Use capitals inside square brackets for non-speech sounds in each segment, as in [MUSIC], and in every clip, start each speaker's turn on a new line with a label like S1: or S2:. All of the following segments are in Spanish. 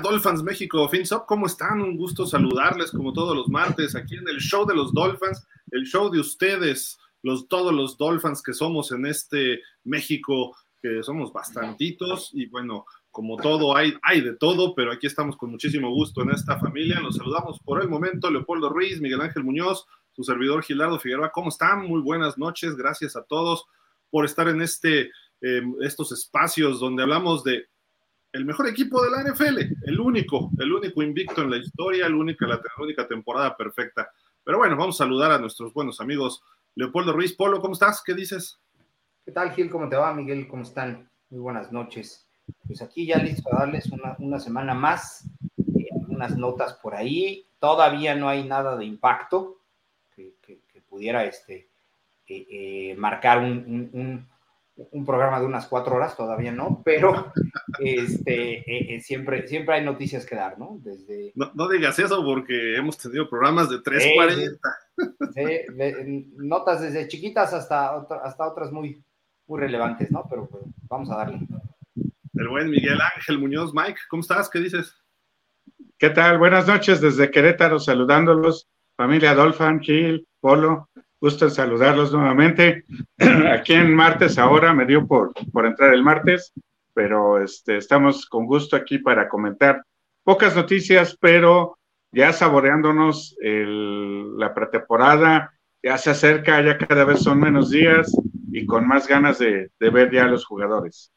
S1: Dolphins México FinSop, ¿cómo están? Un gusto saludarles como todos los martes aquí en el show de los Dolphins, el show de ustedes, los, todos los Dolphins que somos en este México, que somos bastantitos y bueno, como todo hay, hay de todo, pero aquí estamos con muchísimo gusto en esta familia. Los saludamos por el momento, Leopoldo Ruiz, Miguel Ángel Muñoz, su servidor Gilardo Figueroa. ¿Cómo están? Muy buenas noches, gracias a todos por estar en este, eh, estos espacios donde hablamos de el mejor equipo de la NFL, el único, el único invicto en la historia, el única, la, única temporada perfecta. Pero bueno, vamos a saludar a nuestros buenos amigos. Leopoldo Ruiz, Polo, ¿cómo estás? ¿Qué dices?
S2: ¿Qué tal, Gil? ¿Cómo te va, Miguel? ¿Cómo están? Muy buenas noches. Pues aquí ya listo a darles una, semana más, eh, algunas notas por ahí. Todavía no hay nada de impacto que, pudiera este, eh, eh, marcar un programa de unas cuatro horas, todavía no, pero este, eh, eh, siempre, siempre hay noticias que dar, ¿no?
S1: Desde... No, digas eso porque hemos tenido programas de 3.40.
S2: notas desde chiquitas hasta, hasta otras muy, muy relevantes, ¿no? Pero, vamos a darle.
S1: El buen Miguel Ángel Muñoz, Mike, ¿cómo estás? ¿Qué dices?
S3: ¿Qué tal? Buenas noches desde Querétaro, saludándolos, familia Dolphin, Gil, Polo, Gusto en saludarlos nuevamente. [CLEARS THROAT] Aquí en martes ahora me dio por, por entrar el martes, pero este, estamos con gusto aquí para comentar pocas noticias, pero ya saboreándonos la pretemporada, ya se acerca, ya cada vez son menos días y con más ganas de, de ver ya a los jugadores.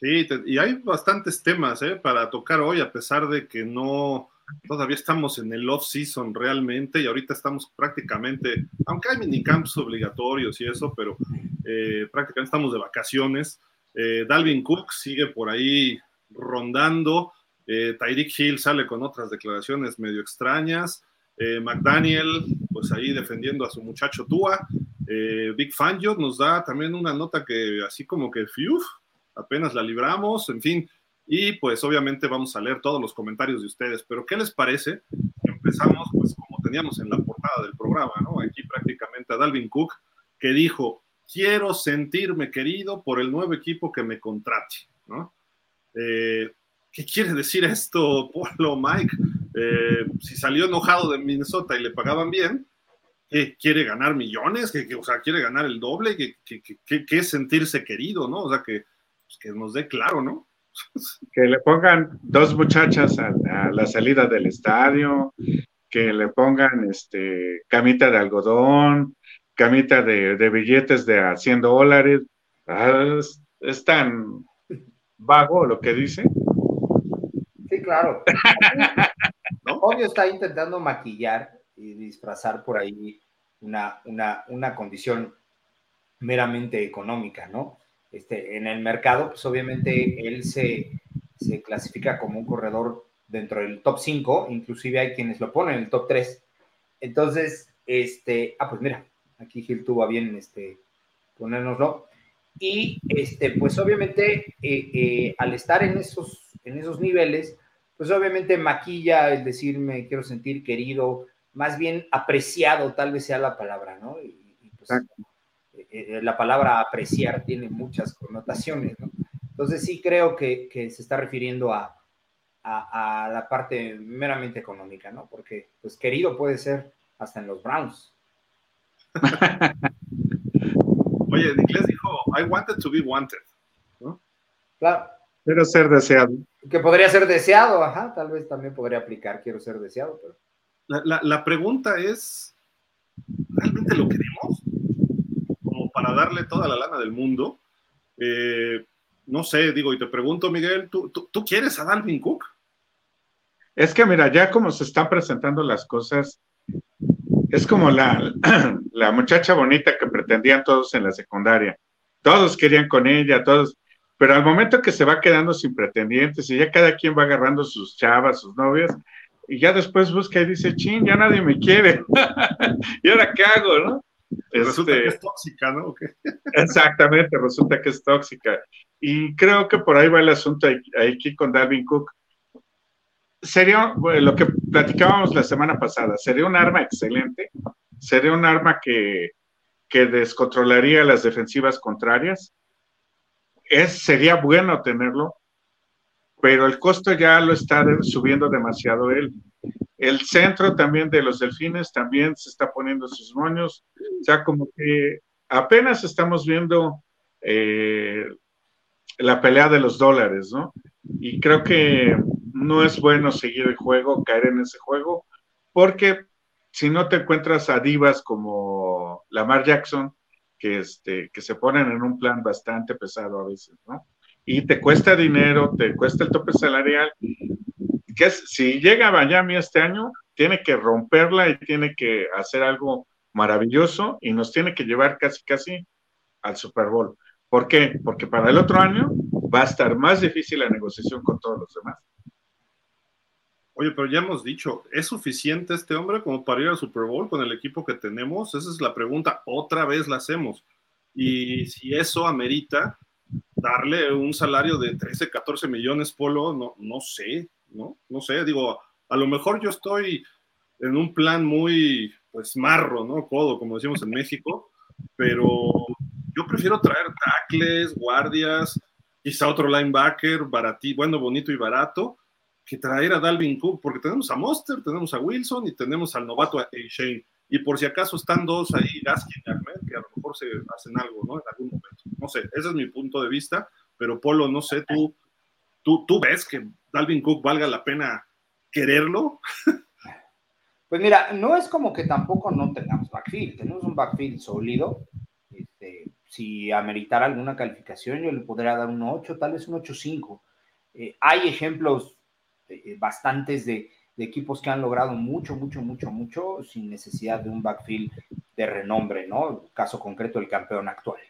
S1: Sí, y hay bastantes temas ¿eh? para tocar hoy, a pesar de que no, todavía estamos en el off-season realmente y ahorita estamos prácticamente, aunque hay minicamps obligatorios y eso, pero eh, prácticamente estamos de vacaciones. Eh, Dalvin Cook sigue por ahí rondando. Eh, Tyreek Hill sale con otras declaraciones medio extrañas. McDaniel, pues ahí defendiendo a su muchacho Tua. Big Fangio nos da también una nota que así como que, fiuf, apenas la libramos. En fin, y pues obviamente vamos a leer todos los comentarios de ustedes, pero ¿qué les parece? Empezamos pues como teníamos en la portada del programa, ¿no? Aquí prácticamente a Dalvin Cook, que dijo, quiero sentirme querido por el nuevo equipo que me contrate, ¿no? Eh, ¿Qué quiere decir esto, Polo, Mike? Eh, si salió enojado de Minnesota y le pagaban bien, ¿qué quiere ganar millones? ¿Qué, o sea, quiere ganar el doble? ¿Qué, qué, es sentirse querido, no? O sea, que, pues, que nos dé claro, ¿no?
S3: Que le pongan dos muchachas a, la salida del estadio, que le pongan este, camita de algodón, camita de, billetes de a 100 dólares. Ah, es, tan vago lo que dice.
S2: Sí, claro. [LAUGHS] Obvio está intentando maquillar y disfrazar por ahí una, una, una condición meramente económica, ¿no? Este, en el mercado, pues obviamente él se, clasifica como un corredor dentro del top 5, inclusive hay quienes lo ponen en el top 3. Entonces, este, ah, pues mira, aquí Gil tuvo a bien este, ponérnoslo. Y este, pues obviamente eh, eh, al estar en esos, en esos niveles, pues obviamente maquilla el decirme quiero sentir querido, más bien apreciado, tal vez sea la palabra, ¿no? Y, pues, eh, la palabra apreciar tiene muchas connotaciones, ¿no? Entonces sí creo que, se está refiriendo a, la parte meramente económica, ¿no? Porque, pues, querido puede ser hasta en los Browns. [LAUGHS]
S1: Oye, en inglés dijo, I wanted to be wanted, ¿no?
S3: Claro. Quiero ser deseado.
S2: Que podría ser deseado, ajá, tal vez también podría aplicar, quiero ser deseado, pero...
S1: La, la pregunta es, ¿realmente lo queremos? Para darle toda la lana del mundo. Eh, no sé, digo, y te pregunto, Miguel, ¿tú, tú, quieres a Dalvin Cook?
S3: Es que mira, ya como se están presentando las cosas, es como la, [CLEARS THROAT] la muchacha bonita que pretendían todos en la secundaria. Todos querían con ella, todos, pero al momento que se va quedando sin pretendientes y ya cada quien va agarrando sus chavas, sus novias, y ya después busca y dice, chin, ya nadie me quiere. [LAUGHS] ¿Y ahora qué hago, no?
S1: Resulta que este, es tóxica, ¿no? [LAUGHS]
S3: Exactamente, resulta que es tóxica. Y creo que por ahí va el asunto aquí con Dalvin Cook. Sería lo que platicábamos la semana pasada, sería un arma excelente, sería un arma que, que descontrolaría las defensivas contrarias. Es, sería bueno tenerlo, pero el costo ya lo está subiendo demasiado él. El centro también de los delfines también se está poniendo sus moños, o sea, como que apenas estamos viendo eh, la pelea de los dólares, ¿no? Y creo que no es bueno seguir el juego, caer en ese juego, porque si no te encuentras a divas como Lamar Jackson, que, este, que se ponen en un plan bastante pesado a veces, ¿no? Y te cuesta dinero, te cuesta el tope salarial, que si llega a Miami este año, tiene que romperla y tiene que hacer algo maravilloso y nos tiene que llevar casi, casi al Super Bowl. ¿Por qué? Porque para el otro año va a estar más difícil la negociación con todos los demás.
S1: Oye, pero ya hemos dicho, ¿es suficiente este hombre como para ir al Super Bowl con el equipo que tenemos? Esa es la pregunta, otra vez la hacemos. Y si eso amerita darle un salario de 13, 14 millones, Polo, no, no sé, ¿no? No sé, digo, a lo mejor yo estoy en un plan muy, pues, marro, ¿no? Codo, como decimos en México, pero yo prefiero traer tackles, guardias, quizá otro linebacker, baratí, bueno, bonito y barato, que traer a Dalvin Cook, porque tenemos a Monster, tenemos a Wilson y tenemos al novato a Shane. Y por si acaso están dos ahí, Gaskin y Ahmed, que a lo mejor se hacen algo, ¿no? En algún momento. No sé, ese es mi punto de vista, pero Polo, no sé, tú, tú, tú ves que Dalvin Cook valga la pena quererlo.
S2: Pues mira, no es como que tampoco no tengamos backfield, tenemos un backfield sólido. Este, si ameritara alguna calificación, yo le podría dar un 8, tal vez un 8.5. Eh, hay ejemplos eh, bastantes de, equipos que han logrado mucho, mucho, mucho, mucho sin necesidad de un backfield de renombre, ¿no? El caso concreto del campeón actual,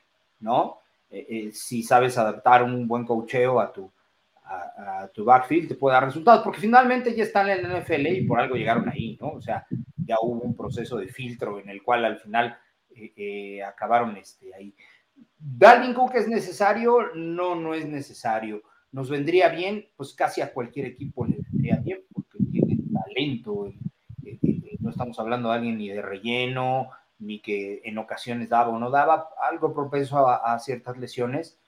S2: ¿no? Eh, si sabes adaptar un buen cocheo a tu, a, tu backfield, te puede dar resultados, porque finalmente ya están en el NFL y por algo llegaron ahí, ¿no? O sea, ya hubo un proceso de filtro en el cual al final acabaron este, ahí. ¿Dalvin Cook es necesario? No, no es necesario nos vendría bien, pues casi a cualquier equipo le vendría bien, porque tiene talento. Eh, eh, eh, no estamos hablando de alguien ni de relleno, ni que en ocasiones daba o no daba, algo propenso a, ciertas lesiones,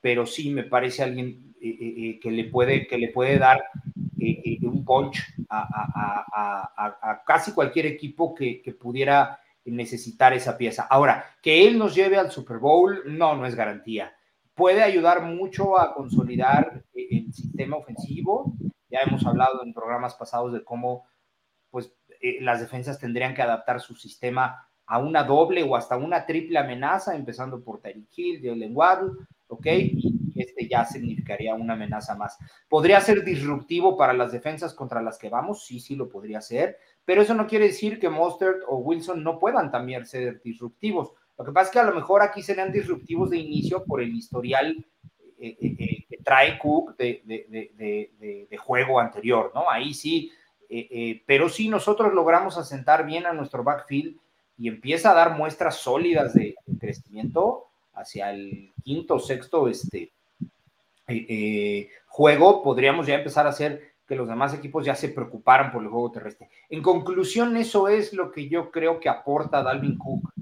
S2: pero sí me parece alguien que, le puede, que le puede dar un punch a, casi cualquier equipo que, que pudiera necesitar esa pieza. Ahora, que él nos lleve al Super Bowl, no, no es garantía puede ayudar mucho a consolidar eh, el sistema ofensivo. Ya hemos hablado en programas pasados de cómo pues, eh, las defensas tendrían que adaptar su sistema a una doble o hasta una triple amenaza, empezando por Tyreek Hill, Jalen Waddle, ¿ok? Y este ya significaría una amenaza más. ¿Podría ser disruptivo para las defensas contra las que vamos? Sí, sí lo podría ser, pero eso no quiere decir que Mostert o Wilson no puedan también ser disruptivos. Lo que pasa es que a lo mejor aquí serían disruptivos de inicio por el historial eh, eh, eh, que trae Cook de, juego anterior, ¿no? Ahí sí, pero si nosotros logramos asentar bien a nuestro backfield y empieza a dar muestras sólidas de, crecimiento hacia el quinto o sexto este, juego, podríamos ya empezar a hacer que los demás equipos ya se preocuparan por el juego terrestre. En conclusión, eso es lo que yo creo que aporta Dalvin Cook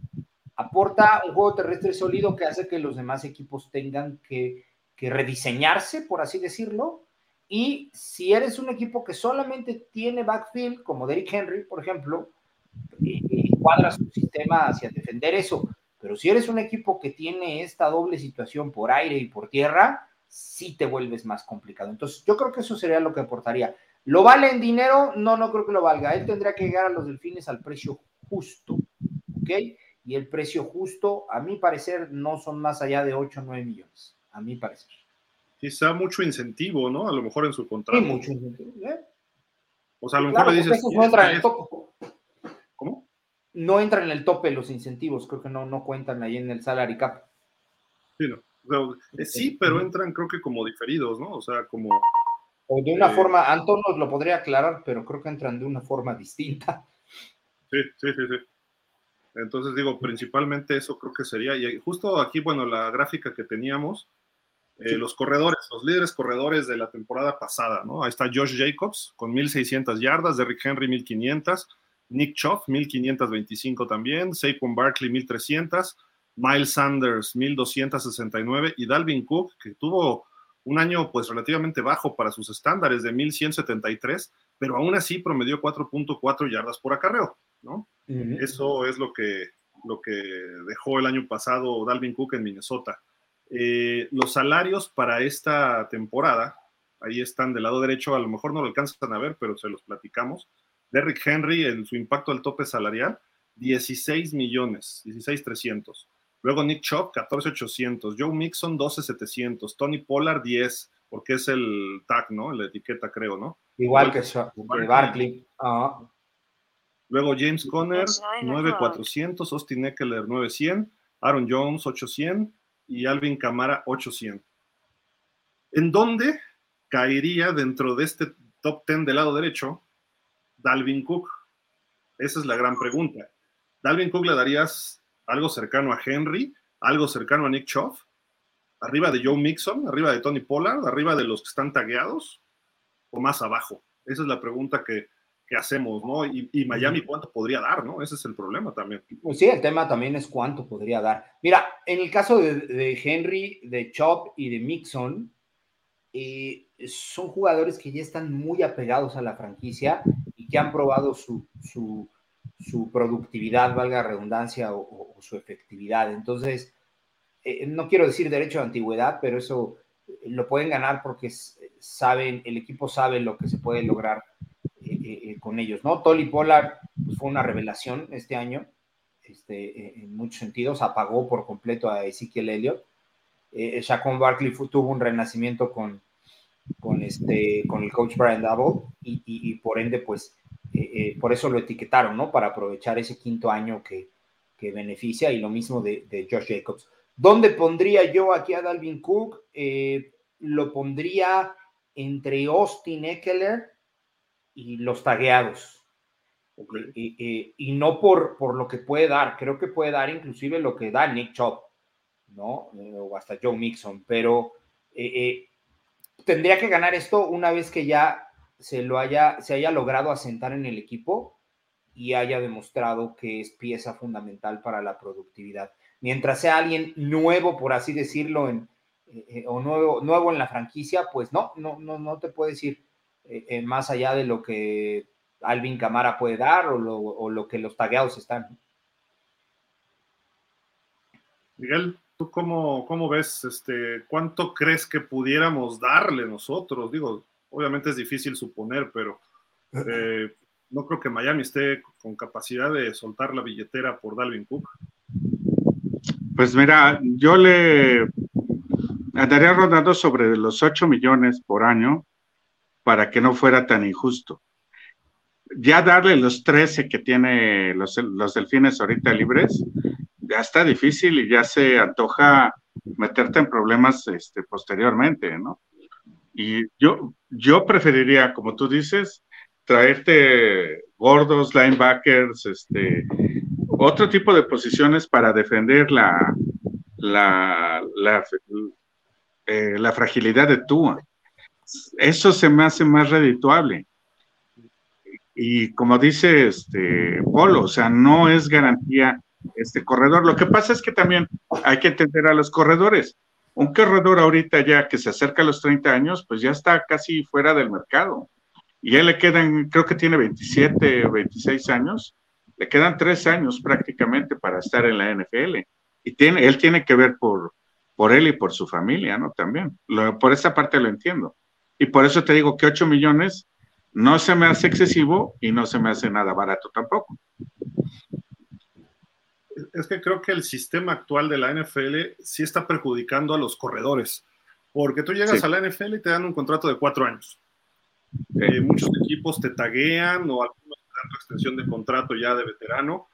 S2: aporta un juego terrestre sólido que hace que los demás equipos tengan que, rediseñarse, por así decirlo. Y si eres un equipo que solamente tiene backfield, como Derrick Henry, por ejemplo, y, cuadras su sistema hacia defender eso. Pero si eres un equipo que tiene esta doble situación por aire y por tierra, sí te vuelves más complicado. Entonces, yo creo que eso sería lo que aportaría. ¿Lo vale en dinero? No, no creo que lo valga. Él tendría que llegar a los delfines al precio justo. ¿Ok? y el precio justo, a mi parecer, no son más allá de 8 o 9 millones, a mi parecer.
S1: Quizá mucho incentivo, ¿no? A lo mejor en su contrato.
S2: Sí, mucho incentivo. ¿eh?
S1: O sea, a lo mejor le dices...
S2: No entran en el tope. Los incentivos, creo que no, no cuentan ahí en el salary cap.
S1: Sí, no. Eh, sí, pero entran creo que como diferidos, ¿no? O sea, como...
S2: O de una eh, forma, Anton nos lo podría aclarar, pero creo que entran de una forma distinta.
S1: Sí, sí, sí, sí. Entonces digo, principalmente eso creo que sería, y justo aquí, bueno, la gráfica que teníamos, eh, los corredores, los líderes corredores de la temporada pasada, ¿no? Ahí está Josh Jacobs con 1.600 yardas, Derrick Henry 1.500, Nick Choff 1.525 también, Saquon Barkley 1.300, Miles Sanders 1.269 y Dalvin Cook, que tuvo un año pues relativamente bajo para sus estándares de 1173, pero aún así promedió 4.4 yardas por acarreo, ¿no? Eso es lo que, lo que dejó el año pasado Dalvin Cook en Minnesota. Eh, los salarios para esta temporada, ahí están del lado derecho, a lo mejor no lo alcanzan a ver, pero se los platicamos. Derrick Henry, en su impacto al tope salarial, 16 millones, 16 300. Luego Nick Chop, 14 800. Joe Mixon, 12 700. Tony Pollard, 10, porque es el tag, ¿no? La etiqueta, creo, ¿no?
S2: Igual, que, que Barkley. Ah.
S1: Luego James Conner, 9400, Austin Eckler 9100, Aaron Jones 800 y Alvin Camara 800. ¿En dónde caería dentro de este top 10 del lado derecho Dalvin Cook? Esa es la gran pregunta. ¿Dalvin Cook le darías algo cercano a Henry, algo cercano a Nick Choff, arriba de Joe Mixon, arriba de Tony Pollard, arriba de los que están tagueados o más abajo? Esa es la pregunta que, que hacemos, ¿no? Y, Miami, ¿cuánto podría dar, no? Ese es el problema también.
S2: Pues sí, el tema también es cuánto podría dar. Mira, en el caso de, Henry, de Chop y de Mixon, eh, son jugadores que ya están muy apegados a la franquicia que han probado su, su, productividad, valga redundancia, o, su efectividad. Entonces, eh, no quiero decir derecho de antigüedad, pero eso lo pueden ganar porque saben, el equipo sabe lo que se puede lograr eh, eh, con ellos, ¿no? Tolly Pollard pues, fue una revelación este año, este, eh, en muchos sentidos, apagó por completo a Ezekiel Elliott. Eh, Barkley tuvo un renacimiento con, con, este, con el coach Brian Double y, por ende, pues, por eso lo etiquetaron, ¿no? Para aprovechar ese quinto año que, que beneficia y lo mismo de, de, Josh Jacobs. ¿Dónde pondría yo aquí a Dalvin Cook? lo pondría entre Austin Eckler y los tagueados. Y, no por, por lo que puede dar, creo que puede dar inclusive lo que da Nick Chop, ¿no? Eh, o hasta Joe Mixon, pero eh, eh, tendría que ganar esto una vez que ya se lo haya, se haya logrado asentar en el equipo y haya demostrado que es pieza fundamental para la productividad. Mientras sea alguien nuevo, por así decirlo, en, o nuevo, nuevo en la franquicia, pues no, no, no, no te puedo decir eh, eh, más allá de lo que Alvin Camara puede dar o lo, que los tagueados están.
S1: Miguel, ¿tú cómo, cómo, ves? Este, ¿Cuánto crees que pudiéramos darle nosotros? Digo, obviamente es difícil suponer, pero eh, [LAUGHS] no creo que Miami esté con capacidad de soltar la billetera por Dalvin Cook.
S3: Pues mira, yo le andaría rodando sobre los 8 millones por año para que no fuera tan injusto. Ya darle los 13 que tiene los, los delfines ahorita libres, ya está difícil y ya se antoja meterte en problemas este, posteriormente, ¿no? Y yo, yo preferiría, como tú dices, traerte gordos, linebackers, este, otro tipo de posiciones para defender la, la, la, eh, fragilidad de Tua eso se me hace más redituable. Y como dice este Polo, o sea, no es garantía este corredor. Lo que pasa es que también hay que entender a los corredores. Un corredor ahorita ya que se acerca a los 30 años, pues ya está casi fuera del mercado. Y él le quedan, creo que tiene 27 o 26 años, le quedan tres años prácticamente para estar en la NFL. Y tiene, él tiene que ver por, por él y por su familia, ¿no? También. por esa parte lo entiendo. Y por eso te digo que 8 millones no se me hace excesivo y no se me hace nada barato tampoco.
S1: Es que creo que el sistema actual de la NFL sí está perjudicando a los corredores, porque tú llegas a la NFL y te dan un contrato de cuatro años. Eh, muchos equipos te taguean o algunos te dan tu extensión de contrato ya de veterano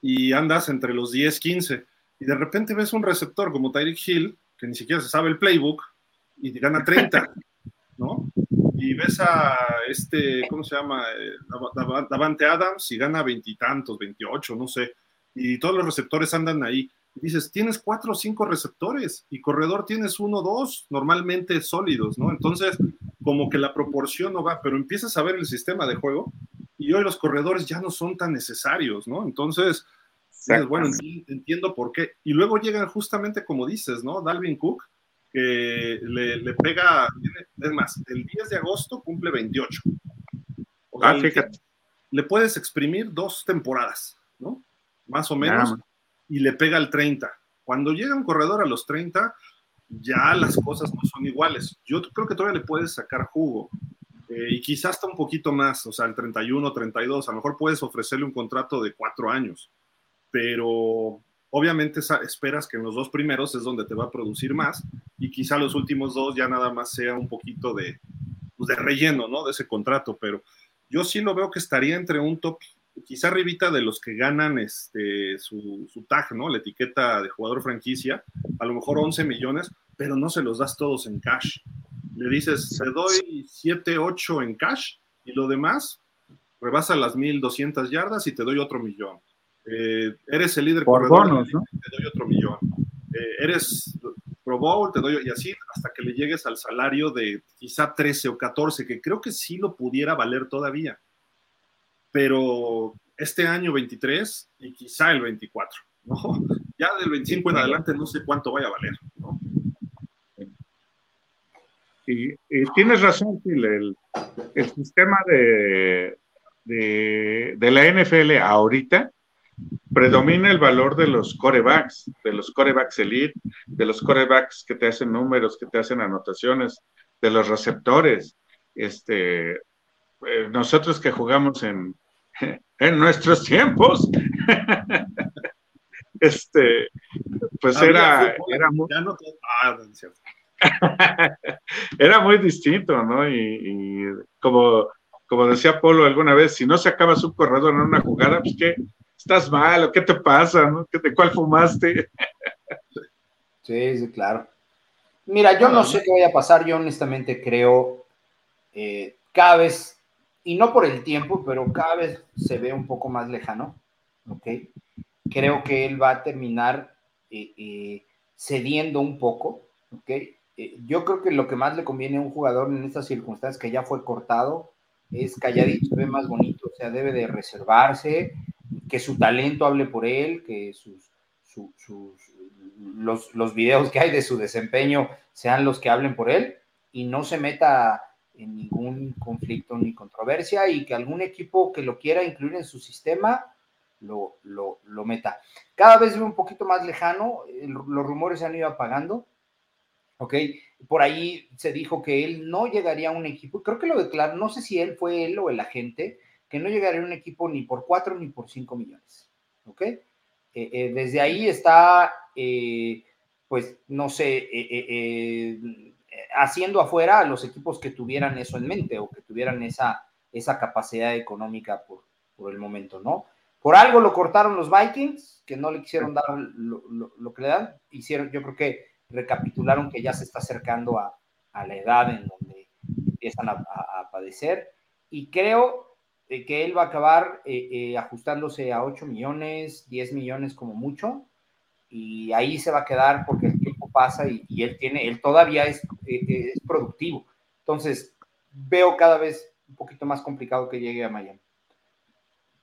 S1: y andas entre los 10, 15 y de repente ves un receptor como Tyreek Hill que ni siquiera se sabe el playbook y te gana 30 [LAUGHS] ¿no? Y ves a este, ¿cómo se llama? Eh, Davante Adams y gana veintitantos, veintiocho, no sé. Y todos los receptores andan ahí. Y dices, tienes cuatro o cinco receptores y corredor tienes uno o dos, normalmente sólidos, ¿no? Entonces, como que la proporción no va, pero empiezas a ver el sistema de juego y hoy los corredores ya no son tan necesarios, ¿no? Entonces, bueno, entiendo por qué. Y luego llegan justamente como dices, ¿no? Dalvin Cook, que le, pega, es más, el 10 de agosto cumple 28.
S3: ah, fíjate.
S1: Le puedes exprimir dos temporadas. Más o menos, y le pega el 30. Cuando llega un corredor a los 30, ya las cosas no son iguales. Yo creo que todavía le puedes sacar jugo. Eh, y quizás hasta un poquito más, o sea, el 31, 32, a lo mejor puedes ofrecerle un contrato de cuatro años, pero obviamente esperas que en los dos primeros es donde te va a producir más y quizá los últimos dos ya nada más sea un poquito de, pues, de relleno, ¿no? De ese contrato, pero yo sí lo veo que estaría entre un top, quizá arribita de los que ganan este, su, su tag, ¿no? La etiqueta de jugador franquicia, a lo mejor 11 millones, pero no se los das todos en cash. Le dices, te doy 7, 8 en cash y lo demás rebasa las 1200 yardas y te doy otro millón. Eh, eres el líder
S3: por bonos, ¿no?
S1: Te doy otro millón. Eh, eres Pro Bowl, te doy y así hasta que le llegues al salario de quizá 13 o 14, que creo que sí lo pudiera valer todavía. Pero este año 23 y quizá el 24, ¿no? [LAUGHS] Ya del 25 en adelante no sé cuánto vaya a valer, ¿no?
S3: Y, tienes razón, el, el sistema de, de, la NFL ahorita predomina el valor de los corebacks, de los corebacks elite, de los corebacks que te hacen números, que te hacen anotaciones, de los receptores. Este, eh, nosotros que jugamos en, en nuestros tiempos, [LAUGHS] este, pues era, era muy... Ah, [LAUGHS] era muy distinto, ¿no? Y, como, como decía Polo alguna vez, si no se acaba su corredor en una jugada, pues que estás mal, o qué te pasa, ¿no? ¿De cuál fumaste? [LAUGHS]
S2: Sí, sí, claro. Mira, yo no sé qué vaya a pasar, yo honestamente creo eh, cada vez, y no por el tiempo, pero cada vez se ve un poco más lejano. Creo que él va a terminar eh, eh, cediendo un poco. Eh, yo creo que lo que más le conviene a un jugador en estas circunstancias que ya fue cortado es calladito, se ve más bonito, o sea, debe de reservarse, que su talento hable por él, que sus, los, los videos que hay de su desempeño sean los que hablen por él y no se meta en ningún conflicto ni controversia y que algún equipo que lo quiera incluir en su sistema lo, lo, lo meta. Cada vez veo un poquito más lejano, los rumores se han ido apagando, ¿ok? Por ahí se dijo que él no llegaría a un equipo, creo que lo declaró, no sé si él fue él o el agente, que no llegaría a un equipo ni por cuatro ni por cinco millones, ¿ok? Eh, eh, desde ahí está, eh, pues, no sé, haciendo afuera a los equipos que tuvieran eso en mente o que tuvieran esa, esa capacidad económica por, por el momento, ¿no? Por algo lo cortaron los Vikings, que no le quisieron dar lo, que le dan, hicieron, yo creo que recapitularon que ya se está acercando a, la edad en donde empiezan a, padecer. Y creo eh, que él va a acabar eh, eh, ajustándose a 8 millones, 10 millones como mucho. Y ahí se va a quedar porque pasa y, él tiene, él todavía es, es productivo. Entonces veo cada vez un poquito más complicado que llegue a Miami.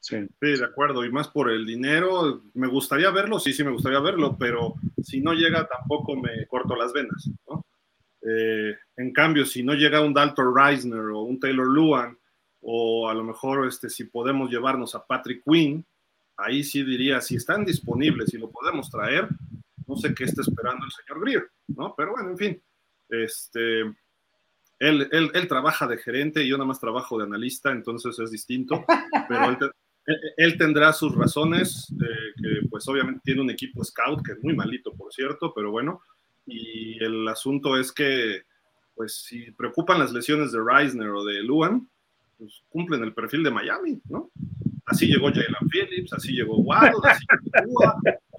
S1: Sí. de acuerdo. Y más por el dinero, me gustaría verlo, sí, sí, me gustaría verlo, pero si no llega tampoco me corto las venas. Eh, en cambio, si no llega un Dalton Reisner o un Taylor Luan, o a lo mejor este, si podemos llevarnos a Patrick Quinn, ahí sí diría, si están disponibles, si lo podemos traer, no sé qué está esperando el señor Greer, ¿no? Pero bueno, en fin, este, él, él, él, trabaja de gerente y yo nada más trabajo de analista, entonces es distinto, pero él, tendrá sus razones, eh, que pues obviamente tiene un equipo scout que es muy malito, por cierto, pero bueno, y el asunto es que pues si preocupan las lesiones de Reisner o de Luan, pues cumplen el perfil de Miami, ¿no? Así llegó Jalen Phillips, así llegó Waddle, así llegó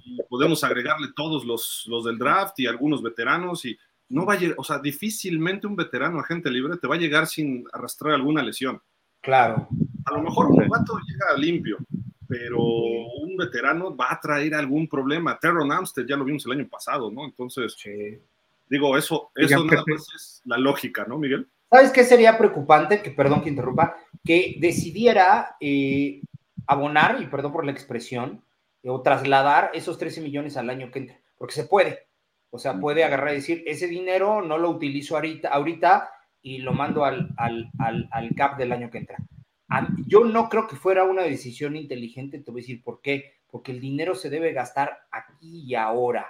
S1: y podemos agregarle todos los, los del draft y algunos veteranos y no va a llegar, o sea, difícilmente un veterano agente libre te va a llegar sin arrastrar alguna lesión.
S2: Claro.
S1: A lo mejor un novato llega limpio, pero un veterano va a traer algún problema. Terron Amstead ya lo vimos el año pasado, ¿no? Entonces, digo, eso, eso nada más es la lógica, ¿no, Miguel?
S2: ¿Sabes qué sería preocupante? Que, perdón que interrumpa, que decidiera eh, abonar, y perdón por la expresión, o trasladar esos 13 millones al año que entra, porque se puede. O sea, puede agarrar y decir, ese dinero no lo utilizo ahorita, ahorita y lo mando al, al, al, CAP del año que entra. Yo no creo que fuera una decisión inteligente, te voy a decir por qué, porque el dinero se debe gastar aquí y ahora.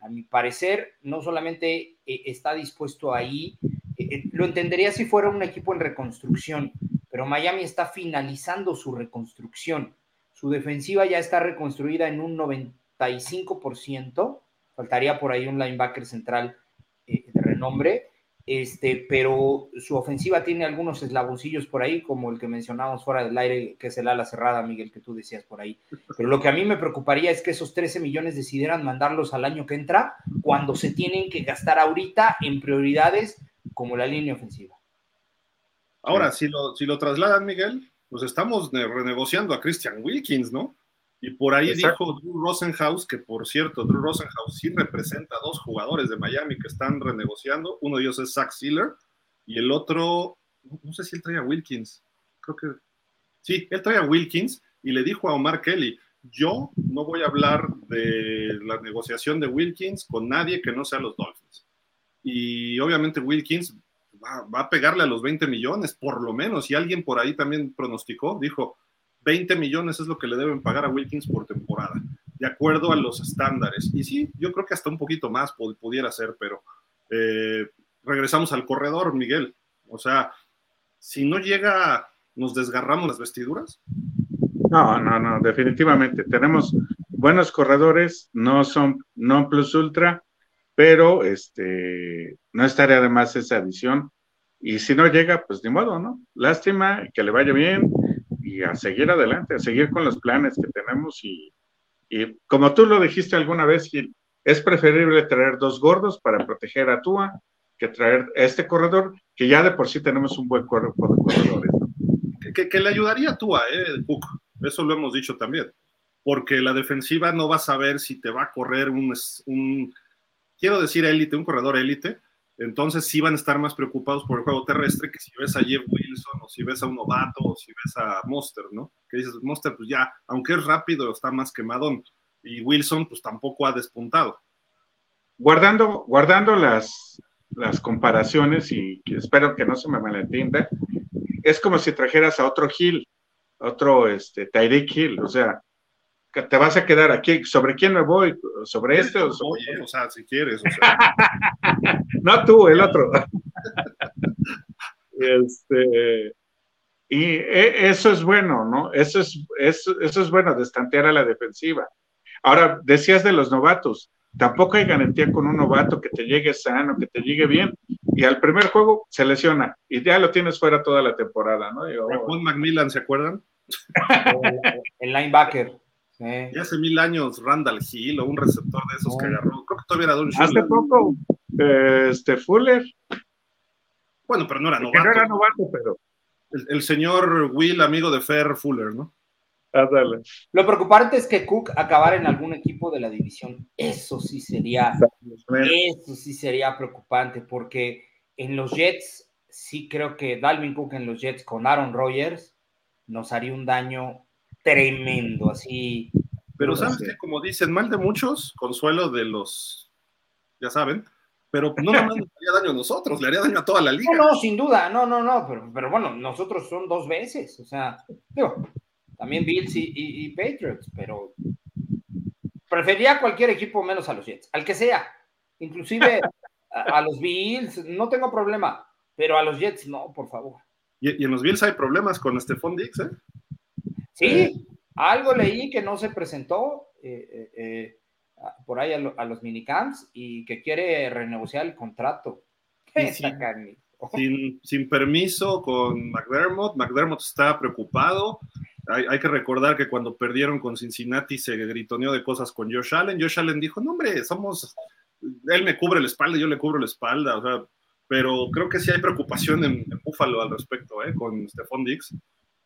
S2: A mi parecer, no solamente eh, está dispuesto ahí, eh, eh, lo entendería si fuera un equipo en reconstrucción, pero Miami está finalizando su reconstrucción. Su defensiva ya está reconstruida en un 95%, faltaría por ahí un linebacker central de renombre, este, pero su ofensiva tiene algunos eslaboncillos por ahí, como el que mencionábamos fuera del aire, que es el ala cerrada, Miguel, que tú decías por ahí. Pero lo que a mí me preocuparía es que esos 13 millones decidieran mandarlos al año que entra, cuando se tienen que gastar ahorita en prioridades como la línea ofensiva.
S1: Ahora, si lo, si lo trasladan, Miguel, pues estamos renegociando a Christian Wilkins, ¿no? Y por ahí dijo Drew Rosenhaus, que por cierto, Drew Rosenhaus sí representa a dos jugadores de Miami que están renegociando. Uno de ellos es Zach Sealer y el otro, no sé si él trae a Wilkins, creo que sí, él trae a Wilkins y le dijo a Omar Kelly, yo no voy a hablar de la negociación de Wilkins con nadie que no sea los Dolphins. Y obviamente Wilkins va, a pegarle a los 20 millones, por lo menos, y alguien por ahí también pronosticó, dijo, 20 millones es lo que le deben pagar a Wilkins por temporada, de acuerdo a los estándares. Y sí, yo creo que hasta un poquito más pudiera ser, pero eh, regresamos al corredor, Miguel. O sea, si no llega, nos desgarramos las vestiduras.
S3: No, no, no, definitivamente. Tenemos buenos corredores, no son non plus ultra, pero este, no estaría además esa adición. Y si no llega, pues ni modo, ¿no? Lástima, que le vaya bien y a seguir adelante, a seguir con los planes que tenemos y, como tú lo dijiste alguna vez, Gil, es preferible traer dos gordos para proteger a Tua que traer este corredor, que ya de por sí tenemos un buen cuerpo de corredores.
S1: Que, le ayudaría a Tua, eh. Eso lo hemos dicho también. Porque la defensiva no va a saber si te va a correr un, un quiero decir élite, un corredor élite, entonces sí van a estar más preocupados por el juego terrestre que si ves a Jeff Wilson o si ves a un novato o si ves a Monster, ¿no? Que dices, Monster pues ya, aunque es rápido, está más quemadón. Y Wilson pues tampoco ha despuntado.
S3: Guardando, guardando las, las comparaciones y espero que no se me malentienda, es como si trajeras a otro Hill, otro este, Tyreek Hill, o sea, te vas a quedar aquí. ¿Sobre quién me voy? ¿Sobre este o sobre
S1: o sea, si quieres. [LAUGHS]
S3: no tú, el otro. [LAUGHS] este, y e, eso es bueno, ¿no? Eso es, eso, eso es bueno, destantear a la defensiva. Ahora, decías de los novatos. Tampoco hay garantía con un novato que te llegue sano, que te llegue bien. Y al primer juego se lesiona y ya lo tienes fuera toda la temporada, ¿no?
S1: Macmillan, ¿se acuerdan?
S2: el linebacker.
S1: Y hace mil años Randall Hill o un receptor de esos que agarró. Creo que todavía era Don
S3: Hace poco, este Fuller.
S1: Bueno, pero no era novato.
S3: no era novato, pero.
S1: El, señor Will, amigo de Fer Fuller, ¿no?
S3: Ah, dale.
S2: Lo preocupante es que Cook acabara en algún equipo de la división. Eso sí sería, eso sí sería preocupante, porque en los Jets, sí creo que Dalvin Cook en los Jets con Aaron Rodgers nos haría un daño tremendo, así.
S1: Pero sabes que, como dicen, mal de muchos, consuelo de los, ya saben, pero no nada más nos haría daño a nosotros, le haría daño a toda la liga.
S2: No, no, sin duda, no, no, no, pero, pero bueno, nosotros son dos veces, o sea, digo, también Bills y, Patriots, pero prefería cualquier equipo menos a los Jets, al que sea, inclusive a, los Bills, no tengo problema, pero a los Jets no, por favor.
S1: Y, y en los Bills hay problemas con Stephon Dix, ¿eh?
S2: Sí, algo leí que no se presentó eh, eh, eh, por ahí a, los minicamps y que quiere renegociar el contrato. [LAUGHS]
S1: Sin, sin, permiso con McDermott. McDermott está preocupado. Hay, que recordar que cuando perdieron con Cincinnati se gritoneó de cosas con Josh Allen. Josh Allen dijo, no hombre, somos, él me cubre la espalda, yo le cubro la espalda, o sea, pero creo que sí hay preocupación en, en Buffalo al respecto, ¿eh? con Stephon Dix.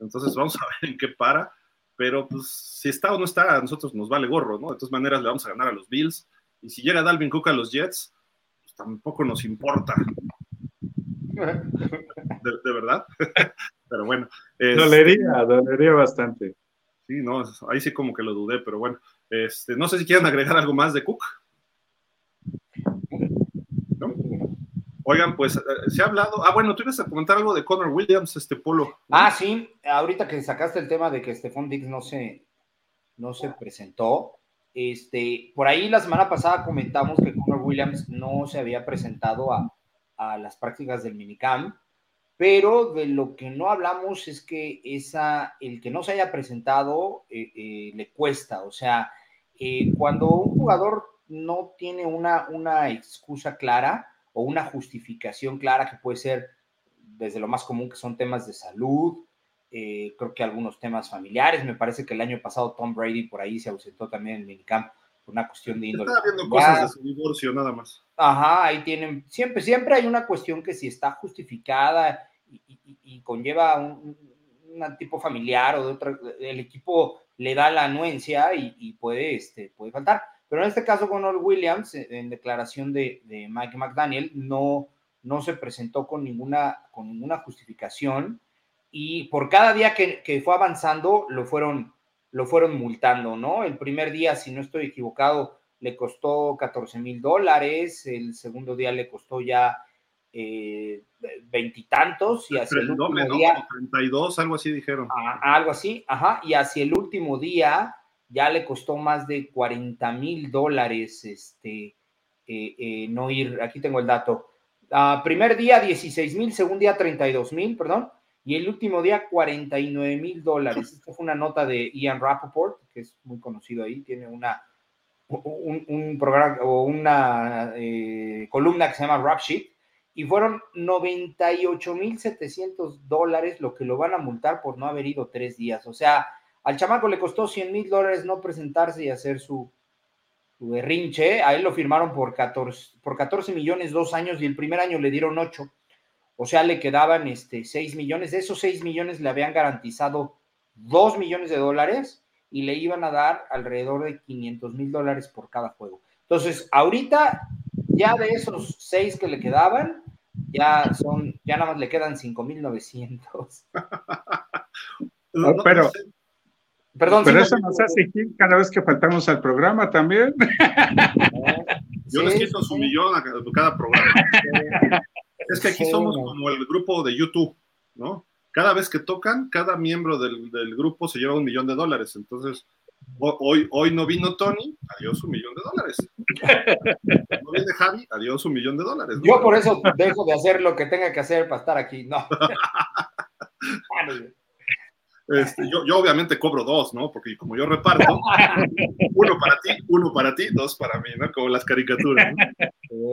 S1: Entonces vamos a ver en qué para. Pero pues si está o no está, a nosotros nos vale gorro, ¿no? De todas maneras le vamos a ganar a los Bills. Y si llega Dalvin Cook a los Jets, pues tampoco nos importa. De, verdad. [LAUGHS] pero bueno.
S3: dolería, dolería bastante.
S1: Sí, no, ahí sí como que lo dudé, pero bueno. Este, no sé si quieren agregar algo más de Cook. Oigan, pues eh, se ha hablado. Ah, bueno, tú ibas a comentar algo de Connor Williams, este polo.
S2: Ah, sí, ahorita que sacaste el tema de que Stephon Diggs no se, no se presentó. Este, por ahí la semana pasada comentamos que Connor Williams no se había presentado a, las prácticas del minicamp, pero de lo que no hablamos es que esa, el que no se haya presentado eh, eh, le cuesta. O sea, cuando un jugador no tiene una, una excusa clara, o una justificación clara que puede ser desde lo más común que son temas de salud, eh, creo que algunos temas familiares. Me parece que el año pasado Tom Brady por ahí se ausentó también en el minicamp por una cuestión de índole.
S1: Estaba viendo cosas de su divorcio, nada más.
S2: Ajá, ahí tienen, siempre, siempre hay una cuestión que si está justificada y, conlleva un, tipo familiar o de otro, el equipo le da la anuencia y, puede, este, puede faltar. Pero en este caso, con Williams, en declaración de, Mike McDaniel, no, no se presentó con ninguna, con ninguna justificación y por cada día que, fue avanzando lo fueron, lo fueron multando, ¿no? El primer día, si no estoy equivocado, le costó 14 mil dólares, el segundo día le costó ya eh, veintitantos y hacia el, último día...
S1: 32, algo así dijeron.
S2: algo así, ajá, y hacia el último día ya le costó más de 40 mil dólares este, eh, eh, no ir, aquí tengo el dato. Ah, primer día 16 mil, segundo día 32 mil, perdón, y el último día 49 mil dólares. [LAUGHS] Esta fue una nota de Ian Rappaport, que es muy conocido ahí, tiene una, un, programa o una eh, columna que se llama Rap Sheet, y fueron 98 mil 700 dólares lo que lo van a multar por no haber ido tres días. O sea, al chamaco le costó 100 mil dólares no presentarse y hacer su, berrinche. A él lo firmaron por 14, por 14 millones dos años y el primer año le dieron 8. O sea, le quedaban este, 6 millones. De esos 6 millones le habían garantizado 2 millones de dólares y le iban a dar alrededor de 500 mil dólares por cada juego. Entonces, ahorita, ya de esos 6 que le quedaban, ya son, ya nada más le quedan 5 mil 900. [LAUGHS]
S3: pero, Perdón. Pero eso nos hace cada vez que faltamos al programa también. [LAUGHS]
S1: Yo les quito su millón a cada programa. [LAUGHS] es que aquí somos como el grupo de YouTube, ¿no? Cada vez que tocan, cada miembro del, grupo se lleva un millón de dólares. Entonces, hoy, hoy no vino Tony, adiós un millón de dólares. No viene Javi, adiós un millón de dólares.
S2: Yo por eso dejo de hacer lo que tenga que hacer para estar aquí. No. [LAUGHS]
S1: Este, yo, yo, obviamente cobro dos, ¿no? Porque como yo reparto, [LAUGHS] uno para ti, uno para ti, dos para mí, ¿no? Como las caricaturas.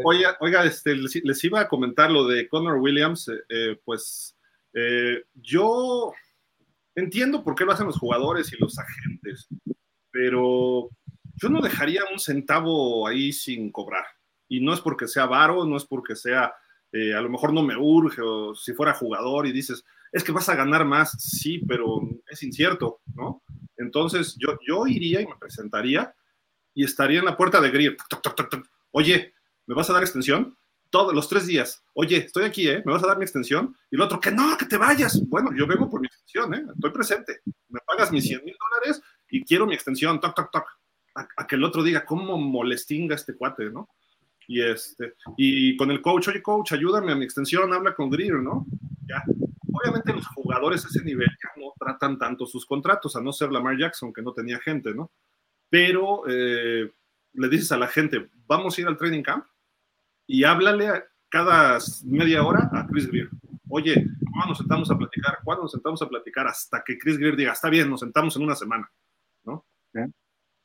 S1: Oiga, [LAUGHS] oiga este, les, iba a comentar lo de Connor Williams, eh, eh, pues eh, yo entiendo por qué lo hacen los jugadores y los agentes, pero yo no dejaría un centavo ahí sin cobrar. Y no es porque sea varo, no es porque sea, a lo mejor no me urge, o si fuera jugador y dices, es que vas a ganar más, sí, pero es incierto, ¿no? Entonces yo, yo iría y me presentaría y estaría en la puerta de Greer. Oye, ¿me vas a dar extensión? Todos los tres días. Oye, estoy aquí, ¿eh? ¿Me vas a dar mi extensión? Y el otro, que no, que te vayas. Bueno, yo vengo por mi extensión, ¿eh? Estoy presente. Me pagas mis 100 mil dólares y quiero mi extensión. Toc, toc, toc. A, que el otro diga, ¿cómo molestinga este cuate, no? Y, este, y con el coach, oye, coach, ayúdame a mi extensión, habla con Greer, ¿no? Ya, obviamente los jugadores a ese nivel ya no tratan tanto sus contratos, a no ser Lamar Jackson, que no tenía gente, ¿no? Pero eh, le dices a la gente, vamos a ir al training camp y háblale cada media hora a Chris Greer. Oye, ¿cuándo nos sentamos a platicar? ¿Cuándo nos sentamos a platicar? Hasta que Chris Greer diga, está bien, nos sentamos en una semana, ¿no?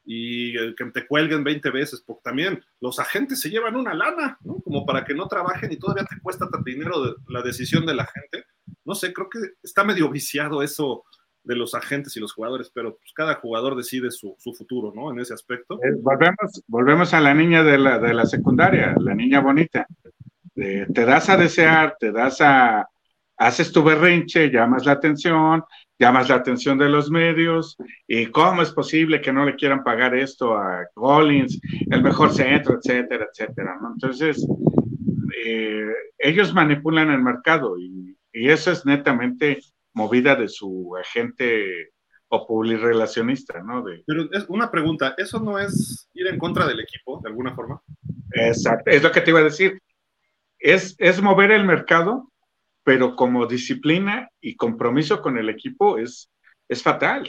S1: Y que te cuelguen 20 veces, porque también los agentes se llevan una lana, ¿no? Como para que no trabajen y todavía te cuesta tanto dinero la decisión de la gente. No sé, creo que está medio viciado eso de los agentes y los jugadores, pero pues cada jugador decide su, futuro, ¿no? En ese aspecto.
S3: Eh, volvemos, volvemos a la niña de la, de la secundaria, la niña bonita. te das a desear, te das a, haces tu berrinche, llamas la atención, llamas la atención de los medios, y cómo es posible que no le quieran pagar esto a Collins, el mejor centro, etcétera, etcétera, ¿no? Entonces, eh, ellos manipulan el mercado y, eso es netamente movida de su agente o publirelacionista, ¿no?
S1: Pero es una pregunta, ¿eso no es ir en contra del equipo, de alguna forma?
S3: Exacto, es lo que te iba a decir es, es mover el mercado, pero como disciplina y compromiso con el equipo es, es fatal.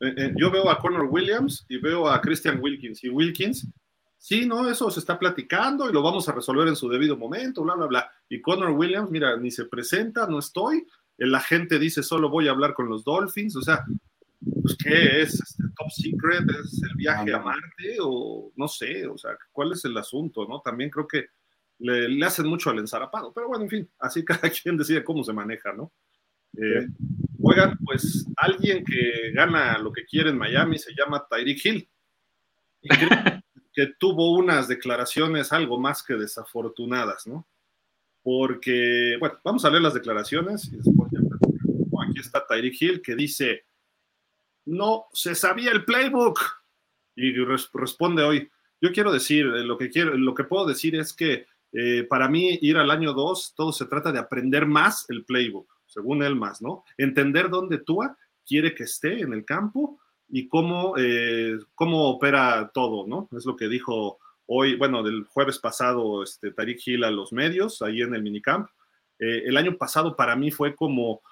S1: Eh, eh, yo veo a Connor Williams y veo a Christian Wilkins. Y Wilkins, sí, no, eso se está platicando y lo vamos a resolver en su debido momento, bla, bla, bla. Y Connor Williams, mira, ni se presenta, no estoy. La gente dice, solo voy a hablar con los Dolphins. O sea, pues, ¿qué es? ¿Este top secret? ¿Es el viaje a Marte? O no sé, o sea, ¿cuál es el asunto? ¿no? También creo que le, hacen mucho al ensarapado. Pero bueno, en fin, así [LAUGHS] cada quien decide cómo se maneja, ¿no? Eh, oigan, pues alguien que gana lo que quiere en Miami se llama Tyreek Hill. Y creo [LAUGHS] que tuvo unas declaraciones algo más que desafortunadas, ¿no? Porque, bueno, vamos a leer las declaraciones y después ya. aquí está Tyreek Hill que dice: No se sabía el playbook. Y responde hoy: Yo quiero decir, eh, lo que, quiero, lo que puedo decir es que eh, para mí, ir al año 2, todo se trata de aprender más el playbook, según él más, ¿no? Entender dónde Tua quiere que esté en el campo y cómo, eh, cómo opera todo, ¿no? Es lo que dijo hoy, bueno, del jueves pasado, este, Tariq Hill a los medios, ahí en el minicamp. Eh, el año pasado para mí fue como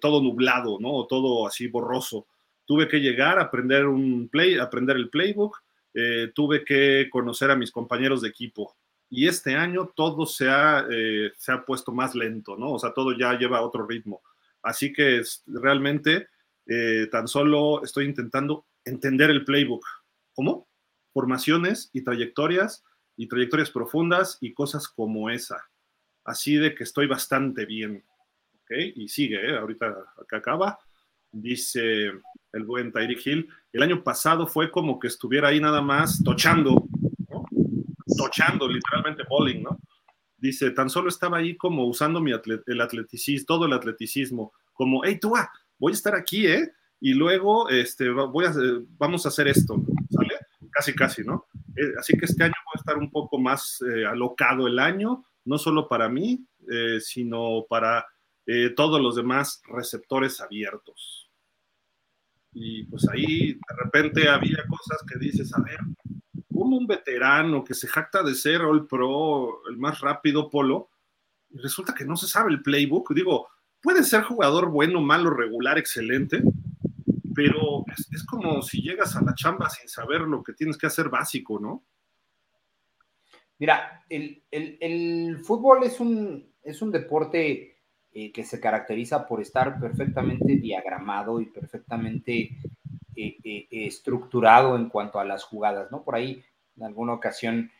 S1: todo nublado, ¿no? Todo así borroso. Tuve que llegar a aprender un play, aprender el playbook, tuve que conocer a mis compañeros de equipo, y este año todo se ha, eh, se ha puesto más lento, ¿no? O sea, todo ya lleva otro ritmo. Así que realmente eh, tan solo estoy intentando entender el playbook. ¿Cómo? Formaciones y trayectorias y trayectorias profundas y cosas como esa. Así de que estoy bastante bien. ¿Ok? Y sigue, ¿eh? ahorita acá acaba. Dice el buen Tyreek Hill. El año pasado fue como que estuviera ahí nada más tochando tochando, literalmente bowling, ¿no? Dice, tan solo estaba ahí como usando mi el atleticismo, todo el atleticismo, como, hey, tú, voy a estar aquí, ¿eh? Y luego este, voy a, vamos a hacer esto, ¿sale? Casi, casi, ¿no? Eh, así que este año voy a estar un poco más eh, alocado el año, no solo para mí, eh, sino para todos los demás receptores abiertos. Y pues ahí de repente había cosas que dices, a ver, como un veterano que se jacta de ser All Pro, el más rápido polo, y resulta que no se sabe el playbook. Digo, puede ser jugador bueno, malo, regular, excelente, pero es, como si llegas a la chamba sin saber lo que tienes que hacer básico, ¿no?
S2: Mira, el, fútbol es un, es un deporte eh, que se caracteriza por estar perfectamente diagramado y perfectamente eh, eh, estructurado en cuanto a las jugadas, ¿no? Por ahí, en alguna ocasión,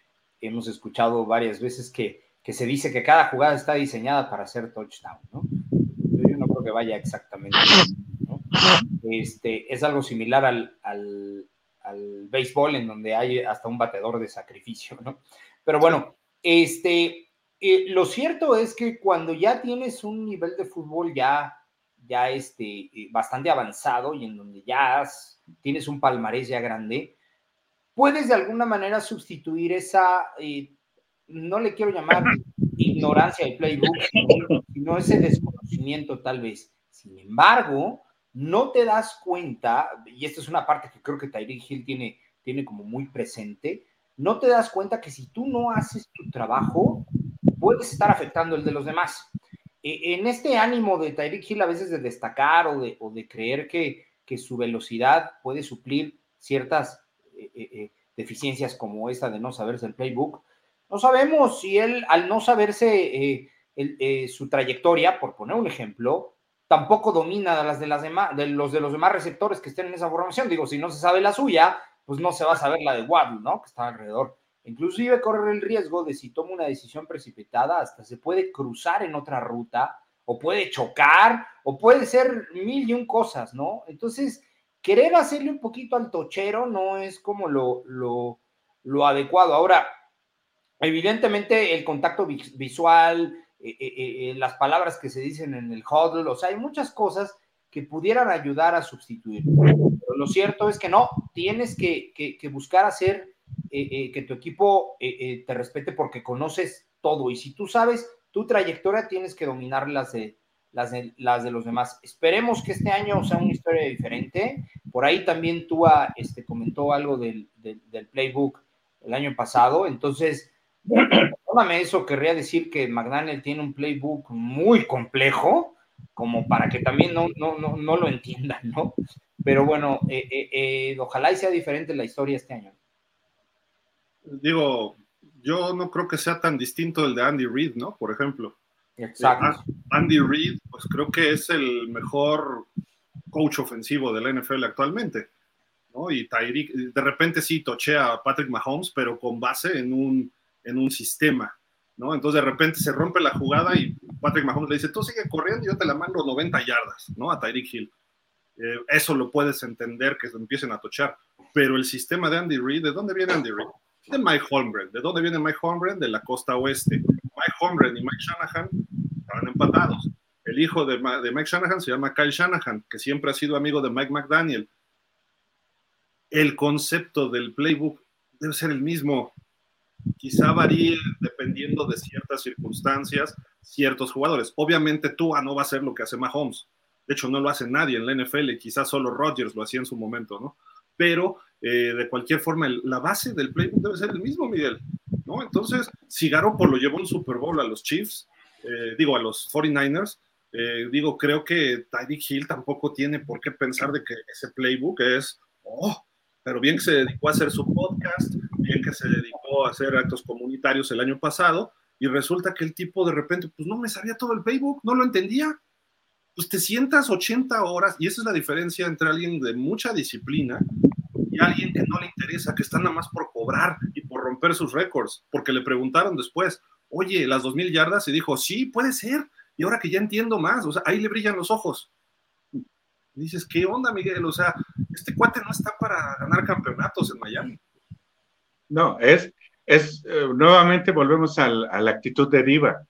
S2: hemos escuchado varias veces que, se dice que cada jugada está diseñada para hacer touchdown, ¿no? Yo no creo que vaya exactamente, ¿no? Este, es algo similar al, al, béisbol, en donde hay hasta un batedor de sacrificio, ¿no? Pero bueno, este, eh, lo cierto es que cuando ya tienes un nivel de fútbol ya ya este, eh, bastante avanzado y en donde ya tienes un palmarés ya grande, puedes de alguna manera sustituir esa, eh, no le quiero llamar ignorancia del playbook, sino, ese desconocimiento tal vez. Sin embargo, no te das cuenta, y esta es una parte que creo que Tyreek Hill tiene, tiene como muy presente, no te das cuenta que si tú no haces tu trabajo, puedes estar afectando el de los demás. E, en este ánimo de Tyreek Hill a veces de destacar o de, o de creer que, que, su velocidad puede suplir ciertas deficiencias como esta de no saberse el playbook, no sabemos si él, al no saberse su trayectoria, por poner un ejemplo, tampoco domina las de, las demás, de los de los demás receptores que estén en esa formación. Digo, si no se sabe la suya, pues no se va a saber la de Waddle, ¿no? Que está alrededor. Inclusive correr el riesgo de si toma una decisión precipitada, hasta se puede cruzar en otra ruta, o puede chocar, o puede ser mil y un cosas, ¿no? Entonces, querer hacerle un poquito al tochero no es como lo, lo, adecuado. Ahora, evidentemente el contacto visual, eh, eh, eh, las palabras que se dicen en el huddle, o sea, hay muchas cosas que pudieran ayudar a sustituir. Lo cierto es que no, tienes que, que buscar hacer que tu equipo te respete porque conoces todo y si tú sabes tu trayectoria tienes que dominar las de, los demás. Esperemos que este año sea una historia diferente. Por ahí también tú este, comentó algo del, playbook el año pasado. Entonces, [CLEARS THROAT] Perdóname, eso querría decir que McDaniel tiene un playbook muy complejo, como para que también no, no, no, lo entiendan, ¿no? Pero bueno, eh, eh, eh, ojalá y sea diferente la historia este año.
S1: Digo, yo no creo que sea tan distinto el de Andy Reid, ¿no? Por ejemplo.
S2: Exacto.
S1: Andy Reid, pues creo que es el mejor coach ofensivo de la NFL actualmente. ¿no? Y Tyreek, de repente sí tochea a Patrick Mahomes, pero con base en un, en un sistema. ¿no? Entonces de repente se rompe la jugada y Patrick Mahomes le dice, tú sigue corriendo y yo te la mando 90 yardas, ¿no? A Tyreek Hill. Eh, eso lo puedes entender que se empiecen a tochar. Pero el sistema de Andy Reid, ¿de dónde viene Andy Reid? De Mike Holmgren. ¿De dónde viene Mike Holmgren? De la costa oeste. Mike Holmgren y Mike Shanahan estaban empatados. El hijo de, Mike Shanahan se llama Kyle Shanahan, que siempre ha sido amigo de Mike McDaniel. El concepto del playbook debe ser el mismo. Quizá varíe dependiendo de ciertas circunstancias, ciertos jugadores. Obviamente Tua no va a hacer lo que hace Mahomes. De hecho, no lo hace nadie en la NFL, quizás solo Rodgers lo hacía en su momento, ¿no? Pero eh, de cualquier forma, la base del playbook debe ser el mismo, Miguel, Entonces, si lo llevó un Super Bowl a los Chiefs, eh, digo, a los 49ers, eh, digo, creo que Tyreek Hill tampoco tiene por qué pensar de que ese playbook es, oh, pero bien que se dedicó a hacer su podcast, bien que se dedicó a hacer actos comunitarios el año pasado, y resulta que el tipo de repente, pues no me sabía todo el playbook, no lo entendía. Pues te sientas 80 horas, y esa es la diferencia entre alguien de mucha disciplina y alguien que no le interesa, que está nada más por cobrar y por romper sus récords, porque le preguntaron después, oye, las 2.000 yardas, y dijo, sí, puede ser, y ahora que ya entiendo más, o sea, ahí le brillan los ojos. dices, ¿qué onda, Miguel? O sea, este cuate no está para ganar campeonatos en Miami.
S3: No, es, es eh, nuevamente volvemos a la actitud de diva.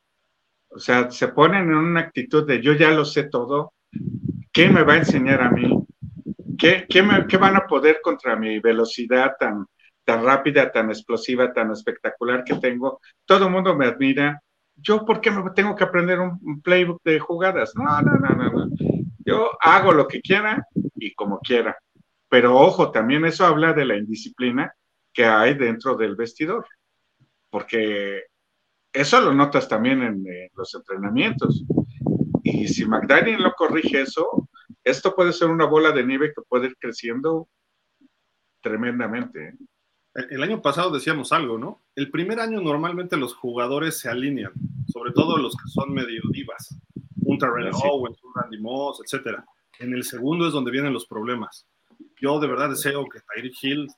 S3: O sea, se ponen en una actitud de yo ya lo sé todo, ¿qué me va a enseñar a mí? ¿Qué, qué, me, qué van a poder contra mi velocidad tan, tan rápida, tan explosiva, tan espectacular que tengo? Todo el mundo me admira. ¿Yo por qué me tengo que aprender un, playbook de jugadas? No, no, no, no, no. Yo hago lo que quiera y como quiera. Pero ojo, también eso habla de la indisciplina que hay dentro del vestidor, porque eso lo notas también en, los entrenamientos. Y si McDaniel no corrige eso, esto puede ser una bola de nieve que puede ir creciendo tremendamente. ¿eh?
S1: El año pasado decíamos algo, ¿no? El primer año normalmente los jugadores se alinean, sobre todo los que son medio divas, un Terrell Owens, un Randy Moss, etcétera. En el segundo es donde vienen los problemas. Yo de verdad deseo que Tyreek Hill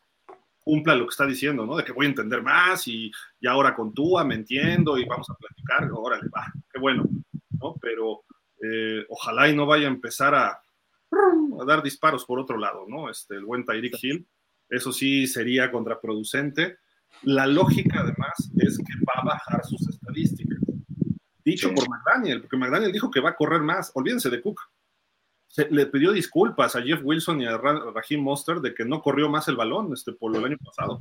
S1: cumpla lo que está diciendo, ¿no? De que voy a entender más y, y ahora con Tua me entiendo y vamos a platicar, órale, va, qué bueno, ¿no? Pero eh, ojalá y no vaya a empezar a, a, dar disparos por otro lado, ¿no? Este, el buen Tyreek Hill, eso sí sería contraproducente. La lógica además es que va a bajar sus estadísticas. Dicho por McDaniel, porque McDaniel dijo que va a correr más, olvídense de Cook le pidió disculpas a Jeff Wilson y a Raheem Monster de que no corrió más el balón este, por el año pasado.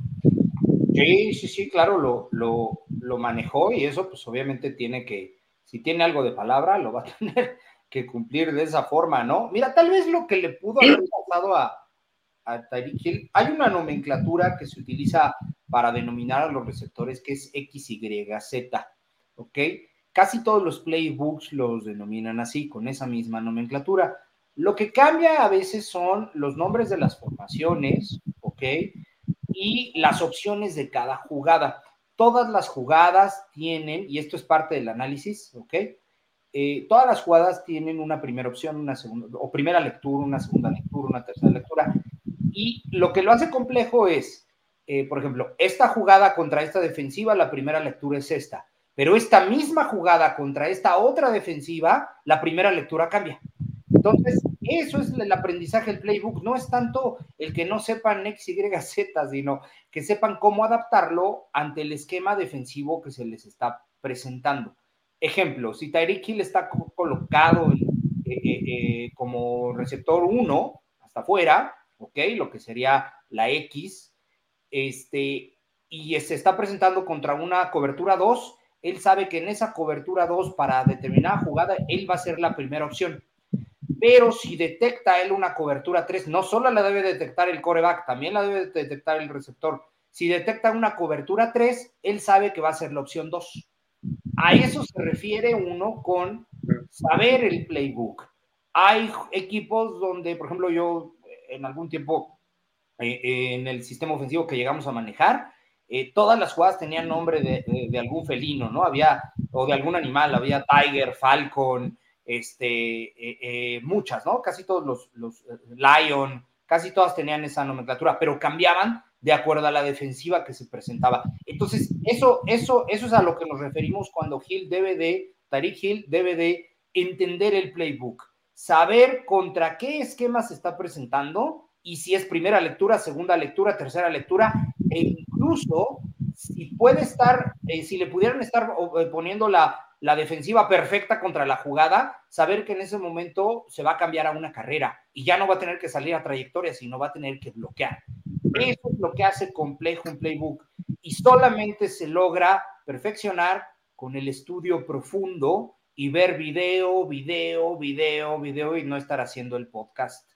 S2: Sí, sí, sí, claro, lo, lo, lo, manejó y eso pues obviamente tiene que, si tiene algo de palabra, lo va a [LAUGHS] tener que cumplir de esa forma, ¿no? Mira, tal vez lo que le pudo haber pasado a, a Tyreek Hill, hay una nomenclatura que se utiliza para denominar a los receptores que es XYZ, ¿ok? Casi todos los playbooks los denominan así, con esa misma nomenclatura. Lo que cambia a veces son los nombres de las formaciones, ¿ok? Y las opciones de cada jugada. Todas las jugadas tienen, y esto es parte del análisis, ¿ok? Eh, todas las jugadas tienen una primera opción, una segunda, o primera lectura, una segunda lectura, una tercera lectura. Y lo que lo hace complejo es, eh, por ejemplo, esta jugada contra esta defensiva, la primera lectura es esta. Pero esta misma jugada contra esta otra defensiva, la primera lectura cambia. Entonces, eso es el aprendizaje del playbook. No es tanto el que no sepan X, Y, Z, sino que sepan cómo adaptarlo ante el esquema defensivo que se les está presentando. Ejemplo, si Tyreek Hill está colocado eh, eh, eh, como receptor 1 hasta afuera, ¿ok? Lo que sería la X, este, y se está presentando contra una cobertura 2, él sabe que en esa cobertura 2 para determinada jugada, él va a ser la primera opción pero si detecta él una cobertura 3, no solo la debe detectar el coreback, también la debe detectar el receptor. Si detecta una cobertura 3, él sabe que va a ser la opción 2. A eso se refiere uno con saber el playbook. Hay equipos donde, por ejemplo, yo en algún tiempo eh, en el sistema ofensivo que llegamos a manejar, eh, todas las jugadas tenían nombre de, algún felino, ¿no? Había, o de algún animal, había tiger, falcon, este, eh, muchas, ¿no? Casi todos los, los lion, casi todas tenían esa nomenclatura, pero cambiaban de acuerdo a la defensiva que se presentaba. Entonces, eso, eso, eso es a lo que nos referimos cuando Hill debe de, Tariq Hill debe de entender el playbook, saber contra qué esquema se está presentando y si es primera lectura, segunda lectura, tercera lectura, e incluso si puede estar, eh, si le pudieran estar eh, poniendo la, la defensiva perfecta contra la jugada, saber que en ese momento se va a cambiar a una carrera y ya no va a tener que salir a trayectoria, sino va a tener que bloquear. Eso es lo que hace complejo un playbook y solamente se logra perfeccionar con el estudio profundo y ver video, video, video, video y no estar haciendo el podcast.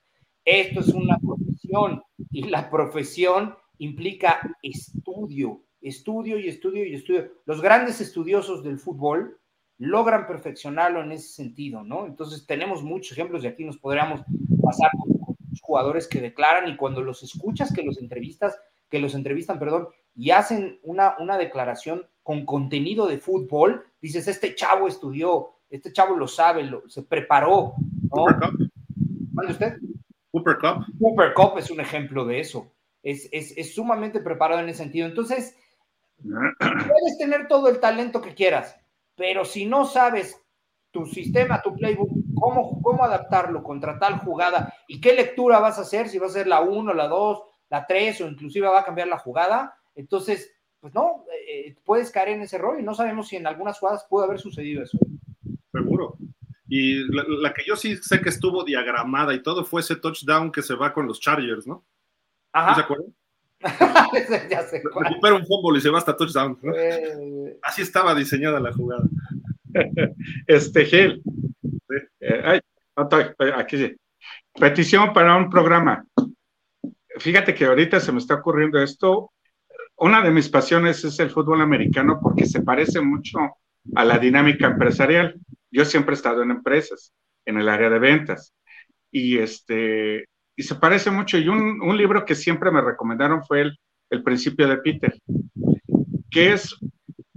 S2: Esto es una profesión y la profesión implica estudio, estudio y estudio y estudio. Los grandes estudiosos del fútbol logran perfeccionarlo en ese sentido, ¿no? Entonces tenemos muchos ejemplos y aquí nos podríamos pasar jugadores que declaran y cuando los escuchas que los entrevistas, que los entrevistan, perdón, y hacen una, una declaración con contenido de fútbol, dices, este chavo estudió, este chavo lo sabe, lo, se preparó, ¿no? ¿Mande usted?
S1: Cooper Cup.
S2: Cooper Cup es un ejemplo de eso. Es, es, sumamente preparado en ese sentido. Entonces, puedes tener todo el talento que quieras, pero si no sabes tu sistema, tu playbook, cómo, cómo adaptarlo contra tal jugada y qué lectura vas a hacer, si va a ser la 1, la 2, la 3 o inclusive va a cambiar la jugada, entonces, pues no, eh, puedes caer en ese error y no sabemos si en algunas jugadas pudo haber sucedido eso.
S1: Seguro. Y la, que yo sí sé que estuvo diagramada y todo fue ese touchdown que se va con los Chargers, ¿no?
S2: Ajá.
S1: ¿Se acuerdan? [LAUGHS]
S2: ya sé
S1: Recupera un fútbol y se va hasta touchdown. Eh. Así estaba diseñada la jugada. [LAUGHS]
S3: este Gil. Eh, aquí sí. Petición para un programa. Fíjate que ahorita se me está ocurriendo esto. Una de mis pasiones es el fútbol americano porque se parece mucho a la dinámica empresarial. Yo siempre he estado en empresas, en el área de ventas, y, este, y se parece mucho. Y un, un libro que siempre me recomendaron fue el, el principio de Peter, que es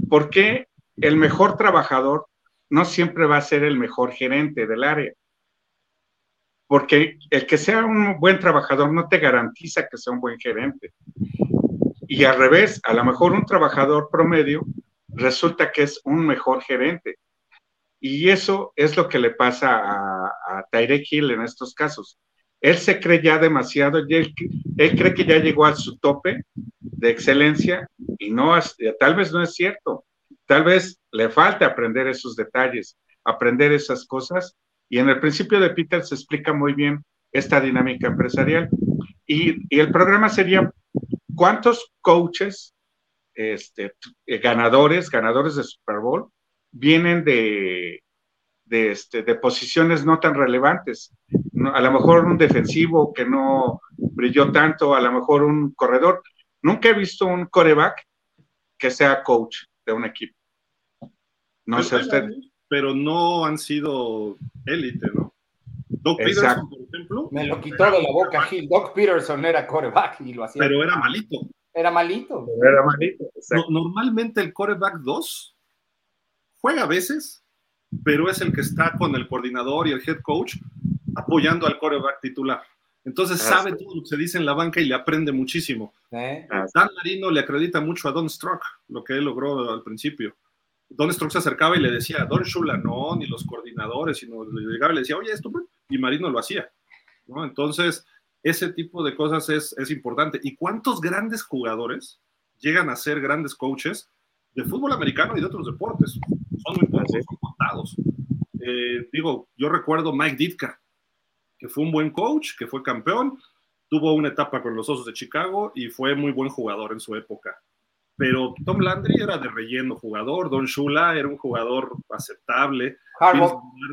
S3: por qué el mejor trabajador no siempre va a ser el mejor gerente del área. Porque el que sea un buen trabajador no te garantiza que sea un buen gerente. Y al revés, a lo mejor un trabajador promedio resulta que es un mejor gerente. Y eso es lo que le pasa a, a Hill en estos casos. Él se cree ya demasiado, él, él, cree que ya llegó a su tope de excelencia y no, tal vez no es cierto. Tal vez le falta aprender esos detalles, aprender esas cosas. Y en el principio de Peter se explica muy bien esta dinámica empresarial. Y, el programa sería, ¿cuántos coaches, este, ganadores, ganadores de Super Bowl, vienen de, de, este, posiciones no tan relevantes. a lo mejor un defensivo que no brilló tanto, a lo mejor un corredor. Nunca he visto un coreback que sea coach de un equipo. No sé usted.
S1: Pero no han sido élite, ¿no?
S2: Doc Peterson, por ejemplo. Me lo quitó de la boca Gil. Doc Peterson era coreback y lo hacía.
S1: Pero era malito.
S2: Era malito.
S3: Era malito.
S1: normalmente el coreback 2 Juega a veces, pero es el que está con el coordinador y el head coach apoyando al coreback titular. Entonces ah, sabe todo lo que se dice en la banca y le aprende muchísimo. Ah, Dan Marino le acredita mucho a Don Strock, lo que él logró al principio. Don Strock se acercaba y le decía, Don Shula, no, ni los coordinadores, sino le llegaba y le decía, oye, esto, y Marino lo hacía. Entonces, ese tipo de cosas es, es importante. ¿Y cuántos grandes jugadores llegan a ser grandes coaches de fútbol americano y de otros deportes? son muy pocos, son contados. Eh, digo, yo recuerdo Mike Ditka, que fue un buen coach, que fue campeón, tuvo una etapa con los Osos de Chicago y fue muy buen jugador en su época. Pero Tom Landry era de relleno jugador, Don Shula era un jugador aceptable,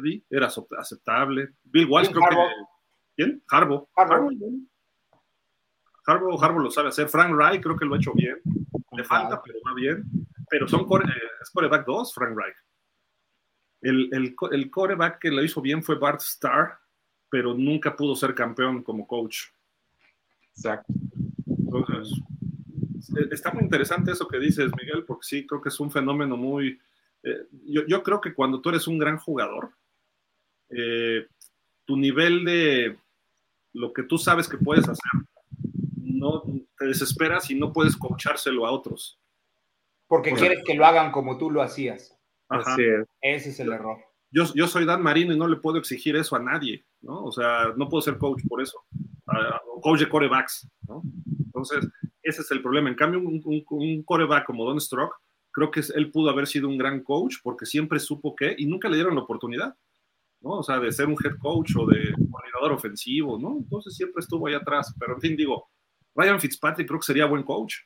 S1: Bill era aceptable, Bill Walsh creo que... ¿Quién? Harbo.
S2: Harbo.
S1: Harbaugh, Harbaugh lo sabe hacer. Frank Reich creo que lo ha hecho bien. Le falta, pero va bien. Pero son core, eh, es coreback 2, Frank Reich. El, el, el coreback que lo hizo bien fue Bart Starr, pero nunca pudo ser campeón como coach.
S3: Exacto.
S1: Entonces, eh, está muy interesante eso que dices, Miguel, porque sí, creo que es un fenómeno muy... Eh, yo, yo, creo que cuando tú eres un gran jugador, eh, tu nivel de lo que tú sabes que puedes hacer, no te desesperas y no puedes coachárselo a otros.
S2: Porque quieres que lo hagan como tú lo hacías.
S3: Así es.
S2: Ese es el error.
S1: Yo, yo, soy Dan Marino y no le puedo exigir eso a nadie, ¿no? O sea, no puedo ser coach por eso. Uh, coach de corebacks, ¿no? Entonces, ese es el problema. En cambio, un, un, un coreback como Don Strock, creo que él pudo haber sido un gran coach porque siempre supo que y nunca le dieron la oportunidad. ¿no? O sea, de ser un head coach o de coordinador ofensivo, ¿no? Entonces siempre estuvo ahí atrás. Pero en fin, digo, Ryan Fitzpatrick creo que sería buen coach.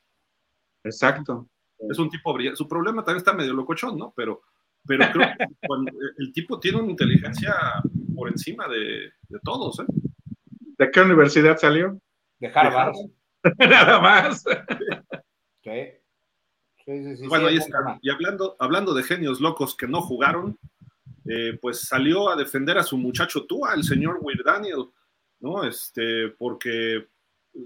S3: Exacto.
S1: Es un tipo brillante. Su problema también está medio locochón, ¿no? Pero, pero creo que [LAUGHS] cuando, el tipo tiene una inteligencia por encima de, de, todos, ¿eh?
S3: ¿De qué universidad salió?
S2: De Harvard. [LAUGHS]
S3: Nada más.
S2: Sí. Sí, sí,
S1: bueno, ahí está. Y hablando, hablando de genios locos que no jugaron, eh, pues salió a defender a su muchacho Tua, el señor Weir Daniel, ¿no? Este, porque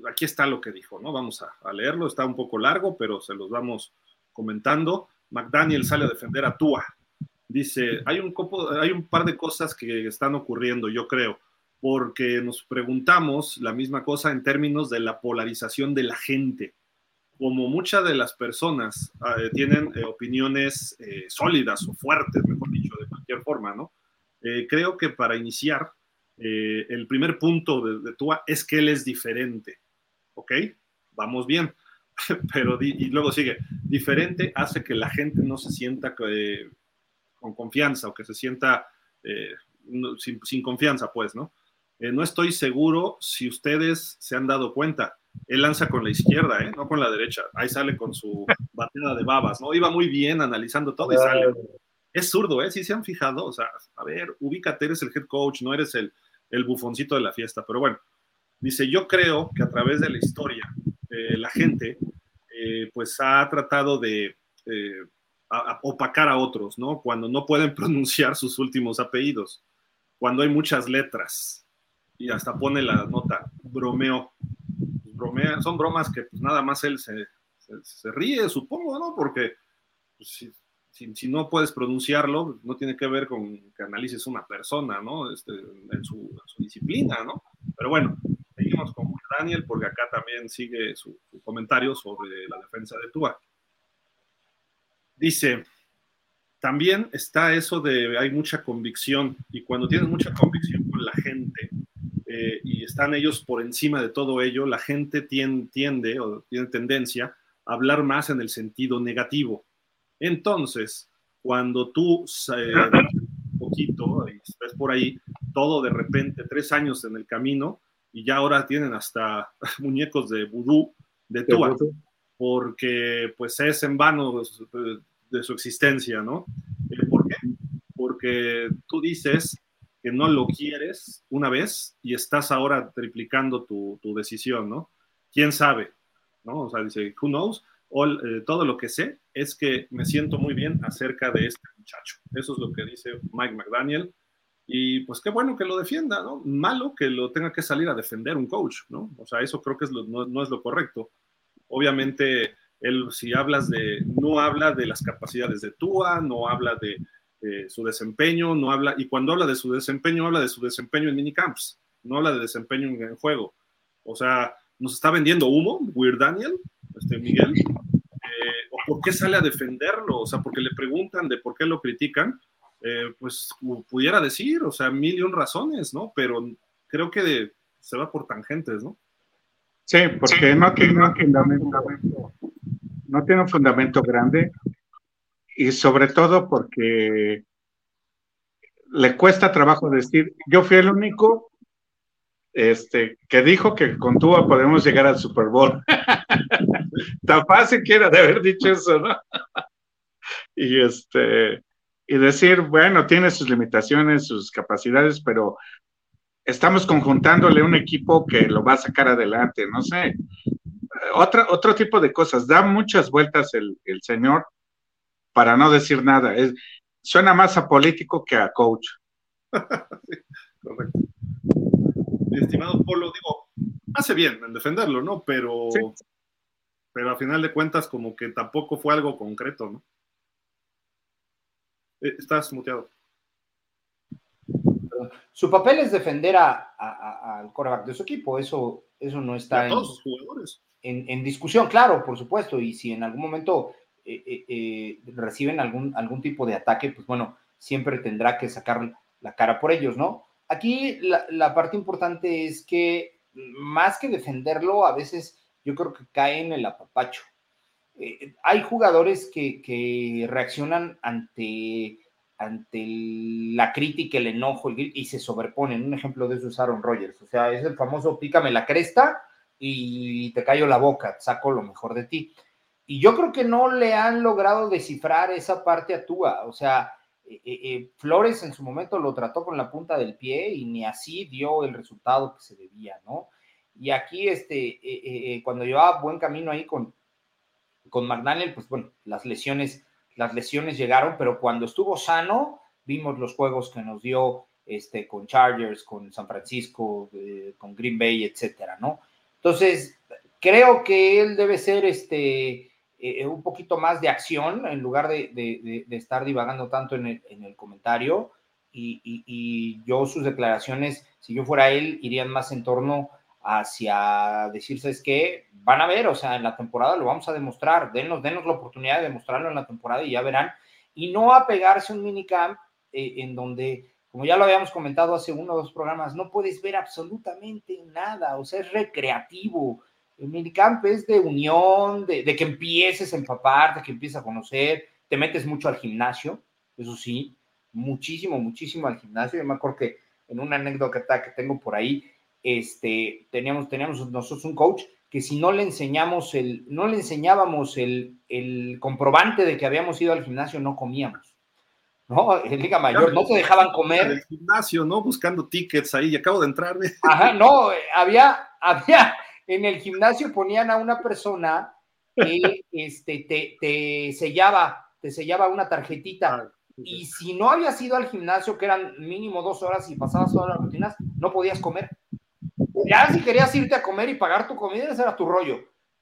S1: aquí está lo que dijo, ¿no? Vamos a, a, leerlo, está un poco largo, pero se los vamos comentando. McDaniel sale a defender a Tua. Dice, hay un, copo, hay un par de cosas que están ocurriendo, yo creo, porque nos preguntamos la misma cosa en términos de la polarización de la gente como muchas de las personas eh, tienen eh, opiniones eh, sólidas o fuertes, mejor dicho, de cualquier forma, ¿no? Eh, creo que para iniciar, el primer punto de, de Tua es que él es diferente, ¿ok? Vamos bien, [LAUGHS] pero y luego sigue, diferente hace que la gente no se sienta con confianza o que se sienta sin, sin, confianza, pues, ¿no? no estoy seguro si ustedes se han dado cuenta, él lanza con la izquierda, ¿eh? no con la derecha. Ahí sale con su bateada de babas, ¿no? Iba muy bien analizando todo y sale. Es zurdo, ¿eh? Si se han fijado, o sea, a ver, ubícate, eres el head coach, no eres el, el bufoncito de la fiesta. Pero bueno, dice, yo creo que a través de la historia, eh, la gente, eh, pues ha tratado de eh, a, opacar a otros, ¿no? Cuando no pueden [LAUGHS] pronunciar sus últimos apellidos, cuando hay muchas letras, y hasta pone la nota, bromeo bromea, son bromas que pues nada más él se, se, se ríe, supongo, ¿no? Porque pues, si, si, si, no puedes pronunciarlo, no tiene que ver con que analices una persona, ¿no? Este, en, su, en, su, disciplina, ¿no? Pero bueno, seguimos con Daniel, porque acá también sigue su, su comentario sobre la defensa de Tua. Dice, también está eso de hay mucha convicción y cuando tienes mucha convicción con la gente, eh, y están ellos por encima de todo ello, la gente tiende, tiende o tiene tendencia a hablar más en el sentido negativo. Entonces, cuando tú eh, un poquito y ves por ahí todo de repente, tres años en el camino, y ya ahora tienen hasta [LAUGHS] muñecos de vudú de Tua, porque pues es en vano de, su existencia, ¿no? ¿Por qué? Porque tú dices, que no lo quieres una vez y estás ahora triplicando tu, tu decisión, ¿no? ¿Quién sabe? ¿No? O sea, dice, who knows? Eh, todo lo que sé es que me siento muy bien acerca de este muchacho. Eso es lo que dice Mike McDaniel. Y pues qué bueno que lo defienda, ¿no? Malo que lo tenga que salir a defender un coach, ¿no? O sea, eso creo que es no, no es lo correcto. Obviamente, él, si hablas de, no habla de las capacidades de Tua, no habla de, eh, su desempeño, no habla, y cuando habla de su desempeño, habla de su desempeño en minicamps, no habla de desempeño en, en juego. O sea, nos está vendiendo humo, Weird Daniel, este Miguel, eh, o por qué sale a defenderlo, o sea, porque le preguntan de por qué lo critican, eh, pues pudiera decir, o sea, mil y un razones, ¿no? Pero creo que de, se va por tangentes, ¿no?
S3: Sí, porque no tiene un fundamento, no tiene un fundamento grande, y sobre todo porque le cuesta trabajo decir, yo fui el único este, que dijo que con Tua podemos llegar al Super Bowl. [LAUGHS] Tan fácil que era de haber dicho eso, ¿no? [LAUGHS] y este, y decir, bueno, tiene sus limitaciones, sus capacidades, pero estamos conjuntándole un equipo que lo va a sacar adelante, no sé. Otra, otro tipo de cosas. Da muchas vueltas el, el señor para no decir nada. Es, suena más a político que a coach. [LAUGHS]
S1: correcto. Mi estimado Polo, digo, hace bien en defenderlo, ¿no? Pero, pero a final de cuentas, como que tampoco fue algo concreto, ¿no? Eh, estás muteado.
S2: Su papel es defender al coreback de su equipo, eso, eso no está en, En, discusión, claro, por supuesto, y si en algún momento eh, eh, eh, reciben algún, algún tipo de ataque, pues bueno, siempre tendrá que sacar la cara por ellos, ¿no? Aquí la, parte importante es que más que defenderlo, a veces yo creo que cae en el apapacho. hay jugadores que, que reaccionan ante ante la crítica, el enojo y se sobreponen. Un ejemplo de eso es Aaron Rodgers. O sea, es el famoso pícame la cresta y te callo la boca, saco lo mejor de ti. Y yo creo que no le han logrado descifrar esa parte a Tua. O sea, eh, eh, eh, Flores en su momento lo trató con la punta del pie y ni así dio el resultado que se debía, ¿no? Y aquí, este, cuando llevaba buen camino ahí con, con McDaniel, pues bueno, las lesiones las lesiones llegaron, pero cuando estuvo sano, vimos los juegos que nos dio este, con Chargers, con San Francisco, eh, con Green Bay, etcétera, ¿no? Entonces, creo que él debe ser este, eh, un poquito más de acción en lugar de, estar divagando tanto en el, comentario. Y, y, yo sus declaraciones, si yo fuera él, irían más en torno hacia decirse es que van a ver, o sea, en la temporada lo vamos a demostrar, denos, denos la oportunidad de demostrarlo en la temporada y ya verán, y no a pegarse un minicamp eh, en donde, como ya lo habíamos comentado hace uno o dos programas, no puedes ver absolutamente nada, o sea, es recreativo. El minicamp es de unión, de, que empieces a empapar, de que empieces a conocer, te metes mucho al gimnasio, eso sí, muchísimo, muchísimo al gimnasio. Yo me acuerdo que en una anécdota que tengo por ahí, este, teníamos, teníamos nosotros un coach que si no le enseñamos el, no le enseñábamos el, el comprobante de que habíamos ido al gimnasio, no comíamos. ¿No? En Liga Mayor, no te dejaban comer. En
S1: el gimnasio, ¿no? Buscando tickets ahí, y acabo de entrar.
S2: Ajá, no, había, había, en el gimnasio ponían a una persona que este, te, te sellaba, te sellaba una tarjetita. Ah, y si no habías ido al gimnasio, que eran mínimo dos horas y pasabas todas las rutinas, no podías comer. Ya si querías irte a comer y pagar tu comida, ese era tu rollo.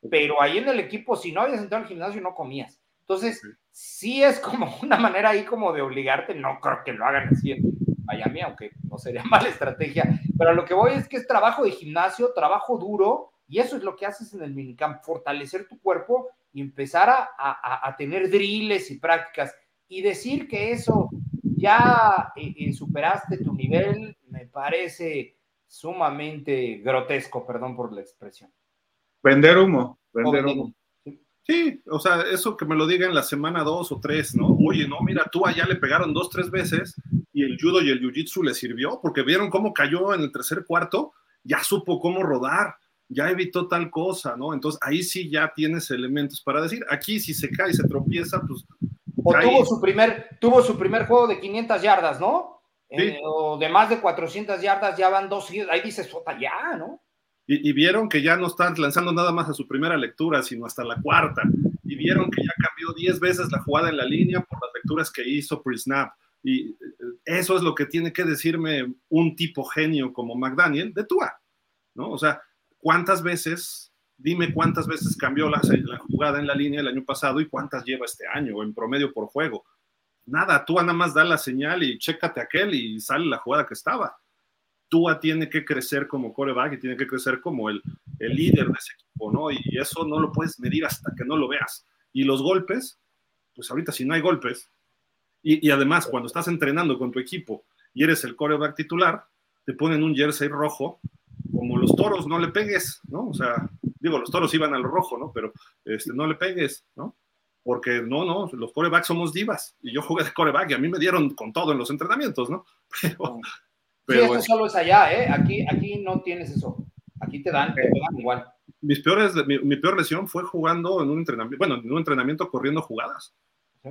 S2: Pero ahí en el equipo, si no habías entrado al gimnasio, no comías. Entonces, sí es como [LAUGHS] una manera ahí como de obligarte. No creo que lo hagan así en Miami, aunque no sería [LAUGHS] mala estrategia. Pero lo que voy es que es trabajo de gimnasio, trabajo duro, y eso es lo que haces en el minicamp, fortalecer tu cuerpo y empezar a, tener drills y prácticas. Y decir que eso ya eh, eh, superaste tu nivel, me parece sumamente grotesco, perdón por la expresión.
S3: Vender humo, vender humo.
S1: Sí, o sea, eso que me lo diga en la semana dos o tres, ¿no? Oye, no, mira, tú allá le pegaron dos, tres veces y el judo y el jiu-jitsu le sirvió porque vieron cómo cayó en el tercer cuarto, ya supo cómo rodar, ya evitó tal cosa, ¿no? Entonces ahí sí ya tienes elementos para decir, aquí si se cae, se tropieza, pues...
S2: O tuvo su, primer, tuvo su primer juego de 500 yardas, ¿no? Eh, o de más de 400 yardas ya van dos, ahí dice Sota ya, ¿no?
S1: Y, vieron que ya no están lanzando nada más a su primera lectura, sino hasta la cuarta. Y vieron que ya cambió 10 veces la jugada en la línea por las lecturas que hizo pre-snap. Y eh, eso es lo que tiene que decirme un tipo genio como McDaniel de Tua, ¿no? O sea, ¿cuántas veces, dime cuántas veces cambió la, la jugada en la línea el año pasado y cuántas lleva este año en promedio por juego? nada, Tua nada más da la señal y chécate aquel y sale la jugada que estaba. Tua tiene que crecer como coreback y tiene que crecer como el, líder de ese equipo, ¿no? Y eso no lo puedes medir hasta que no lo veas. Y los golpes, pues ahorita si no hay golpes, y, además cuando estás entrenando con tu equipo y eres el coreback titular, te ponen un jersey rojo, como los toros, no le pegues, ¿no? O sea, digo, los toros iban al rojo, ¿no? Pero este, no le pegues, ¿no? porque no, no, los corebacks somos divas y yo jugué de coreback y a mí me dieron con todo en los entrenamientos, ¿no? [LAUGHS]
S2: Pero, sí, eso solo es allá, ¿eh? Aquí, aquí no tienes eso. Aquí te dan, te dan igual.
S1: Mis peores, mi, peor lesión fue jugando en un entrenamiento, bueno, en un entrenamiento corriendo jugadas.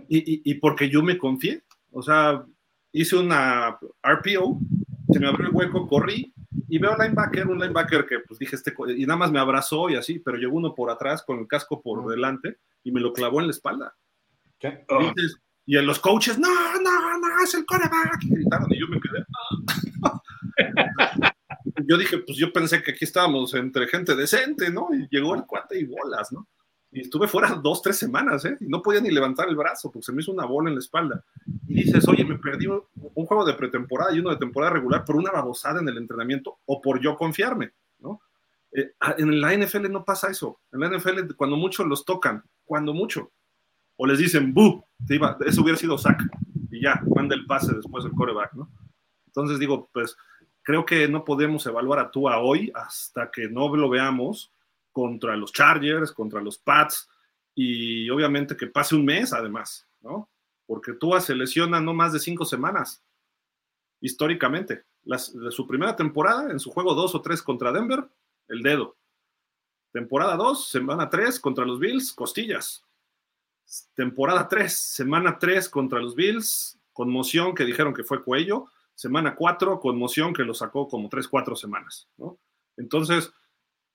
S1: Y, y, porque yo me confié. O sea, hice una RPO, se me abrió el hueco, corrí Y veo linebacker, un linebacker que pues dije, este, y nada más me abrazó y así, pero llegó uno por atrás con el casco por delante y me lo clavó en la espalda. ¿Qué? Y, en los coaches, no, no, no, es el coreback. Y gritaron y yo me quedé. [LAUGHS] yo dije, pues yo pensé que aquí estábamos entre gente decente, ¿no? Y llegó el cuate y bolas, ¿no? Y estuve fuera dos, tres semanas, ¿eh? Y no podía ni levantar el brazo porque se me hizo una bola en la espalda. Y dices, oye, me perdí un juego de pretemporada y uno de temporada regular por una babosada en el entrenamiento o por yo confiarme, ¿no? Eh, en la NFL no pasa eso. En la NFL, cuando mucho los tocan, cuando mucho, o les dicen, ¡bu! eso hubiera sido sack. Y ya, manda el pase después del coreback, ¿no? Entonces digo, pues creo que no podemos evaluar a Tua hoy hasta que no lo veamos contra los Chargers, contra los Pats, y obviamente que pase un mes además, ¿no? Porque Tua se lesiona no más de cinco semanas, históricamente. de su primera temporada, en su juego 2 o 3 contra Denver, el dedo. Temporada 2, semana 3 contra los Bills, costillas. Temporada 3, semana 3 contra los Bills, conmoción que dijeron que fue cuello. Semana 4, conmoción que lo sacó como 3, 4 semanas. Entonces,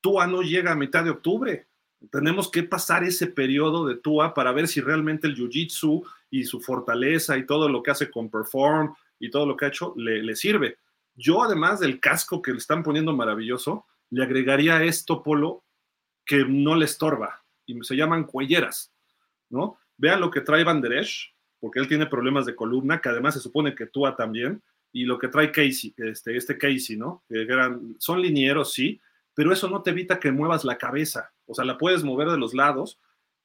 S1: Tua no llega a mitad de octubre. Tenemos que pasar ese periodo de Tua para ver si realmente el Jiu-Jitsu y su fortaleza y todo lo que hace con Perform y todo lo que ha hecho le, sirve. Yo, además del casco que le están poniendo maravilloso, le agregaría esto, Polo, que no le estorba y se llaman cuelleras, ¿no? Vean lo que trae Van Der Esch, porque él tiene problemas de columna, que además se supone que Tua también, y lo que trae Casey, este, este Casey, ¿no? Son linieros, sí, pero eso no te evita que muevas la cabeza, o sea, la puedes mover de los lados.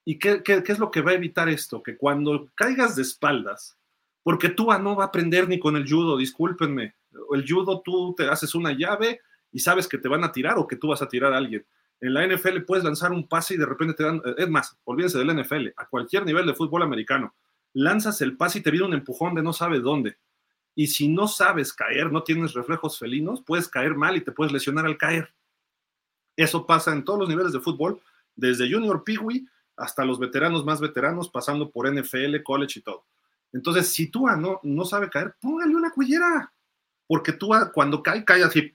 S1: ¿Y qué, es lo que va a evitar esto? Que cuando caigas de espaldas, porque tú no va a aprender ni con el judo, discúlpenme, el judo tú te haces una llave y sabes que te van a tirar o que tú vas a tirar a alguien. En la NFL puedes lanzar un pase y de repente te dan, es más, olvídense del NFL, a cualquier nivel de fútbol americano, lanzas el pase y te viene un empujón de no sabe dónde. Y si no sabes caer, no tienes reflejos felinos, puedes caer mal y te puedes lesionar al caer. Eso pasa en todos los niveles de fútbol, desde Junior Peewee hasta los veteranos más veteranos, pasando por NFL, college y todo. Entonces, si tú no, no sabe caer, póngale una cuellera, porque tú cuando cae, cae así.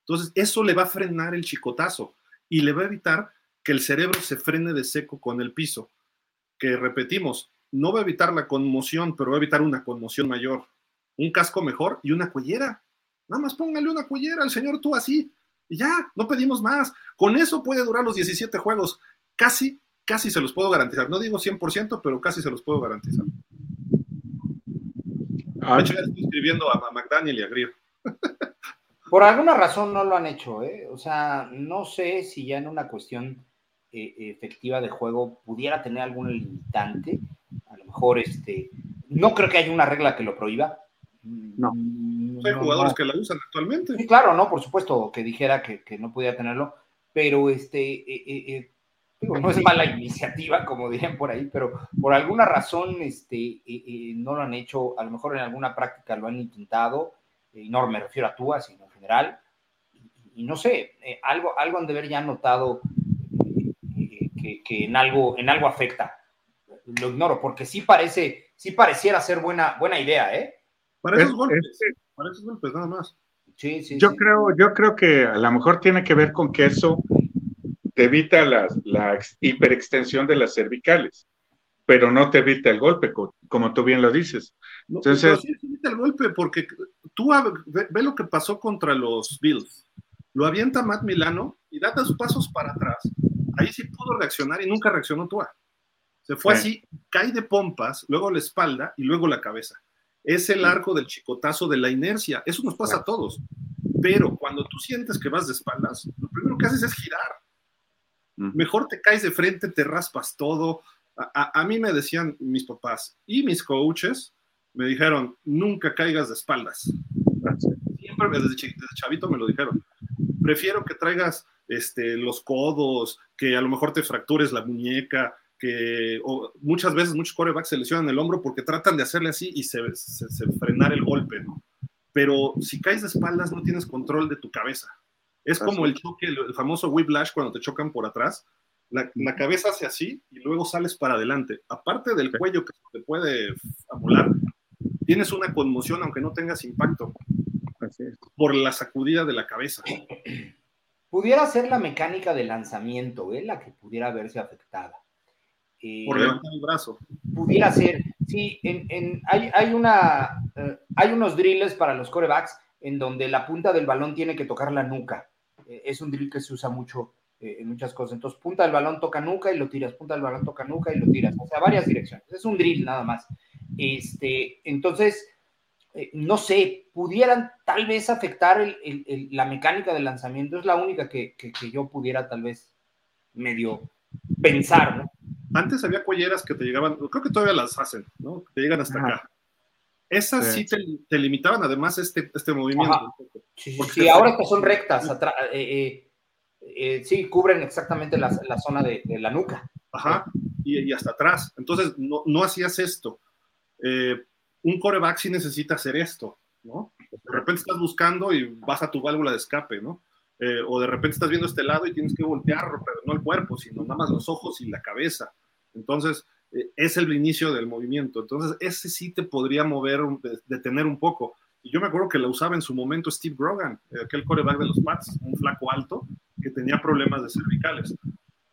S1: Entonces, eso le va a frenar el chicotazo y le va a evitar que el cerebro se frene de seco con el piso. Que repetimos, no va a evitar la conmoción, pero va a evitar una conmoción mayor. Un casco mejor y una cuellera. Nada más póngale una cuellera al señor tú así. Y ya, no pedimos más. Con eso puede durar los 17 juegos. Casi, casi se los puedo garantizar. No digo 100%, pero casi se los puedo garantizar. Ah. De hecho, ya estoy escribiendo a, McDaniel y a Greer. [LAUGHS]
S2: Por alguna razón no lo han hecho, ¿eh? O sea, no sé si ya en una cuestión eh, efectiva de juego pudiera tener algún limitante. A lo mejor, este, no creo que haya una regla que lo prohíba.
S1: No. Hay jugadores que la usan actualmente.
S2: Sí, claro, no, por supuesto, que dijera que, no podía tenerlo, pero este, eh, eh, eh, no es mala iniciativa, como dirían por ahí, pero por alguna razón este, no lo han hecho, a lo mejor en alguna práctica lo han intentado, y no me refiero a Túa, sino general, y, no sé, algo, algo han de haber ya notado que, en, algo, en algo afecta. Lo ignoro, porque sí parece, sí pareciera ser buena, buena idea, ¿eh?
S1: Para esos golpes, para esos golpes nada más.
S3: Sí, sí, yo, Creo, yo creo que a lo mejor tiene que ver con que eso te evita la, la hiperextensión de las cervicales, pero no te evita el golpe, como tú bien lo dices. Entonces,
S1: sí, evita el golpe, porque tú ve, lo que pasó contra los Bills. Lo avienta Matt Milano y da sus pasos para atrás. Ahí sí pudo reaccionar y nunca reaccionó Tua. Se fue así, cae de pompas, luego la espalda y luego la cabeza es el arco del chicotazo de la inercia. Eso nos pasa a todos. Pero cuando tú sientes que vas de espaldas, lo primero que haces es girar. Mejor te caes de frente, te raspas todo. A, mí me decían mis papás y mis coaches, me dijeron, nunca caigas de espaldas. Siempre desde, chavito me lo dijeron. Prefiero que traigas este, los codos, que a lo mejor te fractures la muñeca, que muchas veces muchos corebacks se lesionan el hombro porque tratan de hacerle así y se, se, frenar el golpe, ¿no? Pero si caes de espaldas no tienes control de tu cabeza. Es como el choque, el, famoso whiplash cuando te chocan por atrás. La, cabeza hace así y luego sales para adelante. Aparte del cuello que te puede amolar, tienes una conmoción aunque no tengas impacto. por la sacudida de la cabeza. [CLEARS THROAT]
S2: Pudiera ser la mecánica de lanzamiento, ¿eh? la que pudiera verse afectada.
S1: Eh, por levantar el brazo.
S2: Pudiera ser. Sí, en, hay, hay, una, eh, hay unos drills para los corebacks en donde la punta del balón tiene que tocar la nuca. Eh, es un drill que se usa mucho en muchas cosas. Entonces, punta del balón toca nuca y lo tiras, punta del balón toca nuca y lo tiras. O sea, varias direcciones. Es un drill nada más. Este, entonces, eh, no sé, pudieran tal vez afectar la mecánica del lanzamiento. Es la única que, yo pudiera tal vez medio pensar, ¿no?
S1: Antes había cuelleras que te llegaban, creo que todavía las hacen, ¿no? te llegan hasta acá. Esas sí, te, limitaban además este, este movimiento.
S2: Sí, sí, ahora que son rectas, eh, eh, sí, cubren exactamente la, zona de, la nuca.
S1: Ajá, y, hasta atrás. Entonces, no, no hacías esto. Eh, un coreback sí necesita hacer esto, ¿no? De repente estás buscando y vas a tu válvula de escape, ¿no? Eh, o de repente estás viendo este lado y tienes que voltear, pero no el cuerpo, sino nada más los ojos y la cabeza. Entonces, eh, es el inicio del movimiento. Entonces, ese sí te podría mover, detener un poco. Y yo me acuerdo que lo usaba en su momento Steve Grogan, aquel coreback de los Pats, un flaco alto que tenía problemas de cervicales.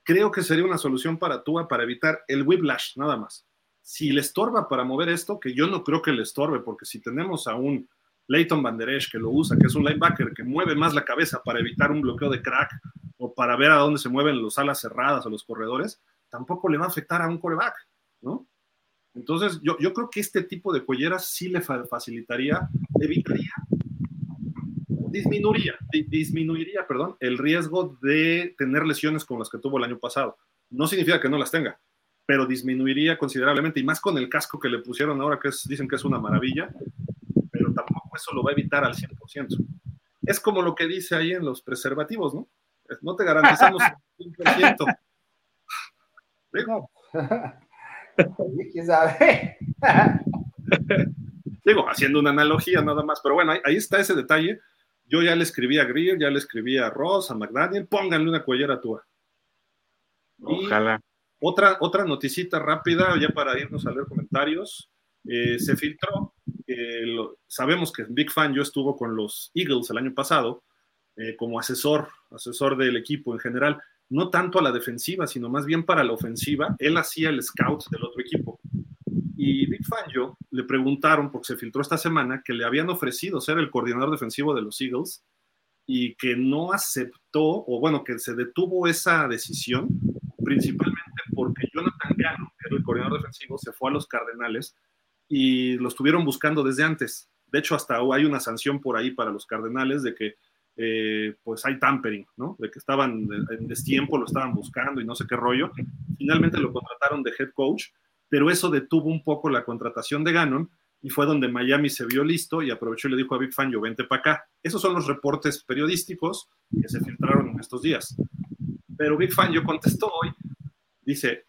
S1: Creo que sería una solución para Tua para evitar el whiplash, nada más si le estorba para mover esto, que yo no creo que le estorbe, porque si tenemos a un Leighton Banderesh que lo usa, que es un linebacker que mueve más la cabeza para evitar un bloqueo de crack o para ver a dónde se mueven los alas cerradas o los corredores, tampoco le va a afectar a un coreback, ¿no? Entonces, yo, yo creo que este tipo de cuelleras sí le facilitaría, evitaría, disminuiría, disminuiría, perdón, el riesgo de tener lesiones como las que tuvo el año pasado. No significa que no las tenga, pero disminuiría considerablemente, y más con el casco que le pusieron ahora, que dicen que es una maravilla, pero tampoco eso lo va a evitar al 100%. Es como lo que dice ahí en los preservativos, ¿no? No te garantizamos el [LAUGHS] 100%. Digo, [LAUGHS]
S2: ¿Quién sabe? [LAUGHS]
S1: Digo, haciendo una analogía nada más, pero bueno, ahí, está ese detalle. Yo ya le escribí a Greer, ya le escribí a Ross, a McDaniel, pónganle una cuellera a
S3: Ojalá.
S1: Otra, otra noticita rápida, ya para irnos a leer comentarios. Eh, se filtró, sabemos que Big Fan yo estuvo con los Eagles el año pasado eh, como asesor, asesor del equipo en general, no tanto a la defensiva, sino más bien para la ofensiva. Él hacía el scout del otro equipo. Y Big yo le preguntaron, porque se filtró esta semana, que le habían ofrecido ser el coordinador defensivo de los Eagles y que no aceptó, o bueno, que se detuvo esa decisión, principalmente Era el coordinador defensivo, se fue a los Cardenales y lo estuvieron buscando desde antes. De hecho, hasta hay una sanción por ahí para los Cardenales de que eh, pues hay tampering, ¿no? De que estaban en destiempo, lo estaban buscando y no sé qué rollo. Finalmente lo contrataron de head coach, pero eso detuvo un poco la contratación de Gannon y fue donde Miami se vio listo y aprovechó y le dijo a Big Fan, yo vente para acá. Esos son los reportes periodísticos que se filtraron en estos días. Pero Big Fan yo contestó hoy dice,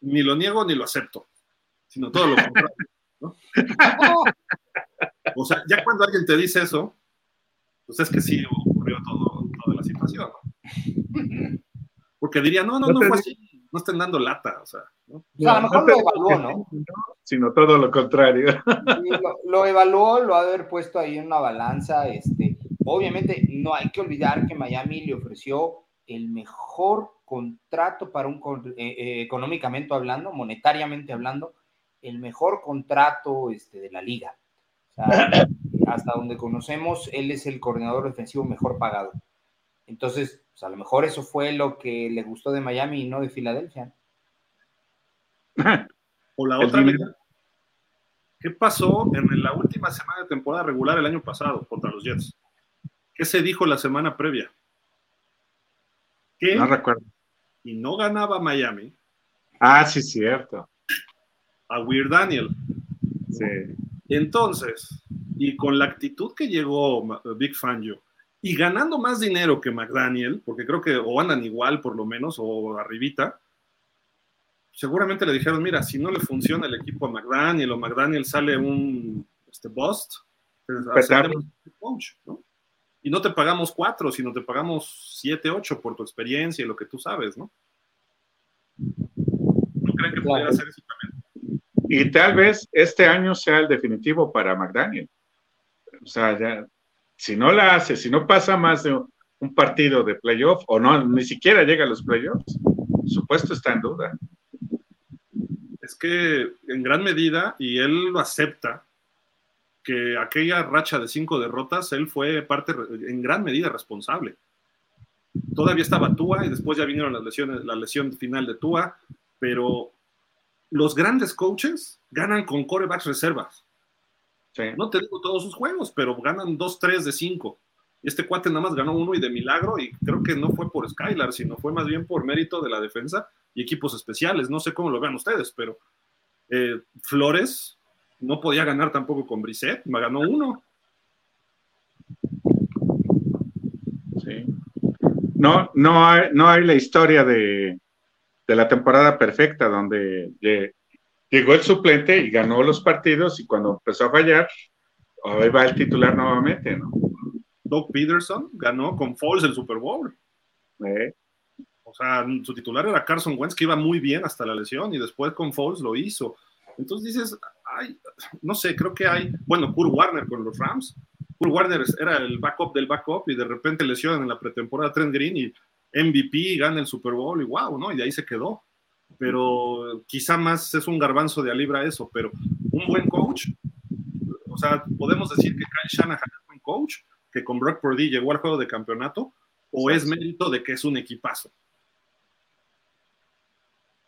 S1: ni lo niego ni lo acepto, sino todo lo contrario. ¿no? [LAUGHS] o sea, ya cuando alguien te dice eso, pues es que sí ocurrió todo, toda la situación. Porque diría, no, no, no fue así, no estén dando lata, o sea. ¿no?
S2: a lo mejor lo evaluó, ¿no?
S3: Sino todo lo contrario.
S2: lo, lo, evaluó, lo ha de haber puesto ahí en una balanza. Este, obviamente, no hay que olvidar que Miami le ofreció el mejor contrato para un, eh, eh, económicamente hablando, monetariamente hablando, el mejor contrato este, de la liga. [COUGHS] hasta donde conocemos, él es el coordinador defensivo mejor pagado. Entonces, pues, a lo mejor eso fue lo que le gustó de Miami y no de Filadelfia. [COUGHS]
S1: O la otra, ¿qué pasó en la última semana de temporada regular el año pasado contra los Jets? ¿Qué se dijo la semana previa?
S3: no recuerdo
S1: y no ganaba Miami.
S3: Ah, sí, cierto.
S1: A Weird Daniel. Sí. Entonces, y con la actitud que llegó Big Fangio, y ganando más dinero que McDaniel, porque creo que o andan igual por lo menos, o arribita, seguramente le dijeron, mira, si no le funciona el equipo a McDaniel o McDaniel sale un este, bust, pues, coach, ¿no? Y no te pagamos cuatro, sino te pagamos siete, ocho por tu experiencia y lo que tú sabes, ¿no? ¿No creen que pudiera ser eso también?
S3: Y tal vez este año sea el definitivo para McDaniel. O sea, ya si no la hace, si no pasa más de un partido de playoff o no, ni siquiera llega a los playoffs, su puesto está en duda.
S1: Es que en gran medida, y él lo acepta, que aquella racha de cinco derrotas, él fue parte, en gran medida responsable. Todavía estaba Tua y después ya vinieron las lesiones, la lesión final de Tua, pero los grandes coaches ganan con corebacks reservas. No te digo todos sus juegos, pero ganan dos, tres de cinco. Este cuate nada más ganó uno y de milagro, y creo que no fue por Skylar, sino fue más bien por mérito de la defensa y equipos especiales. No sé cómo lo vean ustedes, pero eh, Flores no podía ganar tampoco con Brissett, me ganó uno.
S3: Sí. No, no hay, no hay la historia de, de la temporada perfecta donde llegó el suplente y ganó los partidos y cuando empezó a fallar, ahí va el titular nuevamente, ¿no?
S1: Doug Peterson ganó con Foles el Super Bowl. O sea, su titular era Carson Wentz, que iba muy bien hasta la lesión y después con Foles lo hizo. Entonces dices, ay, no sé, creo que hay, bueno, Kurt Warner con los Rams. Kurt Warner era el backup del backup y de repente lesionan en la pretemporada Trent Green y MVP gana el Super Bowl y wow, ¿no? Y de ahí se quedó pero quizá más es un garbanzo de a libra eso, pero un buen coach, o sea, podemos decir que Kyle Shanahan es un buen coach, que con Brock Purdy llegó al juego de campeonato, o es mérito de que es un equipazo.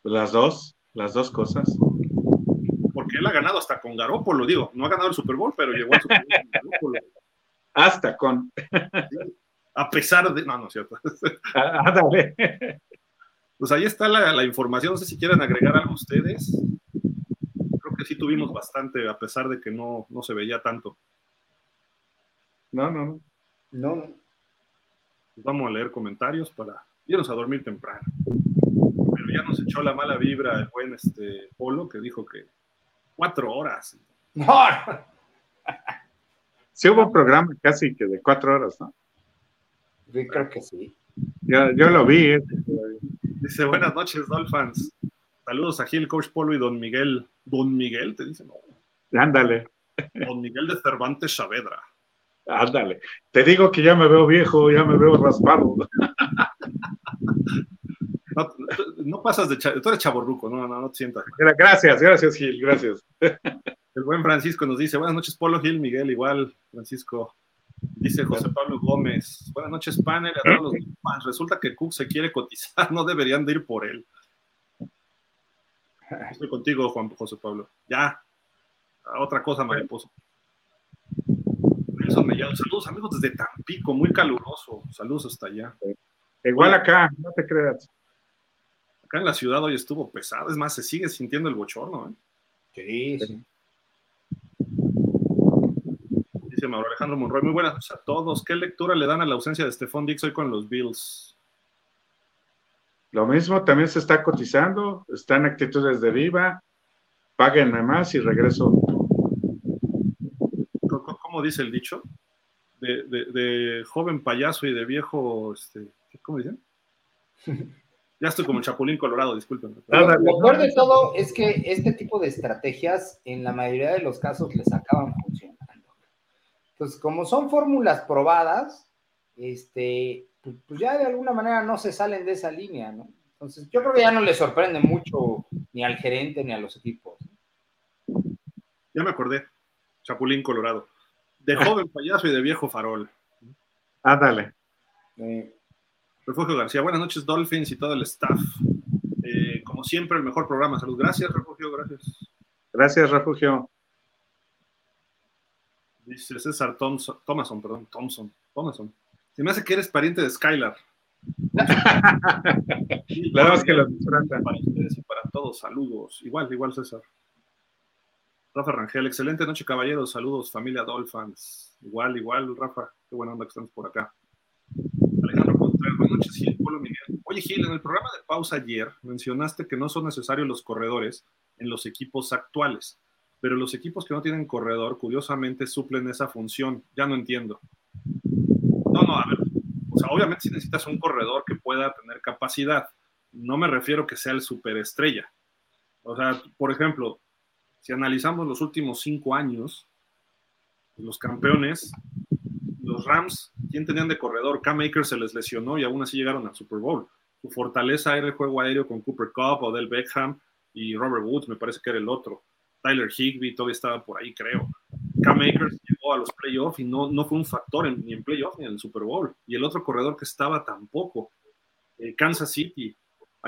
S3: Las dos, las dos cosas.
S1: Él ha ganado hasta con Garópolo, digo, no ha ganado el Super Bowl, pero llegó al Super Bowl con Garópolo.
S3: Hasta con.
S1: A pesar de. No, no es cierto. [LAUGHS]
S3: Ah, dale
S1: pues ahí está la, información. No sé si quieren agregar algo ustedes. Creo que sí tuvimos bastante, a pesar de que no, no se veía tanto.
S3: No, no,
S2: no. No.
S1: Pues vamos a leer comentarios para irnos a dormir temprano. Pero ya nos echó la mala vibra el buen este Polo que dijo que cuatro horas. No. [LAUGHS]
S3: Sí hubo un programa casi que de cuatro horas, ¿no?
S2: Yo creo que sí.
S3: Yo, yo lo vi. ¿eh?
S1: Dice, buenas noches, Dolphins. Saludos a Gil, Coach Polo y Don Miguel. Don Miguel, te dice, no.
S3: Ándale.
S1: Don Miguel de Cervantes Saavedra.
S3: Ándale. Te digo que ya me veo viejo, ya me veo raspado. [LAUGHS]
S1: No, pasas de tú eres chaborruco, no, no, no te sientas.
S3: Gracias, gracias, Gil, gracias. [LAUGHS]
S1: El buen Francisco nos dice, buenas noches, Polo Gil, Miguel, igual, Francisco. Dice José Pablo Gómez. Buenas noches, panel. A todos los fans. Resulta que Cook se quiere cotizar, no deberían de ir por él. Estoy contigo, Juan José Pablo. Ya. otra cosa, mariposa. Nelson Mellado. Saludos, amigos, desde Tampico, muy caluroso. Saludos hasta allá.
S3: Igual acá, no te creas.
S1: Acá en la ciudad hoy estuvo pesado. Es más, se sigue sintiendo el bochorno. ¿eh?
S2: Sí, sí.
S1: Mauro Alejandro Monroy. Muy buenas a todos. ¿Qué lectura le dan a la ausencia de Stephon Dix hoy con los Bills?
S3: Lo mismo, también se está cotizando, están actitudes de viva, páguenme más y regreso.
S1: ¿Cómo dice el dicho? De, joven payaso y de viejo, este, ¿cómo dicen? [LAUGHS] Ya estoy como el Chapulín Colorado, disculpen.
S2: Lo, mejor de todo es que este tipo de estrategias en la mayoría de los casos les acaban funcionando. Entonces, como son fórmulas probadas, este, pues, pues, ya de alguna manera no se salen de esa línea, ¿no? Entonces, yo creo que ya no le sorprende mucho ni al gerente ni a los equipos.
S1: Ya me acordé, Chapulín Colorado. De joven payaso y de viejo farol.
S3: Ándale.
S1: Refugio García, buenas noches, Dolphins y todo el staff. Eh, como siempre, el mejor programa. Salud. Gracias, Refugio, gracias.
S3: Gracias, Refugio.
S1: Dice César Thompson, Thomason, perdón, Thompson, Thomason. Se me hace que eres pariente de Skylar. [LAUGHS]
S3: La verdad es que lo
S1: Para ustedes y para todos, saludos. Igual, igual César. Rafa Rangel, excelente noche, caballeros. Saludos, familia Dolphins. Igual, igual, Rafa. Qué buena onda que estamos por acá. Noches, Gil. Miguel. Oye, Gil, en el programa de pausa ayer mencionaste que no son necesarios los corredores en los equipos actuales pero los equipos que no tienen corredor, curiosamente, suplen esa función. Ya no entiendo. No, no, a ver. O sea, obviamente si necesitas un corredor que pueda tener capacidad, no me refiero que sea el superestrella. O sea, por ejemplo, si analizamos los últimos cinco años, los campeones los Rams, ¿quién tenían de corredor? Cam Akers se les lesionó y aún así llegaron al Super Bowl. Su fortaleza era el juego aéreo con Cooper Cup, Odell Beckham y Robert Woods, me parece que era el otro. Tyler Higby todavía estaba por ahí, creo. Cam Akers llegó a los playoffs y no, no fue un factor ni en playoffs ni en el Super Bowl. Y el otro corredor que estaba tampoco. Eh, Kansas City.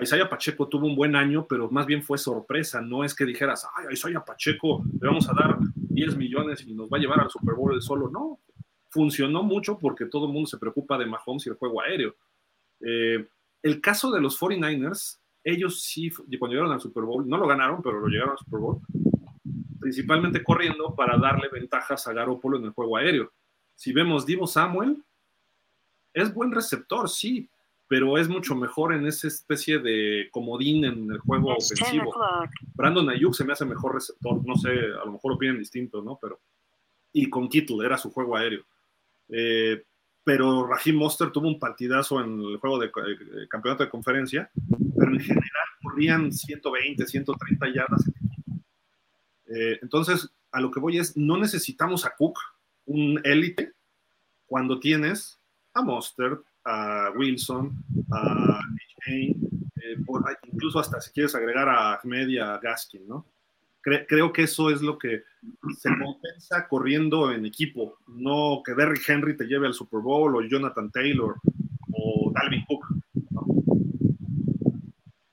S1: Isaiah Pacheco tuvo un buen año, pero más bien fue sorpresa. No es que dijeras, ay, Isaiah Pacheco le vamos a dar 10 millones y nos va a llevar al Super Bowl él solo. No, funcionó mucho porque todo el mundo se preocupa de Mahomes y el juego aéreo. Eh, el caso de los 49ers, ellos sí, cuando llegaron al Super Bowl, no lo ganaron, pero lo llegaron al Super Bowl, principalmente corriendo para darle ventajas a Garoppolo en el juego aéreo. Si vemos Divo Samuel, es buen receptor, sí, pero es mucho mejor en esa especie de comodín en el juego ofensivo. Brandon Ayuk se me hace mejor receptor, no sé, a lo mejor opinan distinto, ¿no? Pero, y con Kittle era su juego aéreo. Eh, pero Raheem Monster tuvo un partidazo en el juego de eh, campeonato de conferencia, pero en general corrían 120, 130 yardas. Eh, entonces, a lo que voy es, no necesitamos a Cook, un élite, cuando tienes a Monster, a Wilson, a H. incluso hasta si quieres agregar a Ahmed y a Gaskin, ¿no? Creo que eso es lo que se compensa corriendo en equipo, no que Derrick Henry te lleve al Super Bowl o Jonathan Taylor o Dalvin Cook.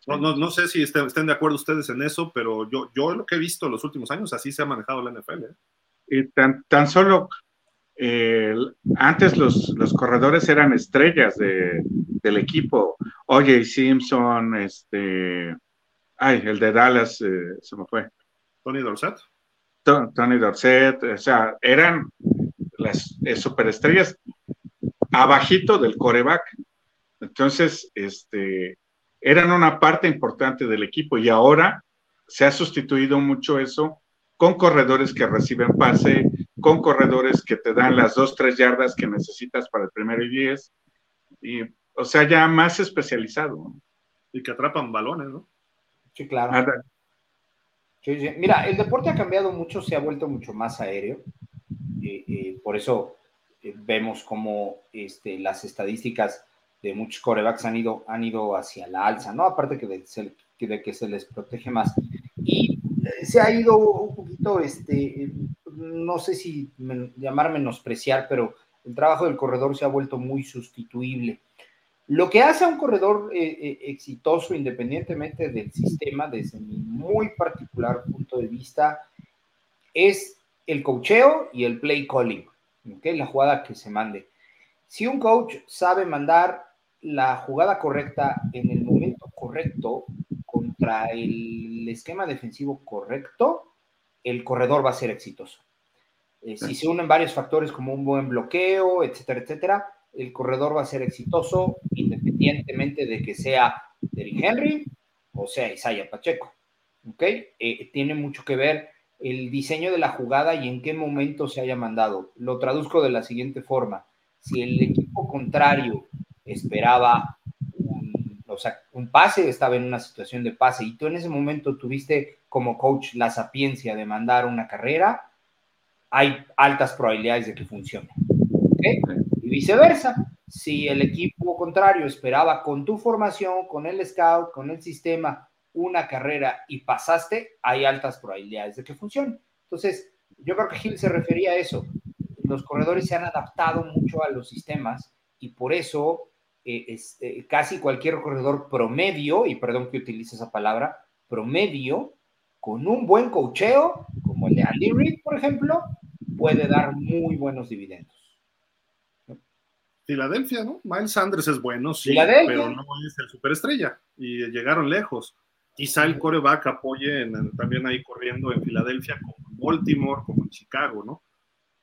S1: No, no, sé si estén, de acuerdo ustedes en eso, pero yo, yo lo que he visto en los últimos años, así se ha manejado la NFL. ¿eh?
S3: Y tan, tan solo eh, antes los, los, corredores eran estrellas de, del equipo. Oye Simpson, este, ay, el de Dallas eh, se me fue.
S1: Tony Dorset.
S3: Tony Dorset, o sea, eran las eh, superestrellas abajito del coreback. Entonces, este, eran una parte importante del equipo y ahora se ha sustituido mucho eso con corredores que reciben pase, con corredores que te dan las dos, tres yardas que necesitas para el primero y diez, y, o sea, ya más especializado.
S1: Y que atrapan balones, ¿no?
S2: Sí, claro. Mira, el deporte ha cambiado mucho, se ha vuelto mucho más aéreo. por eso eh, vemos como este, las estadísticas de muchos corebacks han ido, han ido hacia la alza, ¿no? Aparte que de, de que se les protege más. Y eh, se ha ido un poquito, este, no sé si llamar menospreciar, pero el trabajo del corredor se ha vuelto muy sustituible. Lo que hace a un corredor eh, eh, exitoso, independientemente del sistema, desde mi muy particular punto de vista, es el cocheo y el play calling, ¿okay? la jugada que se mande. Si un coach sabe mandar la jugada correcta en el momento correcto contra el esquema defensivo correcto, el corredor va a ser exitoso. Eh, si se unen varios factores como un buen bloqueo, etcétera, etcétera, el corredor va a ser exitoso independientemente de que sea Derrick Henry o sea Isaiah Pacheco. ¿Ok? Eh, tiene mucho que ver el diseño de la jugada y en qué momento se haya mandado. Lo traduzco de la siguiente forma. Si el equipo contrario esperaba un, o sea, un pase, estaba en una situación de pase y tú en ese momento tuviste como coach la sapiencia de mandar una carrera, hay altas probabilidades de que funcione. ¿Ok? Viceversa. Si el equipo contrario esperaba con tu formación, con el scout, con el sistema, una carrera y pasaste, hay altas probabilidades de que funcione. Entonces, yo creo que Gil se refería a eso. Los corredores se han adaptado mucho a los sistemas y por eso eh, este, casi cualquier corredor promedio, y perdón que utilice esa palabra, promedio, con un buen cocheo, como el de Andy Reid, por ejemplo, puede dar muy buenos dividendos.
S1: Filadelfia, ¿no? Miles Sanders es bueno, sí, pero no es el superestrella y llegaron lejos. Quizá el coreback apoye también ahí corriendo en Filadelfia, como en Baltimore, como en Chicago, ¿no?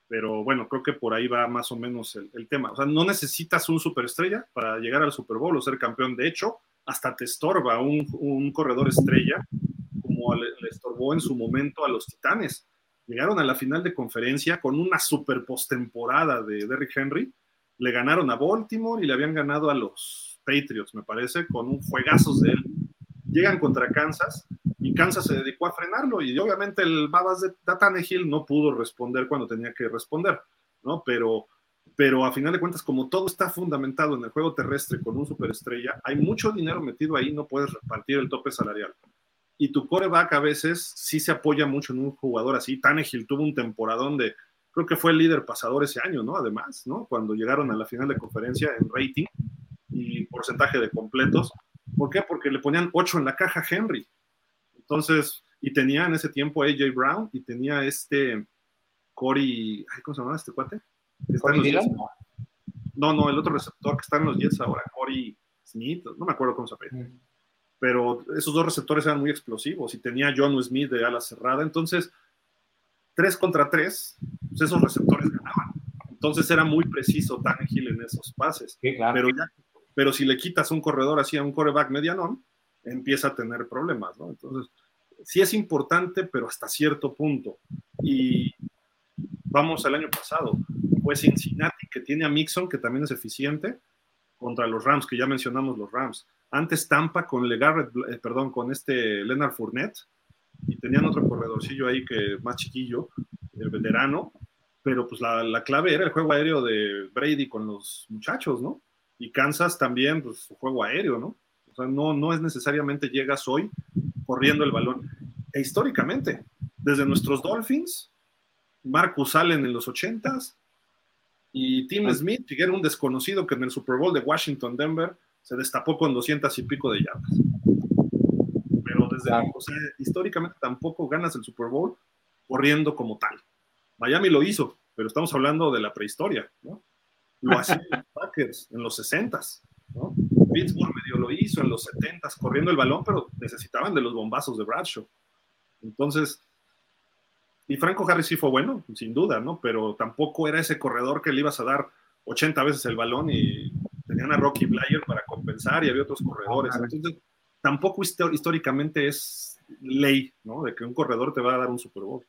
S1: Pero bueno, creo que por ahí va más o menos el, tema. O sea, no necesitas un superestrella para llegar al Super Bowl o ser campeón. De hecho, hasta te estorba un, corredor estrella, como le, le, estorbó en su momento a los Titanes. Llegaron a la final de conferencia con una super postemporada de Derrick Henry le ganaron a Baltimore y le habían ganado a los Patriots, me parece, con un juegazos de él. Llegan contra Kansas y Kansas se dedicó a frenarlo y obviamente el Babas de Hill no pudo responder cuando tenía que responder, ¿no? Pero pero a final de cuentas, como todo está fundamentado en el juego terrestre con un superestrella, hay mucho dinero metido ahí, no puedes repartir el tope salarial. Y tu coreback a veces sí se apoya mucho en un jugador así. Tannehill tuvo un temporadón de, creo que fue el líder pasador ese año, ¿no? Además, ¿no? Cuando llegaron a la final de conferencia en rating y porcentaje de completos. ¿Por qué? Porque le ponían 8 en la caja a Henry. Entonces, y tenía en ese tiempo AJ Brown y tenía este Corey, ¿cómo se llama este cuate? No, no, el otro receptor que está en los Jets ahora, Corey Smith, no me acuerdo cómo se llama. Mm. Pero esos dos receptores eran muy explosivos y tenía John Smith de ala cerrada. Entonces, tres contra tres, pues esos receptores ganaban. Entonces era muy preciso Tannehill en esos pases. pero, ya, pero si le quitas un corredor así a un coreback medianón, empieza a tener problemas, ¿no? Entonces, sí es importante, pero hasta cierto punto. Y vamos al año pasado, fue Cincinnati, que tiene a Mixon, que también es eficiente, contra los Rams, que ya mencionamos los Rams. Antes Tampa con Legarrette, eh, perdón, con este Leonard Fournette, y tenían otro corredorcillo ahí que más chiquillo, el veterano, pero pues la, la, clave era el juego aéreo de Brady con los muchachos, ¿no? Y Kansas también, pues su juego aéreo, ¿no? O sea, no, no es necesariamente llegas hoy corriendo el balón. E históricamente, desde nuestros Dolphins, Marcus Allen en los 80s y Tim ah. Smith, que era un desconocido que en el Super Bowl de Washington Denver se destapó con 200 y pico de yardas. Desde, o sea, históricamente tampoco ganas el Super Bowl corriendo como tal. Miami lo hizo, pero estamos hablando de la prehistoria, ¿no? Lo hacían [LAUGHS] los Packers en los 60s, ¿no? Pittsburgh medio lo hizo en los 70 corriendo el balón, pero necesitaban de los bombazos de Bradshaw. Entonces, y Franco Harris sí fue bueno, sin duda, ¿no? Pero tampoco era ese corredor que le ibas a dar 80 veces el balón y tenían a Rocky Blair para compensar y había otros corredores. Entonces, tampoco históricamente es ley, ¿no? De que un corredor te va a dar un Super Bowl.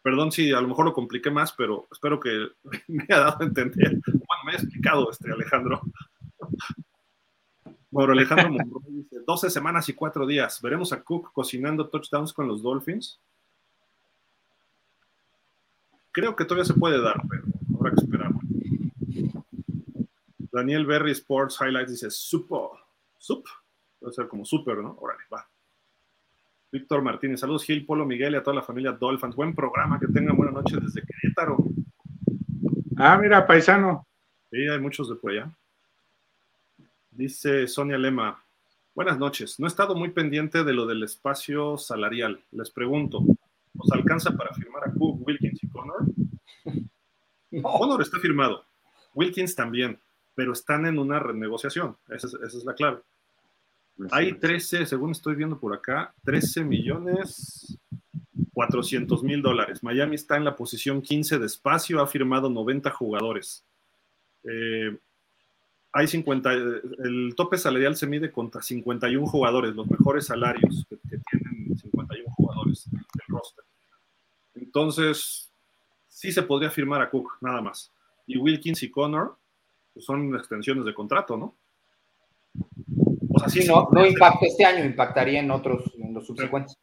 S1: Perdón si a lo mejor lo compliqué más, pero espero que [LAUGHS] me haya dado a entender. Bueno, me haya explicado este Alejandro. Bueno, Alejandro Monroy [LAUGHS] dice, 12 semanas y 4 días. ¿Veremos a Cook cocinando touchdowns con los Dolphins? Creo que todavía se puede dar, pero habrá que esperar. Daniel Berry Sports Highlights dice, supo, sup, puede ser como super, ¿no? Órale, va. Víctor Martínez, saludos Gil, Polo, Miguel y a toda la familia Dolphins. Buen programa, que tengan buena noche desde Querétaro.
S3: Ah, mira, paisano.
S1: Sí, hay muchos de por allá. Dice Sonia Lema, buenas noches. No he estado muy pendiente de lo del espacio salarial. Les pregunto, ¿nos alcanza para firmar a Cook, Wilkins y Connor? [LAUGHS] Connor está firmado, Wilkins también, pero están en una renegociación. Esa es, la clave. Hay 13, según estoy viendo por acá, 13 millones 400 mil dólares. Miami está en la posición 15 de espacio, ha firmado 90 jugadores. Eh, hay 50, el tope salarial se mide contra 51 jugadores, los mejores salarios que, tienen 51 jugadores del roster. Entonces, sí se podría firmar a Cook, nada más. Y Wilkins y Connor pues, son extensiones de contrato, ¿no?
S2: O sea, sí, no, no impacta este año, impactaría en otros, en los subsecuentes.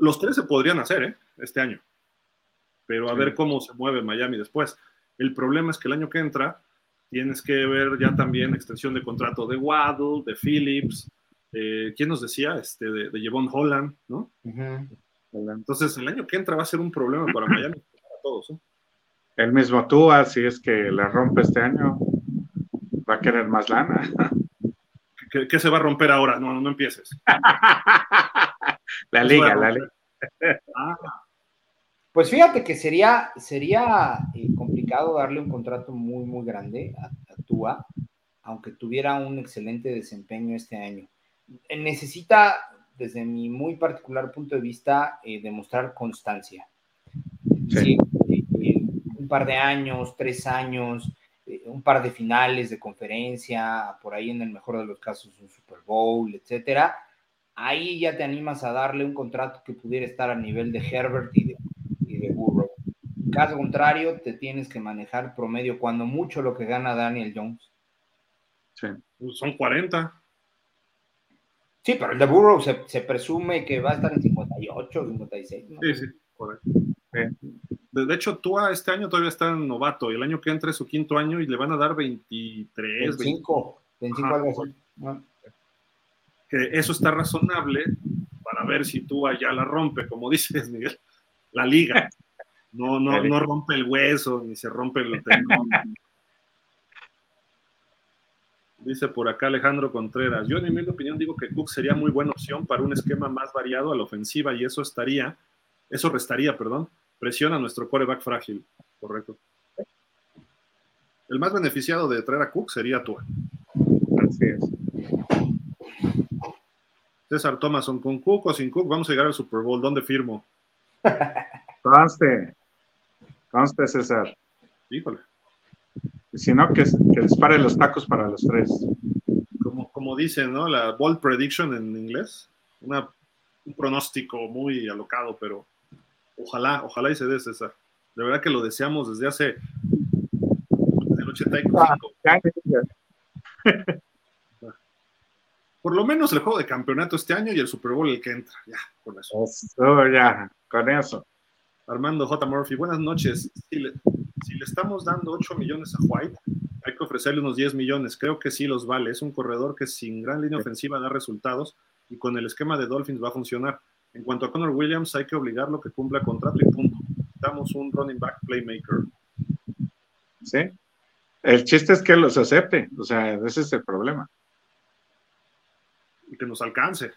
S1: Los tres se podrían hacer, ¿eh? Este año. Pero a ver cómo se mueve Miami después. El problema es que el año que entra tienes que ver ya también extensión de contrato de Waddle, de Phillips, eh, ¿quién nos decía? Este, de, de Jevon Holland, ¿no? Entonces, el año que entra va a ser un problema para Miami, para todos. ¿eh?
S3: El mismo tú, si es que la rompe este año, va a querer más lana.
S1: ¿Qué, se va a romper ahora? No, no empieces. [LAUGHS]
S3: la liga, la liga.
S2: Ah, pues fíjate que sería, sería eh, complicado darle un contrato muy, muy grande a, Tua, aunque tuviera un excelente desempeño este año. Eh, necesita, desde mi muy particular punto de vista, eh, demostrar constancia. Sí. un par de años, tres años, un par de finales de conferencia, por ahí en el mejor de los casos un Super Bowl, etcétera. Ahí ya te animas a darle un contrato que pudiera estar a nivel de Herbert y de Caso contrario, te tienes que manejar promedio cuando mucho lo que gana Daniel Jones.
S1: Sí. Pues son 40.
S2: Sí, pero el de Burrow se, presume que va a estar en 58, 56.
S1: Sí, sí, correcto. De, hecho, Tua este año todavía está en novato, y el año que entra es su quinto año y le van a dar 23,
S2: 25, 25 algo
S1: Que eso está razonable para ver si Tua ya la rompe, como [LAUGHS] dices, Miguel, la liga. No, no, no rompe el hueso, ni se rompe el tendón. Dice por acá Alejandro Contreras. Yo, en mi opinión, digo que Cook sería muy buena opción para un esquema más variado a la ofensiva y eso estaría, eso restaría, perdón, presión a nuestro coreback frágil. Correcto. El más beneficiado de traer a Cook sería tú. Así es. César Thomason, ¿con Cook o sin Cook vamos a llegar al Super Bowl? ¿Dónde firmo? [LAUGHS]
S3: Conste. Conste, César.
S1: Híjole.
S3: Si no, que, que dispare los tacos para los tres.
S1: Como, como dicen, ¿no? La bold prediction en inglés. Una, un pronóstico muy alocado, pero ojalá, ojalá y se dé, César. De verdad que lo deseamos desde hace el 85. Ah, [LAUGHS] Por lo menos el juego de campeonato este año y el Super Bowl el que entra. Ya, con eso.
S3: ya, con eso.
S1: Armando J. Murphy, buenas noches. Si le, estamos dando 8 millones a White, hay que ofrecerle unos 10 millones. Creo que sí los vale. Es un corredor que sin gran línea ofensiva da resultados y con el esquema de Dolphins va a funcionar. En cuanto a Connor Williams, hay que obligarlo a que cumpla contrato y punto. Damos un running back playmaker.
S3: Sí. El chiste es que los acepte. O sea, ese es el problema.
S1: Y que nos alcance.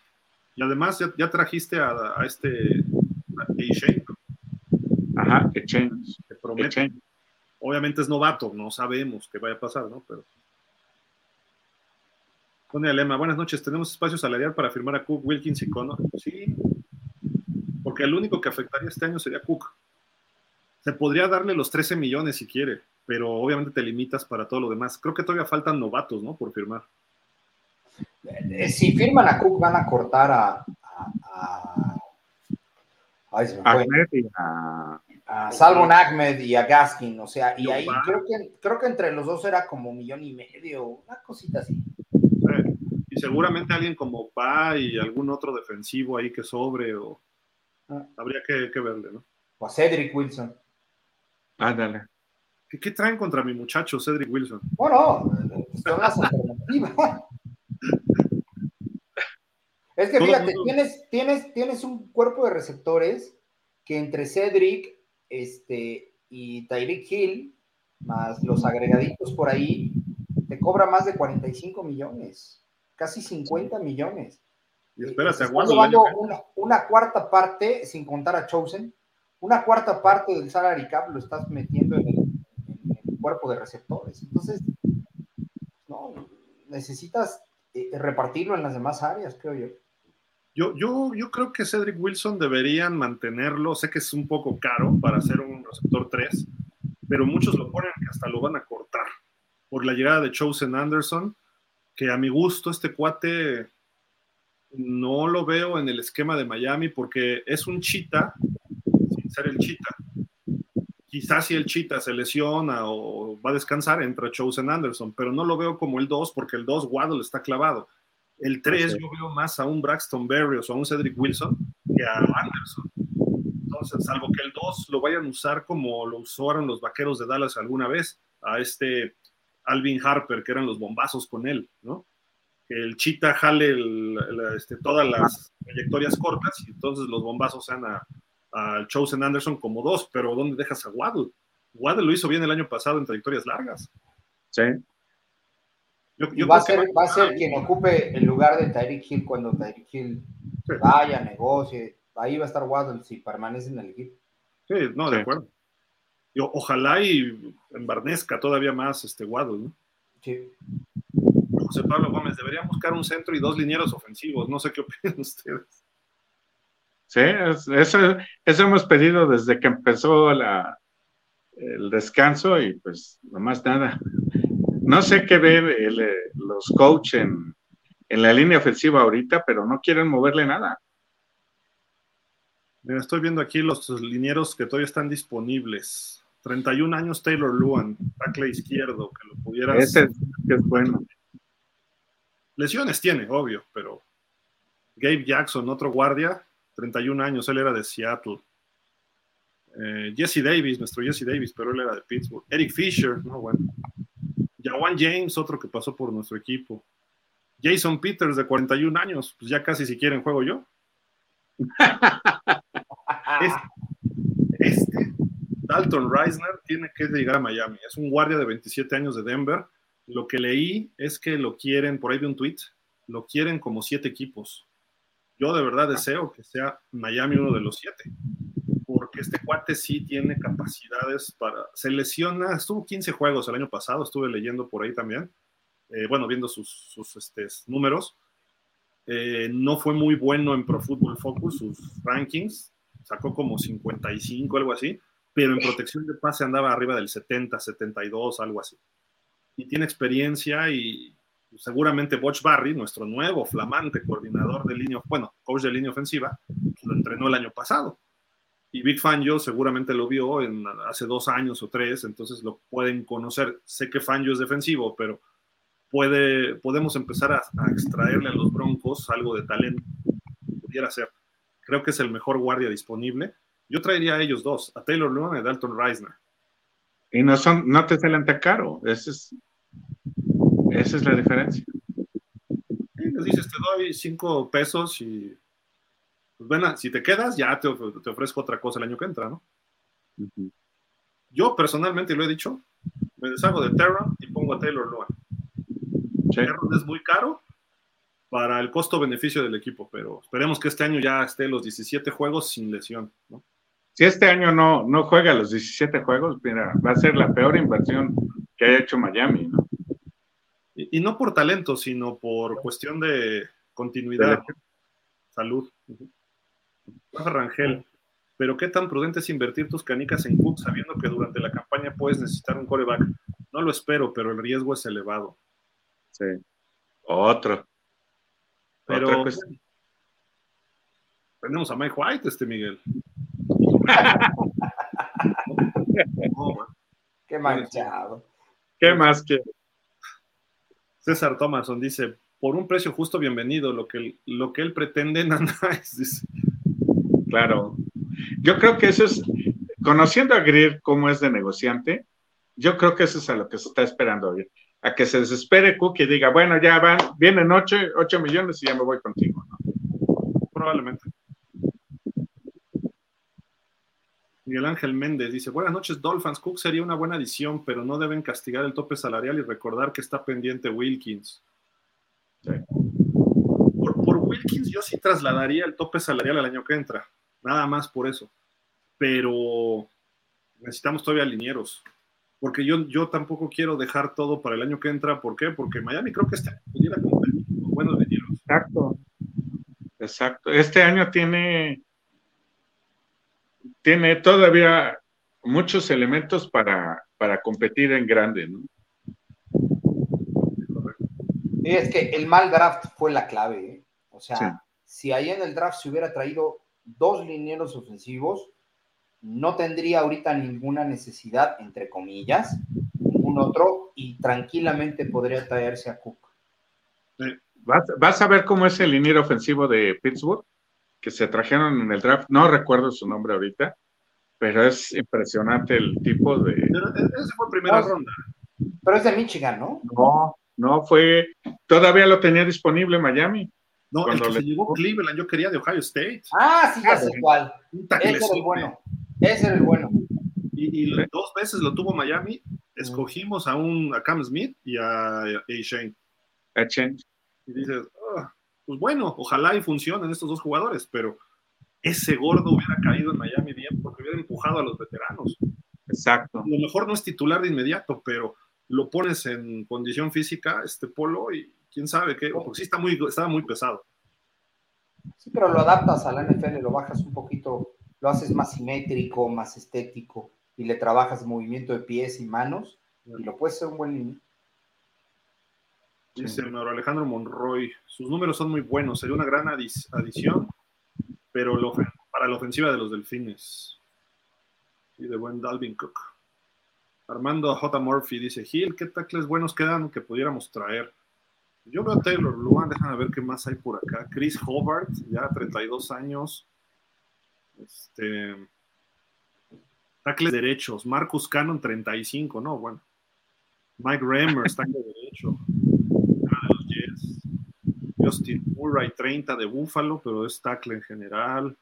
S1: Y además ya, trajiste a, este a Shane,
S3: Ajá, Exchange.
S1: Que promete. Obviamente es novato, no sabemos qué vaya a pasar, ¿no? Pero. Pone Alema, buenas noches. ¿Tenemos espacio salarial para firmar a Cook, Wilkins y Connor? Sí. Porque el único que afectaría este año sería Cook. Se podría darle los 13 millones si quiere, pero obviamente te limitas para todo lo demás. Creo que todavía faltan novatos, ¿no? Por firmar.
S2: Eh, si firman a Cook, van a cortar a. a, se me a a Salvo Ahmed y a Gaskin, o sea, y ahí creo que, creo que entre los dos era como un millón y medio, una cosita así.
S1: y seguramente alguien como Pa y algún otro defensivo ahí que sobre, o ah. habría que, verle, ¿no?
S2: O a Cedric Wilson.
S3: Ándale.
S1: ¿Qué, ¿Qué, traen contra mi muchacho Cedric Wilson?
S2: Bueno, son las alternativas. es que fíjate, tienes, tienes, tienes un cuerpo de receptores que entre Cedric, este, y Tyreek Hill, más los agregaditos por ahí, te cobra más de 45 millones, casi 50 millones.
S1: Y espérate,
S2: una, una, cuarta parte, sin contar a Chosen, una cuarta parte del salary cap lo estás metiendo en el, cuerpo de receptores. Entonces, no, necesitas eh, repartirlo en las demás áreas, creo yo.
S1: Yo, yo, yo creo que Cedric Wilson deberían mantenerlo. Sé que es un poco caro para ser un receptor 3, pero muchos lo ponen que hasta lo van a cortar por la llegada de Chosen Anderson, que a mi gusto este cuate no lo veo en el esquema de Miami porque es un chita sin ser el chita. Quizás si el chita se lesiona o va a descansar, entra Chosen Anderson, pero no lo veo como el 2 porque el 2 Waddle está clavado. El 3 yo veo más a un Braxton Berrios o a un Cedric Wilson que a Anderson. Entonces, salvo que el 2 lo vayan a usar como lo usaron los vaqueros de Dallas alguna vez, a este Alvin Harper, que eran los bombazos con él, ¿no? Que el Chita jale este, todas las trayectorias cortas y entonces los bombazos sean a, a Chosen Anderson como dos, pero ¿dónde dejas a Waddle? Waddle lo hizo bien el año pasado en trayectorias largas.
S3: Sí
S2: va, a ser, va a ser quien ocupe el lugar de Tyreek Hill cuando Tyreek Hill vaya, negocie. Ahí va a estar Waddle si permanece en el equipo.
S1: Sí, no, de acuerdo. ojalá y embarnezca todavía más este Waddle, ¿no?
S2: Sí.
S1: José Pablo Gómez, deberían buscar un centro y dos linieros ofensivos. No sé qué [LAUGHS] opinan ustedes.
S3: Sí, eso, eso hemos pedido desde que empezó la, el descanso y pues nomás nada. No sé qué ve eh, los coaches en, la línea ofensiva ahorita, pero no quieren moverle nada.
S1: estoy viendo aquí los linieros que todavía están disponibles. 31 años Taylor Luan, tackle izquierdo, que lo pudieras.
S3: Ese es bueno.
S1: Lesiones tiene, obvio, pero Gabe Jackson, otro guardia, 31 años, él era de Seattle. Eh, Jesse Davis, nuestro Jesse Davis, pero él era de Pittsburgh. Eric Fisher, no, bueno. Jawan James, otro que pasó por nuestro equipo. Jason Peters, de 41 años, pues ya casi si quieren juego yo. [LAUGHS] este, Dalton Reisner tiene que llegar a Miami. Es un guardia de 27 años de Denver. Lo que leí es que lo quieren, por ahí de un tweet, lo quieren como siete equipos. Yo de verdad deseo que sea Miami uno de los siete, porque este cuate sí tiene capacidades para... Se lesiona, estuvo 15 juegos el año pasado, estuve leyendo por ahí también, eh, bueno, viendo sus, este, números. Eh, no fue muy bueno en Pro Football Focus, sus rankings, sacó como 55, algo así, pero en protección de pase andaba arriba del 70, 72, algo así. Y tiene experiencia y seguramente Butch Barry, nuestro nuevo flamante coordinador de línea, bueno, coach de línea ofensiva, lo entrenó el año pasado. Y Big Fangio seguramente lo vio en, hace dos años o tres, entonces lo pueden conocer. Sé que Fangio es defensivo, pero puede, podemos empezar a, extraerle a los Broncos algo de talento. Pudiera ser. Creo que es el mejor guardia disponible. Yo traería a ellos dos, a Taylor Lewan y a Dalton Reisner.
S3: Y no, son, no te salen tan caro. Ese es, esa es la diferencia.
S1: Y les dices, te doy cinco pesos y pues bueno, si te quedas, ya te, ofrezco otra cosa el año que entra, ¿no? Yo personalmente lo he dicho, me deshago de Terra y pongo a Taylor Lewan. es muy caro para el costo-beneficio del equipo, pero esperemos que este año ya esté los 17 juegos sin lesión, ¿no?
S3: Si este año no, no juega los 17 juegos, mira, va a ser la peor inversión que haya hecho Miami, ¿no?
S1: Y, no por talento, sino por cuestión de continuidad, salud. Rangel, pero qué tan prudente es invertir tus canicas en Cook sabiendo que durante la campaña puedes necesitar un coreback. No lo espero, pero el riesgo es elevado.
S3: Sí. Otro.
S1: Pero tenemos a Mike White, este Miguel. [LAUGHS]
S2: Qué manchado.
S3: ¿Qué más que?
S1: César Thomason dice, por un precio justo, bienvenido. Lo que, lo que él pretende, [LAUGHS] nada es.
S3: Claro. Yo creo que eso es, conociendo a Greer como es de negociante, yo creo que eso es a lo que se está esperando hoy. A que se desespere Cook y diga, bueno, ya van, vienen 8, 8 millones y ya me voy contigo.
S1: Probablemente. Miguel Ángel Méndez dice, buenas noches Dolphins, Cook sería una buena adición, pero no deben castigar el tope salarial y recordar que está pendiente Wilkins. Por, Wilkins yo sí trasladaría el tope salarial al año que entra, nada más por eso. Pero necesitamos todavía linieros, porque yo, yo tampoco quiero dejar todo para el año que entra. ¿Por qué? Porque Miami creo que este año pudiera con buenos linieros.
S3: Exacto. Exacto. Este año tiene tiene todavía muchos elementos para, para competir en grande, ¿no?
S2: es que el mal draft fue la clave. ¿eh? O sea, si ahí en el draft se hubiera traído dos linieros ofensivos, no tendría ahorita ninguna necesidad, entre comillas, ningún otro, y tranquilamente podría traerse a Cook.
S3: ¿Vas, ¿Vas, a ver cómo es el liniero ofensivo de Pittsburgh? Que se trajeron en el draft, no recuerdo su nombre ahorita, pero es impresionante el tipo de...
S1: Pero ese fue primera ronda.
S2: Pero es de Michigan, ¿no?
S3: No, no fue, todavía lo tenía disponible Miami.
S1: No, el que se llegó Cleveland, yo quería de Ohio State.
S2: Ah, sí, ya sé cuál. Ese era el bueno. Ese era el bueno.
S1: Y, dos veces lo tuvo Miami. Escogimos a un a Cam Smith y a, a Shane.
S3: A Shane.
S1: Y dices, oh, pues bueno, ojalá y funcionen estos dos jugadores, pero ese gordo hubiera caído en Miami bien porque hubiera empujado a los veteranos.
S3: Exacto. A
S1: lo mejor no es titular de inmediato, pero lo pones en condición física, este polo, y quién sabe qué, porque sí está muy, estaba muy pesado.
S2: Sí, pero lo adaptas a la NFL, lo bajas un poquito, lo haces más simétrico, más estético, y le trabajas movimiento de pies y manos, y lo puedes ser un buen
S1: Dice Mauro Alejandro Monroy, sus números son muy buenos, sería una gran adición, pero para la ofensiva de los delfines. Y de buen Dalvin Cook. Armando J. Murphy dice, Gil, ¿qué tacles buenos quedan que pudiéramos traer? Yo veo a Taylor Luan, déjame ver qué más hay por acá. Chris Hobart, ya 32 años. Este, Tackles derechos, Marcus Cannon 35, no, bueno. Mike Remmers, tackle derecho. Justin Murray 30 de Buffalo, pero es tackle en general.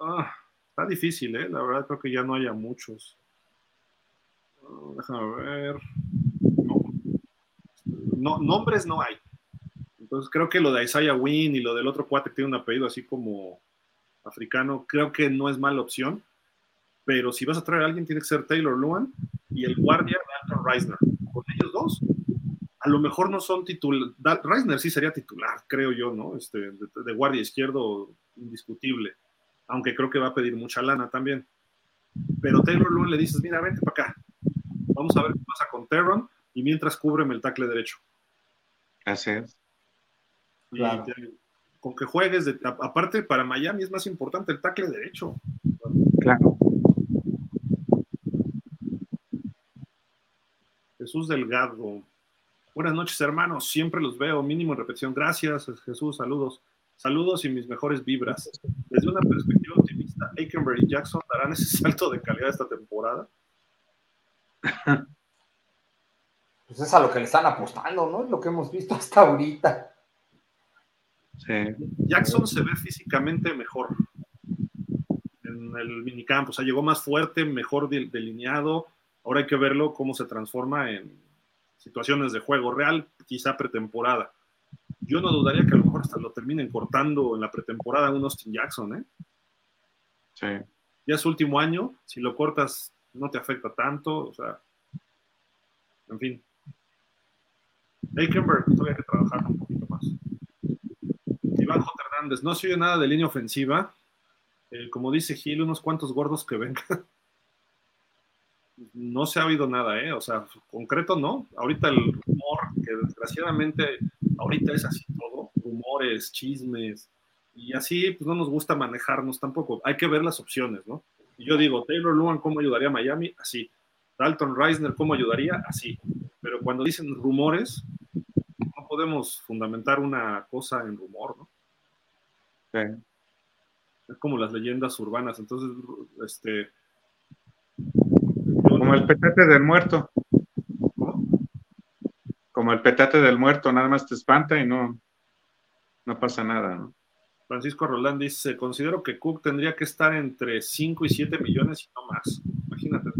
S1: Ah, está difícil, ¿eh? La verdad creo que ya no haya muchos. Ah, déjame ver. No. nombres no hay. Entonces creo que lo de Isaiah Wynn y lo del otro cuate que tiene un apellido así como africano, creo que no es mala opción. Pero si vas a traer a alguien, tiene que ser Taylor Luan y el guardia Dalton Reisner. A lo mejor no son titulares. Reisner sí sería titular, creo yo, ¿no? Este, de, guardia izquierdo indiscutible. Aunque creo que va a pedir mucha lana también. Pero Taylor Luan le dices, mira, vente para acá. Vamos a ver qué pasa con Terron y mientras cúbreme el tackle derecho.
S3: Así es.
S1: con que juegues, de, aparte para Miami es más importante el tackle derecho.
S3: Claro.
S1: Jesús Delgado. Buenas noches, hermanos. Siempre los veo, mínimo en repetición. Gracias, Jesús. Saludos. Saludos y mis mejores vibras. Desde una perspectiva optimista, Aikenberry y Jackson darán ese salto de calidad esta temporada. [LAUGHS]
S2: Pues es a lo que le están apostando, ¿no? Es lo que hemos visto hasta ahorita.
S1: Sí. Jackson se ve físicamente mejor en el minicampo, o sea, llegó más fuerte, mejor delineado. Ahora hay que verlo cómo se transforma en situaciones de juego real, quizá pretemporada. Yo no dudaría que a lo mejor hasta lo terminen cortando en la pretemporada un Austin Jackson, ¿eh?
S3: Sí.
S1: Ya es último año, si lo cortas no te afecta tanto, o sea, en fin. Aikenberg, todavía hay que trabajar un poquito más. Iván J. Hernández, no se oye nada de línea ofensiva. Eh, como dice Gil, unos cuantos gordos que vengan. No se ha oído nada, ¿eh? O sea, concreto no. Ahorita el rumor, que desgraciadamente ahorita es así todo, rumores, chismes, y así pues no nos gusta manejarnos tampoco. Hay que ver las opciones, ¿no? Y yo digo, Taylor Luan, ¿cómo ayudaría a Miami? Así. Dalton Reisner, ¿cómo ayudaría? Así. Pero cuando dicen rumores, no podemos fundamentar una cosa en rumor, ¿no?
S3: Sí.
S1: Es como las leyendas urbanas. Entonces, este,
S3: como el petate del muerto. Como el petate del muerto, nada más te espanta y no, no pasa nada.
S1: Francisco Roland dice, considero que Cook tendría que estar entre 5 y 7 millones y no más. Imagínate,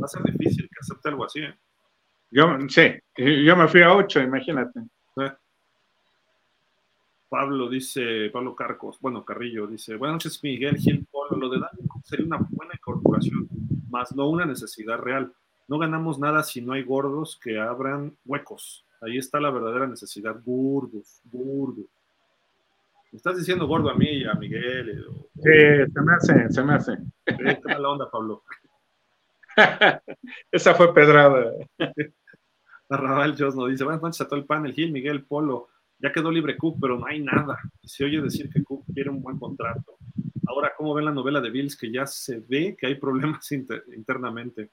S1: va a ser difícil que acepte algo así. ¿eh?
S3: Yo, sí, yo me fui a 8, imagínate.
S1: Pablo dice, Pablo Carcos, bueno, Carrillo dice, buenas noches Miguel Gil Polo, lo de Daniel Cook sería una buena incorporación más no una necesidad real. No ganamos nada si no hay gordos que abran huecos. Ahí está la verdadera necesidad. Gordos, gordos. ¿Me estás diciendo gordo a mí y a Miguel? Eh,
S3: sí, se me hace, se me hace.
S1: ¿Qué la onda, Pablo? [LAUGHS]
S3: Esa fue pedrada.
S1: Arrabal Jos nos dice, buenas noches a todo el panel, Gil, Miguel, Polo. Ya quedó libre Cook, pero no hay nada. se oye decir que Cook quiere un buen contrato. Ahora, ¿cómo ven la novela de Bills? Que ya se ve que hay problemas [LAUGHS] internamente.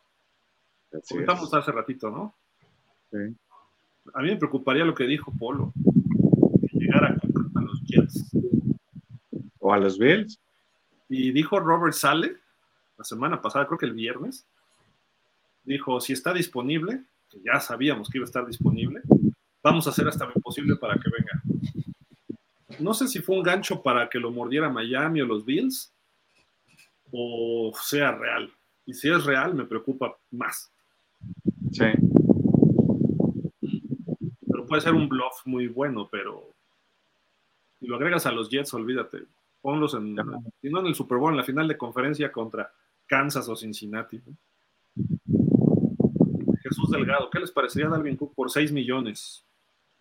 S1: Comentamos hace ratito, ¿no?
S3: Sí.
S1: A mí me preocuparía lo que dijo Polo, que llegara a los Jets.
S3: O a los Bills.
S1: Y dijo Robert Sale, la semana pasada, creo que el viernes, dijo, si está disponible, que ya sabíamos que iba a estar disponible, vamos a hacer hasta lo imposible para que venga no sé si fue un gancho para que lo mordiera Miami o los Bills, o sea real. Y si es real, me preocupa más.
S3: Sí.
S1: Pero puede ser un bluff muy bueno, pero si lo agregas a los Jets, olvídate. Ponlos en, si no en el Super Bowl, en la final de conferencia contra Kansas o Cincinnati. Jesús Delgado, ¿qué les parecería Dalvin Cook por 6 millones?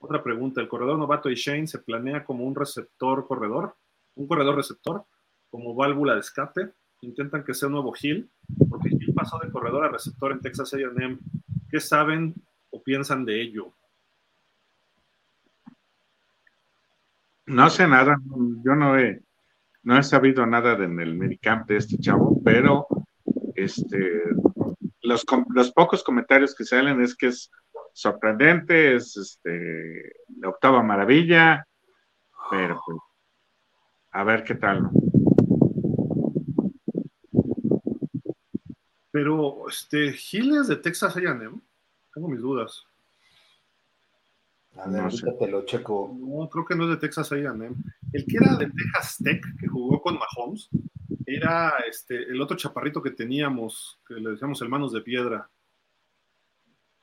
S1: Otra pregunta, ¿el corredor novato y Shane se planea como un receptor corredor? ¿Un corredor receptor? ¿Como válvula de escape? ¿Intentan que sea un nuevo Hill? Porque Hill pasó de corredor a receptor en Texas A&M. ¿Qué saben o piensan de ello?
S3: No sé nada, yo no he, no he sabido nada en el Medicamp de este chavo, pero este, los, los pocos comentarios que salen es que es sorprendente, es este, la octava maravilla, pero pues, a ver qué tal.
S1: este, Gil es de Texas A&M. Tengo mis dudas.
S2: A ver, no te lo checo.
S1: No, creo que no es de Texas A&M. El que era de Texas Tech, que jugó con Mahomes, era este, el otro chaparrito que teníamos, que le decíamos hermanos de piedra.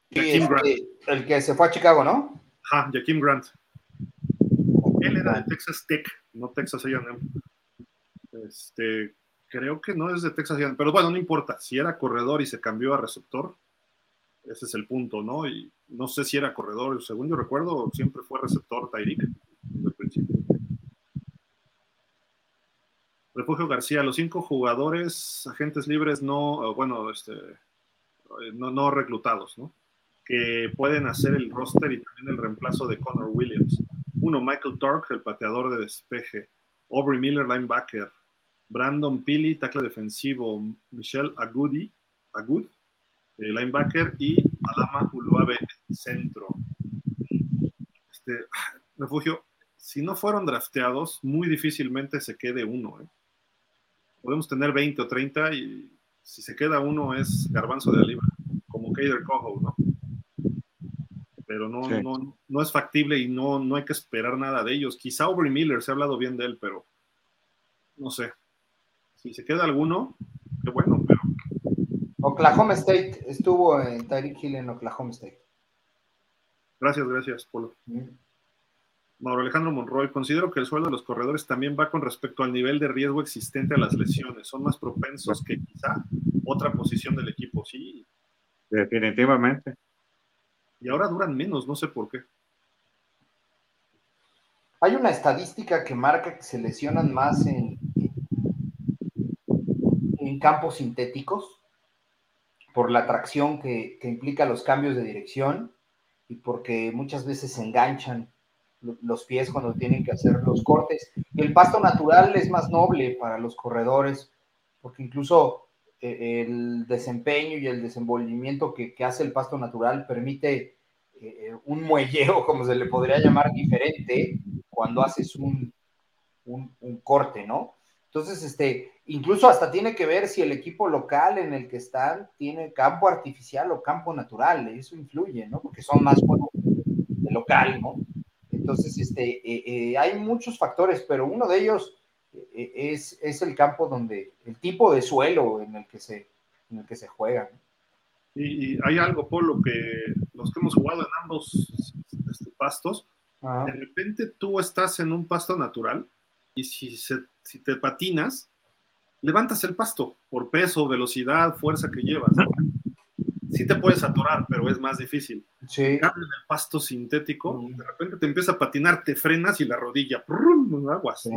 S2: Este, el que se fue a Chicago, ¿no?
S1: Ajá, Jaquim Grant. Él era de Texas Tech, no Texas A&M. Este, creo que no es de Texas A&M, pero bueno, no importa. Si era corredor y se cambió a receptor, ese es el punto, ¿no? Y no sé si era corredor, según yo recuerdo, siempre fue receptor Tyreek desde el principio. Refugio García, los cinco jugadores, agentes libres no, bueno, este, no, no reclutados, ¿no? Que pueden hacer el roster y también el reemplazo de Connor Williams. Uno, Michael Tork, el pateador de despeje. Aubrey Miller, linebacker. Brandon Pili, tackle defensivo. Michelle Agudi, Agud, eh, linebacker, y Alama Uluave, centro. Este, [SIGHS] refugio, si no fueron drafteados, muy difícilmente se quede uno. ¿eh? Podemos tener 20 o 30 y si se queda uno es garbanzo de oliva, como Kader Coho, ¿no? Pero no, no, no es factible y no, no hay que esperar nada de ellos. Quizá Aubrey Miller, se ha hablado bien de él, pero no sé. Si se queda alguno, qué bueno, pero
S2: Oklahoma State, estuvo en Tyreek Hill en Oklahoma State.
S1: Gracias, gracias, Polo. Mauro Alejandro Monroy, considero que el sueldo de los corredores también va con respecto al nivel de riesgo existente a las lesiones. Son más propensos que quizá otra posición del equipo, sí.
S3: Definitivamente.
S1: Y ahora duran menos, no sé por qué.
S2: Hay una estadística que marca que se lesionan más en, en campos sintéticos por la tracción que, implica los cambios de dirección y porque muchas veces se enganchan los pies cuando tienen que hacer los cortes. el pasto natural es más noble para los corredores, porque incluso el desempeño y el desenvolvimiento que, hace el pasto natural permite eh, un muelleo, [LAUGHS] como se le podría llamar, diferente cuando haces un, un, corte, ¿no? Entonces, este, incluso hasta tiene que ver si el equipo local en el que están tiene campo artificial o campo natural, eso influye, ¿no? Porque son más buenos de local, ¿no? Entonces, este, eh, eh, hay muchos factores, pero uno de ellos eh, es, es, el campo donde, el tipo de suelo en el que se, en el que se juega.
S1: Y, hay algo, Polo, que los que hemos jugado en ambos este, pastos, de repente tú estás en un pasto natural y si, se, si te patinas, levantas el pasto por peso, velocidad, fuerza que llevas. Sí te puedes atorar, pero es más difícil.
S2: Sí.
S1: En el pasto sintético, de repente te empieza a patinar, te frenas y la rodilla, ¡prum! aguas.
S2: Sí,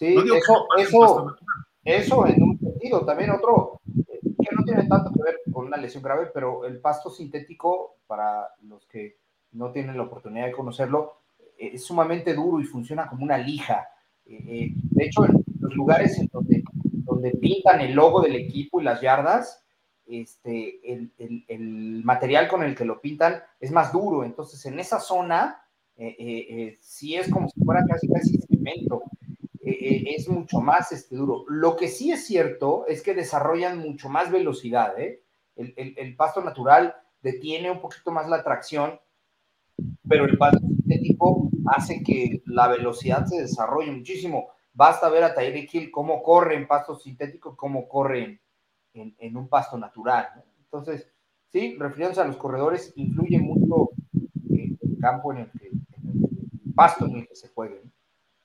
S2: sí eso, eso, eso en un sentido. También otro, eh, que no tiene tanto que ver con una lesión grave, pero el pasto sintético, para los que no tienen la oportunidad de conocerlo, eh, es sumamente duro y funciona como una lija. Eh, de hecho, en los lugares en donde, donde pintan el logo del equipo y las yardas, este, el, material con el que lo pintan es más duro. Entonces, en esa zona, eh, sí es como si fuera casi casi cemento. Es mucho más este, duro. Lo que sí es cierto es que desarrollan mucho más velocidad. El, el, pasto natural detiene un poquito más la tracción, pero el pasto sintético hace que la velocidad se desarrolle muchísimo. Basta ver a Tyreek Hill cómo corre en pasto sintético, cómo corre en, un pasto natural. Entonces, sí, refiriéndose a los corredores, influye mucho el campo en el que, el pasto en el que se juegue.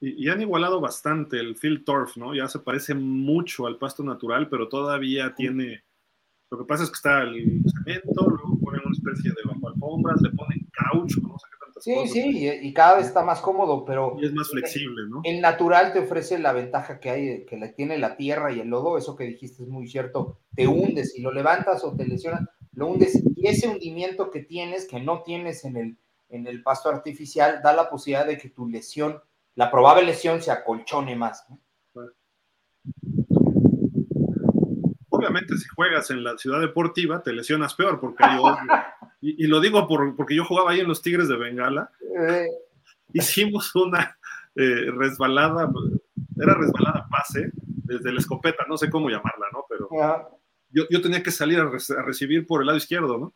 S1: Y, han igualado bastante el field turf, ¿no? Ya se parece mucho al pasto natural, pero todavía tiene. Lo que pasa es que está el cemento, luego ponen una especie de bajo alfombras, le ponen couch, no sé
S2: Sí, sí, y, cada vez está más cómodo, pero...
S1: Y es más flexible, ¿no?
S2: El natural te ofrece la ventaja que hay, que tiene la tierra y el lodo, eso que dijiste es muy cierto, te hundes, si lo levantas o te lesionas, lo hundes, y ese hundimiento que tienes, que no tienes en el, en el pasto artificial, da la posibilidad de que tu lesión, la probable lesión se acolchone más,
S1: Obviamente, si juegas en la ciudad deportiva, te lesionas peor porque hay [LAUGHS] y, lo digo por, porque yo jugaba ahí en los Tigres de Bengala. Eh. Hicimos una eh, resbalada, era resbalada pase desde la escopeta, no sé cómo llamarla, ¿no? Pero yo, tenía que salir a, recibir por el lado izquierdo, ¿no?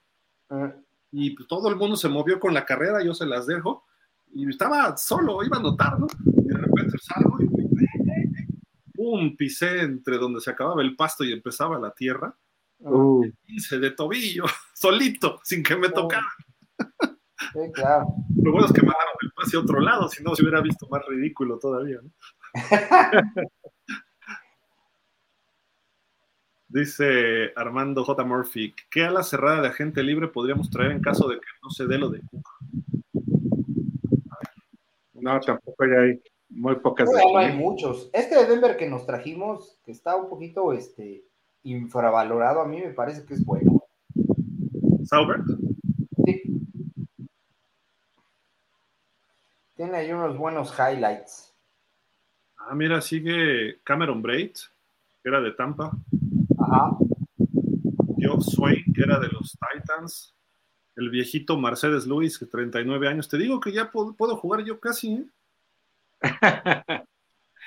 S1: Ah. Y pues, todo el mundo se movió con la carrera, yo se las dejo, y estaba solo, iba a notar, ¿no? Y de repente salgo y ¡pum! pisé entre donde se acababa el pasto y empezaba la tierra. Uh. Hice de tobillo, [LAUGHS] solito, sin que me oh. tocara.
S2: Sí, claro.
S1: Lo bueno es que me dieron el pase a otro lado, si no se hubiera visto más ridículo todavía. ¿no? [LAUGHS] Dice Armando J. Murphy, ¿qué ala cerrada de agente libre podríamos traer en caso de que no se dé lo de Cook?
S3: No, tampoco hay muy pocas.
S2: No, hay muchos. Este de Denver que nos trajimos, que está un poquito este, infravalorado, a mí me parece que es bueno.
S1: ¿Sauber?
S2: Sí. Tiene ahí unos buenos highlights.
S1: Ah, mira, sigue Cameron Braid, que era de Tampa.
S2: Ajá.
S1: Geoff Swain, que era de los Titans. El viejito Mercedes Luis, que 39 años. Te digo que ya puedo, jugar yo casi, ¿eh? [LAUGHS]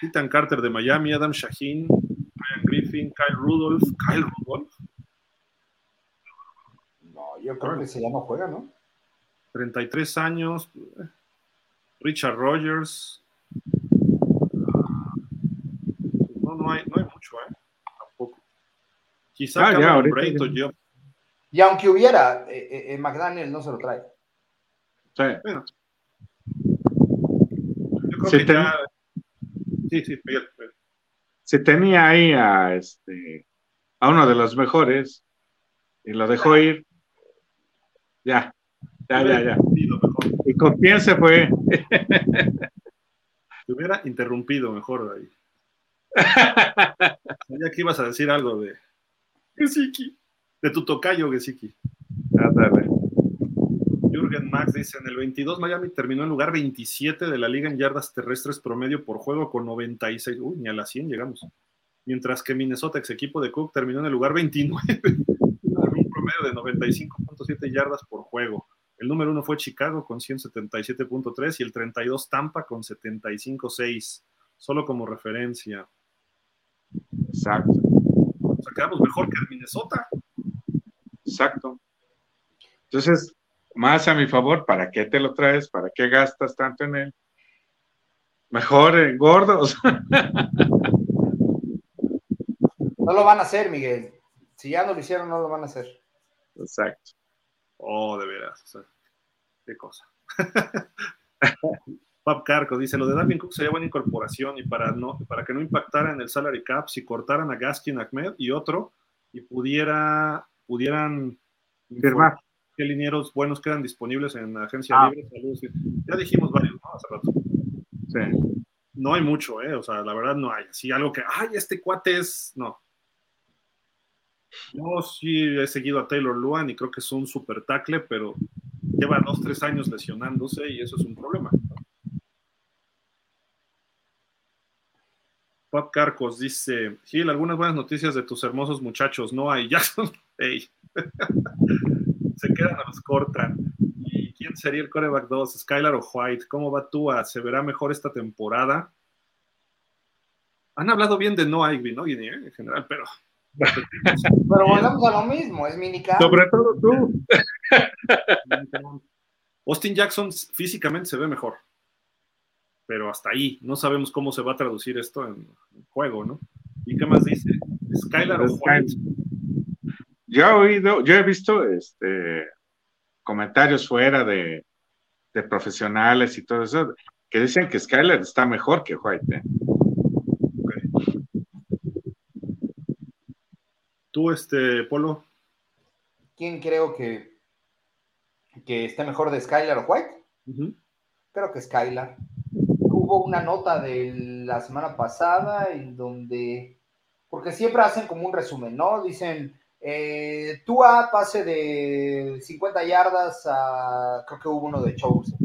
S1: Ethan Carter de Miami, Adam Shaheen, Ryan Griffin, Kyle Rudolph. Kyle Rudolph.
S2: No, yo creo que se ya no juega, ¿no?
S1: 33 años. Richard Rogers. No, no hay, no hay mucho, ¿eh? Tampoco. Quizá ah, ya, yo.
S2: Y aunque hubiera, eh, eh, eh, McDaniel no se lo trae.
S3: Sí.
S1: Bueno. Yo creo que ya... Sí, sí, bien,
S3: Se tenía ahí a, este, a uno de los mejores y lo dejó ir. Ya, ya, ya, ya. ¿Y con quién se fue?
S1: Te hubiera interrumpido mejor ahí. [LAUGHS] Ya que ibas a decir algo de Gesicki, de tu tocayo Gesicki. Jürgen Max dice, en el 22 Miami terminó en lugar 27 de la liga en yardas terrestres promedio por juego con 96. Uy, ni a las 100 llegamos. Mientras que Minnesota, ex equipo de Cook, terminó en el lugar 29 con [LAUGHS] un promedio de 95.7 yardas por juego. El número uno fue Chicago con 177.3 y el 32 Tampa con 75.6, solo como referencia.
S3: Exacto.
S1: O sea, quedamos mejor que Minnesota.
S3: Exacto. Entonces, más a mi favor, ¿para qué te lo traes? ¿Para qué gastas tanto en él? Mejor en gordos. [LAUGHS]
S2: No lo van a hacer, Miguel. Si ya no lo hicieron, no lo van a hacer.
S3: Exacto.
S1: Oh, de veras. qué cosa. [LAUGHS] Pap Carco dice, lo de Darwin Cook sería buena incorporación y para, no, para que no impactara en el salary cap, si cortaran a Gaskin Ahmed y otro y pudiera, pudieran
S3: firmar
S1: qué linieros buenos quedan disponibles en la agencia ah. libre. Ya dijimos varios, ¿no? Hace rato.
S3: Sí.
S1: No hay mucho, ¿eh? O sea, la verdad no hay. Así algo que, ay, este cuate es. No. Yo sí he seguido a Taylor Luan y creo que es un super tackle, pero lleva dos, tres años lesionándose y eso es un problema. Pop Carcos dice, Gil, algunas buenas noticias de tus hermosos muchachos. No hay Jackson. Hey. [LAUGHS] Se quedan a los cortan. ¿Y quién sería el coreback 2? ¿Skylar o White? ¿Cómo va Tua? ¿Se verá mejor esta temporada? Han hablado bien de No Ivy, ¿no? En general, pero [LAUGHS]
S2: pero volvemos a lo mismo, es minicamp.
S3: Sobre todo tú. [LAUGHS]
S1: Austin Jackson físicamente se ve mejor. Pero hasta ahí, no sabemos cómo se va a traducir esto en juego, ¿no? ¿Y qué más dice? Skylar o White.
S3: Yo he oído, yo he visto este comentarios fuera de, de profesionales y todo eso que dicen que Skylar está mejor que White. ¿eh?
S1: Tú, este, Polo.
S2: ¿Quién creo que, que esté mejor de Skylar o White? Creo que Skylar. Una nota de la semana pasada en donde, porque siempre hacen como un resumen, ¿no? Dicen, eh, Tua pase de 50 yardas a, creo que hubo uno de Chosen.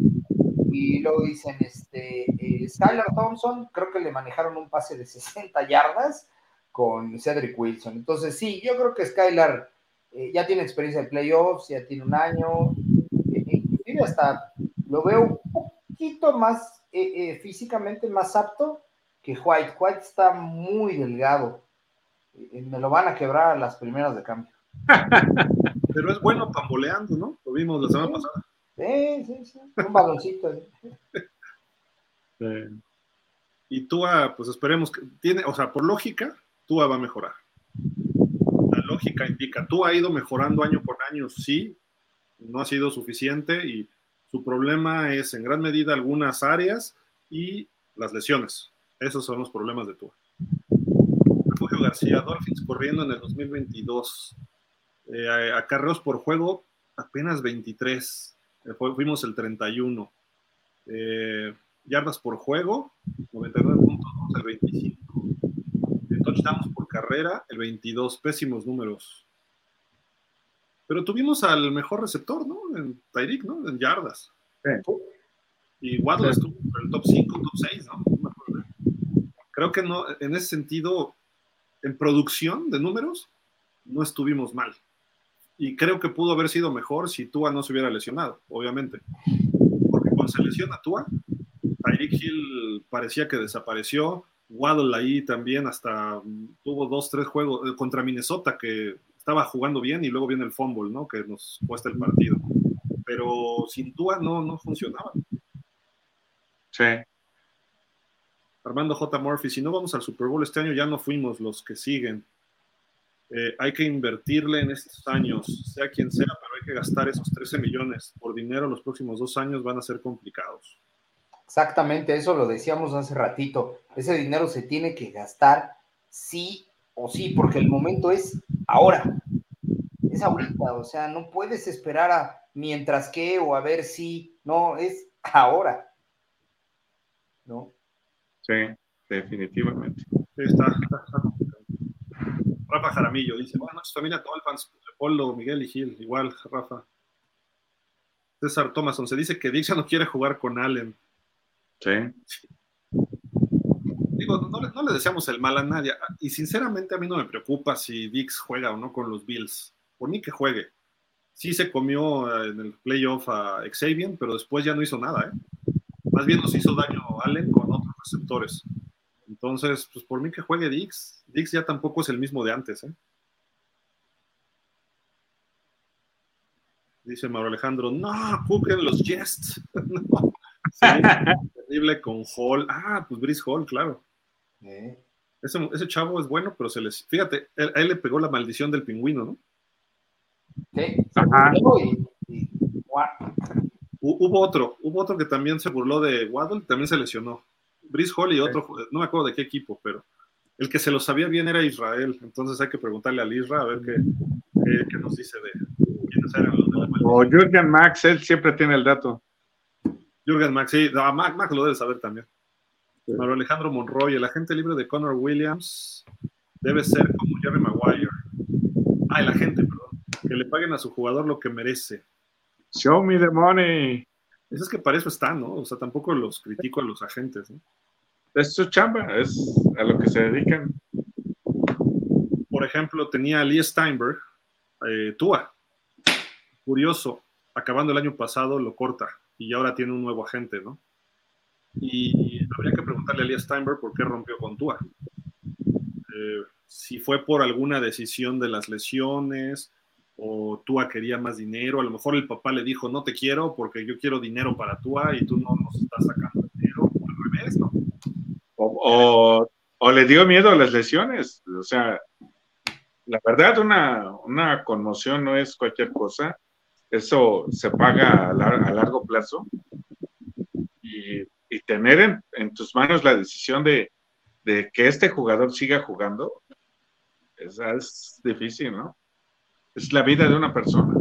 S2: Y luego dicen, este, eh, Skylar Thompson, creo que le manejaron un pase de 60 yardas con Cedric Wilson. Entonces, sí, yo creo que Skylar eh, ya tiene experiencia en playoffs, ya tiene un año, eh, inclusive hasta lo veo un poquito más eh, físicamente más apto que White. White está muy delgado. me lo van a quebrar a las primeras de cambio. [LAUGHS]
S1: Pero es bueno pamboleando, ¿no? Lo vimos la semana pasada.
S2: Sí, sí, sí. Un baloncito. [LAUGHS]
S1: Y Tua, pues esperemos que tiene, o sea, por lógica, Tua va a mejorar. La lógica indica, Tua ha ido mejorando año por año, sí, no ha sido suficiente y su problema es en gran medida algunas áreas y las lesiones. Esos son los problemas de Tua. Refugio García, Dolphins corriendo en el 2022. Eh, acarreos por juego, apenas 23. Eh, fuimos el 31. Eh, yardas por juego, 99 puntos, el 25. touchdowns por carrera, el 22. Pésimos números. Pero tuvimos al mejor receptor, ¿no? En Tyreek, ¿no? En yardas. Y Waddle estuvo en el top 5, top 6, ¿no? Creo que no, en ese sentido, en producción de números, no estuvimos mal. Y creo que pudo haber sido mejor si Tua no se hubiera lesionado, obviamente. Porque cuando se lesiona Tua, Tyreek Hill parecía que desapareció. Waddle ahí también hasta tuvo dos, tres juegos eh, contra Minnesota que estaba jugando bien y luego viene el fumble, ¿no? Que nos cuesta el partido. Pero sin Tua no, no funcionaba.
S3: Sí.
S1: Armando J. Murphy, si no vamos al Super Bowl este año, ya no fuimos los que siguen. Eh, hay que invertirle en estos años, sea quien sea, pero hay que gastar esos 13 millones por dinero los próximos dos años, van a ser complicados.
S2: Exactamente, eso lo decíamos hace ratito. Ese dinero se tiene que gastar sí o sí, porque el momento es ahora. Es ahorita, o sea, no puedes esperar a mientras que o a ver si, no, es ahora. ¿No?
S3: Sí, definitivamente.
S1: está, Rafa Jaramillo dice, buenas noches familia fans, Polo, Miguel y Gil, igual, Rafa. César Thomason, se dice que Dix no quiere jugar con Allen.
S3: Sí.
S1: Digo, no, no, le deseamos el mal a nadie. Y sinceramente a mí no me preocupa si Dix juega o no con los Bills. Por mí que juegue. Sí se comió en el playoff a Xavier, pero después ya no hizo nada. ¿eh? Más bien nos hizo daño Allen con otros receptores. Entonces, pues por mí que juegue Dix. Dix ya tampoco es el mismo de antes. ¿eh? Dice Mauro Alejandro, no, Cook los Jets. [LAUGHS] no. [LAUGHS] terrible con Hall. Ah, pues Brice Hall, claro. Ese, chavo es bueno, pero se les. Fíjate, a él le pegó la maldición del pingüino, ¿no?
S2: Sí.
S1: Hubo otro, hubo otro que también se burló de Waddle, también se lesionó. Brice Hall y otro, no me acuerdo de qué equipo, pero el que se lo sabía bien era Israel. Entonces hay que preguntarle al Isra a ver qué, qué, nos dice de quiénes eran los de la
S3: maldición. O Jürgen Max, él siempre tiene el dato.
S1: Jürgen Max, sí, Max, lo debe saber también. Mario Alejandro Monroy, el agente libre de Connor Williams debe ser como Jerry Maguire. Ah, el agente, perdón. Que le paguen a su jugador lo que merece.
S3: Show me the money.
S1: Eso es que para eso está, ¿no? O sea, tampoco los critico a los agentes, ¿no?
S3: Es su chamba, es a lo que se dedican.
S1: Por ejemplo, tenía a Lee Steinberg, eh, Tua. Curioso, acabando el año pasado lo corta y ahora tiene un nuevo agente, ¿no? Y habría que preguntarle a Lee Steinberg por qué rompió con Tua. Eh, si fue por alguna decisión de las lesiones o Tua quería más dinero, a lo mejor el papá le dijo, no te quiero porque yo quiero dinero para Tua y tú no nos estás sacando dinero, o al revés.
S3: O, le dio miedo a las lesiones, o sea, la verdad una, una conmoción no es cualquier cosa, eso se paga a, largo plazo y, tener en, tus manos la decisión de, que este jugador siga jugando, es, difícil, ¿no? Es la vida de una persona.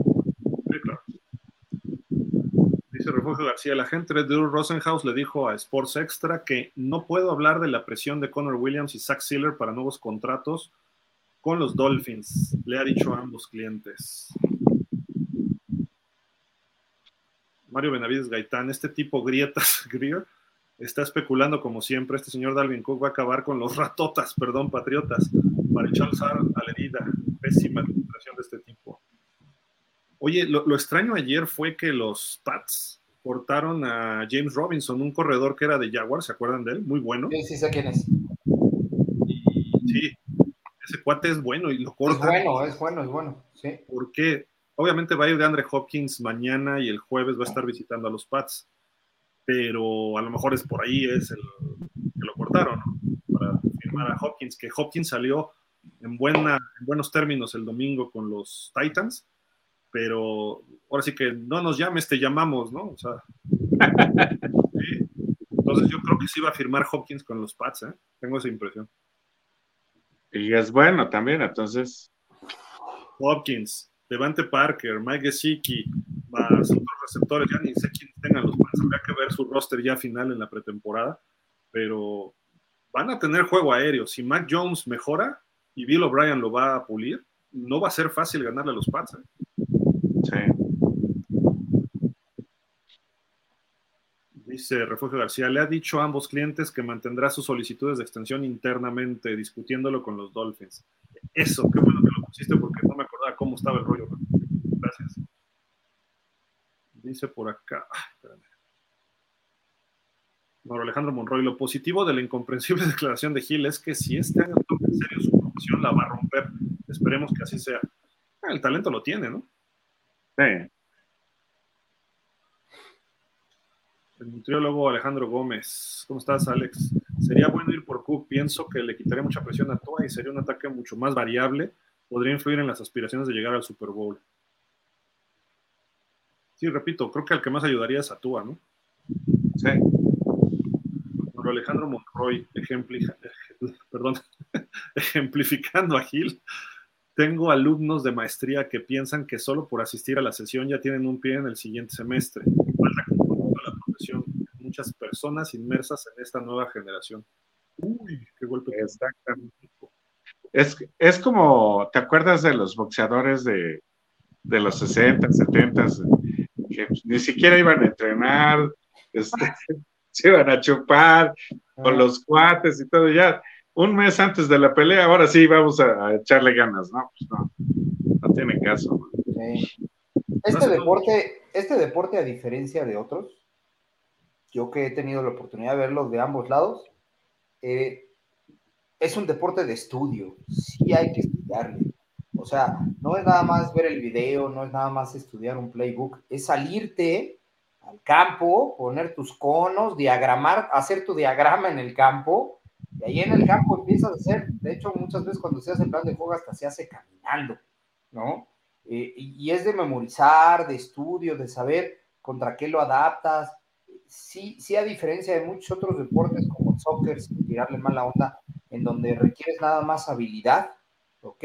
S1: Dice Refugio García, la gente de Drew Rosenhaus le dijo a Sports Extra que no puedo hablar de la presión de Connor Williams y Zach Sealer para nuevos contratos con los Dolphins, le ha dicho a ambos clientes. Mario Benavides Gaitán, este tipo Grietas [LAUGHS] Greer está especulando como siempre, este señor Dalvin Cook va a acabar con los ratotas, perdón, patriotas, para echar a la herida. Pésima administración de este tipo. Oye, lo, extraño ayer fue que los Pats cortaron a James Robinson, un corredor que era de Jaguar, ¿se acuerdan de él? Muy bueno.
S2: Sí, sí sé quién es.
S1: Y sí, ese cuate es bueno y lo corta.
S2: Es bueno, es bueno, es bueno, sí.
S1: Porque obviamente va a ir de Andre Hopkins mañana y el jueves va a estar visitando a los Pats, pero a lo mejor es por ahí es el que lo cortaron, ¿no? Para firmar a Hopkins, que Hopkins salió en, buena, en buenos términos el domingo con los Titans, pero ahora sí que no nos llames, te llamamos, ¿no? O sea, [LAUGHS] Entonces yo creo que sí va a firmar Hopkins con los Pats, ¿eh? Tengo esa impresión.
S3: Y es bueno también, entonces.
S1: Hopkins, Devante Parker, Mike Gesicki, más otros receptores, ya ni sé quiénes tengan los Pats, habría que ver su roster ya final en la pretemporada, pero van a tener juego aéreo. Si Mac Jones mejora y Bill O'Brien lo va a pulir, no va a ser fácil ganarle a los Pats. ¿eh? Sí. Dice Refugio García, le ha dicho a ambos clientes que mantendrá sus solicitudes de extensión internamente, discutiéndolo con los Dolphins. Eso, qué bueno que lo pusiste porque no me cómo estaba el rollo. Gracias. Dice por acá, Mauro Alejandro Monroy, lo positivo de la incomprensible [LAUGHS] declaración de Gil es que si este año toma en serio su profesión, la va a romper. Esperemos que así sea. Ah, el talento lo tiene, ¿no?
S3: Sí.
S1: El nutriólogo Alejandro Gómez. ¿Cómo estás, Alex? Sería bueno ir por Cook. Pienso que le quitaría mucha presión a Tua y sería un ataque mucho más variable. Podría influir en las aspiraciones de llegar al Super Bowl. Sí, repito, creo que al que más ayudaría es a Tua, ¿no?
S3: Sí.
S1: Alejandro Monroy, [LAUGHS] perdón, [LAUGHS] ejemplificando a Gil, tengo alumnos de maestría que piensan que solo por asistir a la sesión ya tienen un pie en el siguiente semestre muchas personas inmersas en esta nueva generación. Uy, qué golpe.
S3: Exactamente. Es, es como, ¿te acuerdas de los boxeadores de, de los 60, 70, que ni siquiera iban a entrenar, este, [LAUGHS] se iban a chupar con ah. los cuates y todo ya? Un mes antes de la pelea, ahora sí vamos a, echarle ganas, ¿no? Pues no, no tiene caso.
S2: Este deporte, este deporte, a diferencia de otros, yo que he tenido la oportunidad de verlos de ambos lados, eh, es un deporte de estudio, sí hay que estudiarle. O sea, no es nada más ver el video, no es nada más estudiar un playbook, es salirte al campo, poner tus conos, diagramar, hacer tu diagrama en el campo, y ahí en el campo empiezas a hacer, de hecho muchas veces cuando se hace el plan de juego hasta se hace caminando, ¿no? Eh, y es de memorizar, de estudio, de saber contra qué lo adaptas, sí, sí a diferencia de muchos otros deportes como el soccer, sin tirarle mala onda, en donde requieres nada más habilidad, ¿ok?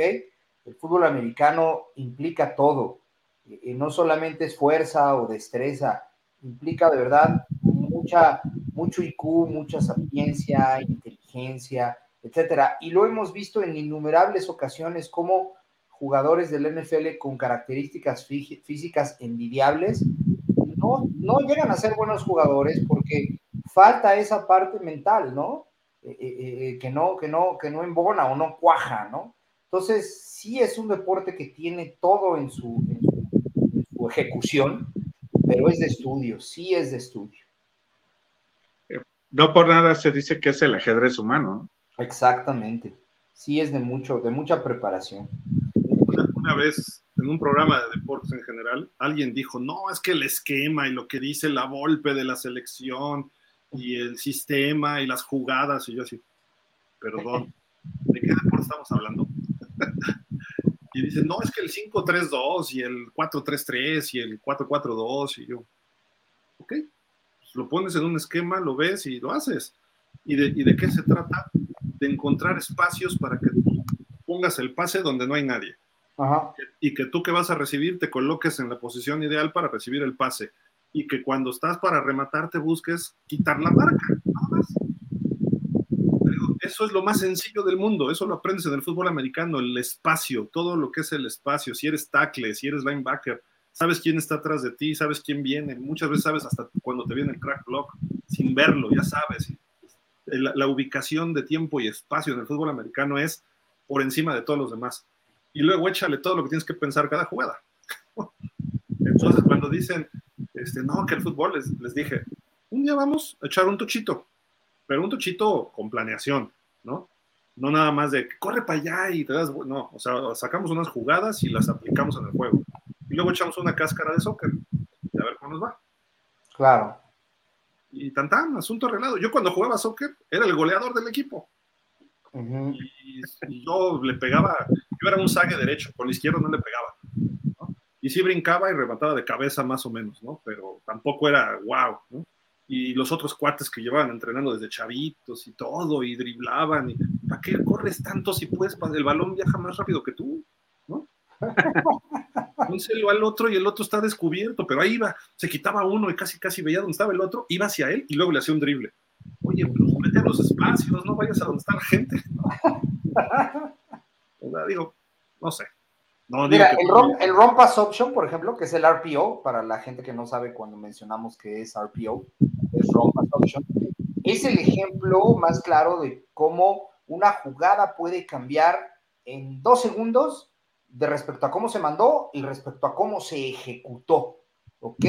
S2: El fútbol americano implica todo, y no solamente es fuerza o destreza, implica de verdad mucha, mucho IQ, mucha sapiencia, inteligencia, etcétera. Y lo hemos visto en innumerables ocasiones como jugadores del NFL con características físicas envidiables no, llegan a ser buenos jugadores porque falta esa parte mental, ¿no? Eh, eh, eh, que no, que no, que no embona o no cuaja, ¿no? Entonces, sí es un deporte que tiene todo en su, ejecución, pero es de estudio, sí es de estudio.
S3: No por nada se dice que es el ajedrez humano.
S2: Exactamente. Sí es de mucho, de mucha preparación.
S1: una vez en un programa de deportes en general, alguien dijo, no, es que el esquema y lo que dice la golpe de la selección y el sistema y las jugadas, y yo así, perdón, [LAUGHS] ¿de qué deporte estamos hablando? [LAUGHS] y dice, no, es que el 5-3-2 y el 4-3-3 y el 4-4-2, y yo, ok, pues lo pones en un esquema, lo ves y lo haces. ¿Y de, ¿Y de qué se trata? De encontrar espacios para que tú pongas el pase donde no hay nadie y que tú que vas a recibir te coloques en la posición ideal para recibir el pase. Y que cuando estás para rematar te busques quitar la marca. Eso es lo más sencillo del mundo. Eso lo aprendes en el fútbol americano, el espacio, todo lo que es el espacio. Si eres tackle, si eres linebacker, sabes quién está atrás de ti, sabes quién viene. Muchas veces sabes hasta cuando te viene el crack block, sin verlo, ya sabes. la ubicación de tiempo y espacio en el fútbol americano es por encima de todos los demás y luego échale todo lo que tienes que pensar cada jugada. [LAUGHS] Entonces, cuando dicen, este, no, que el fútbol, les, les dije, un día vamos a echar un tochito, pero un tochito con planeación, ¿no? No nada más de corre para allá y te das, no, o sea, sacamos unas jugadas y las aplicamos en el juego. Y luego echamos una cáscara de soccer y a ver cómo nos va.
S2: Claro.
S1: Y tan tan, asunto arreglado. Yo cuando jugaba soccer era el goleador del equipo. y, yo le pegaba, yo era un saque derecho, con la izquierda no le pegaba. Y sí brincaba y remataba de cabeza más o menos, ¿no? Pero tampoco era wow, ¿no? y los otros cuates que llevaban entrenando desde chavitos y todo, y driblaban, y ¿para qué corres tanto si puedes? El balón viaja más rápido que tú, ¿no? [LAUGHS] Pónselo al otro y el otro está descubierto, pero ahí iba, se quitaba uno y casi casi veía dónde estaba el otro, iba hacia él y luego le hacía un drible. Oye, pero vete a los espacios, no vayas a donde está la gente. [LAUGHS] digo, no sé.
S2: Mira, el, ROM, el ROM Pass Option, por ejemplo, que es el RPO, para la gente que no sabe cuando mencionamos que es RPO, es ROM Pass Option, es el ejemplo más claro de cómo una jugada puede cambiar en dos segundos de respecto a cómo se mandó y respecto a cómo se ejecutó, ¿ok?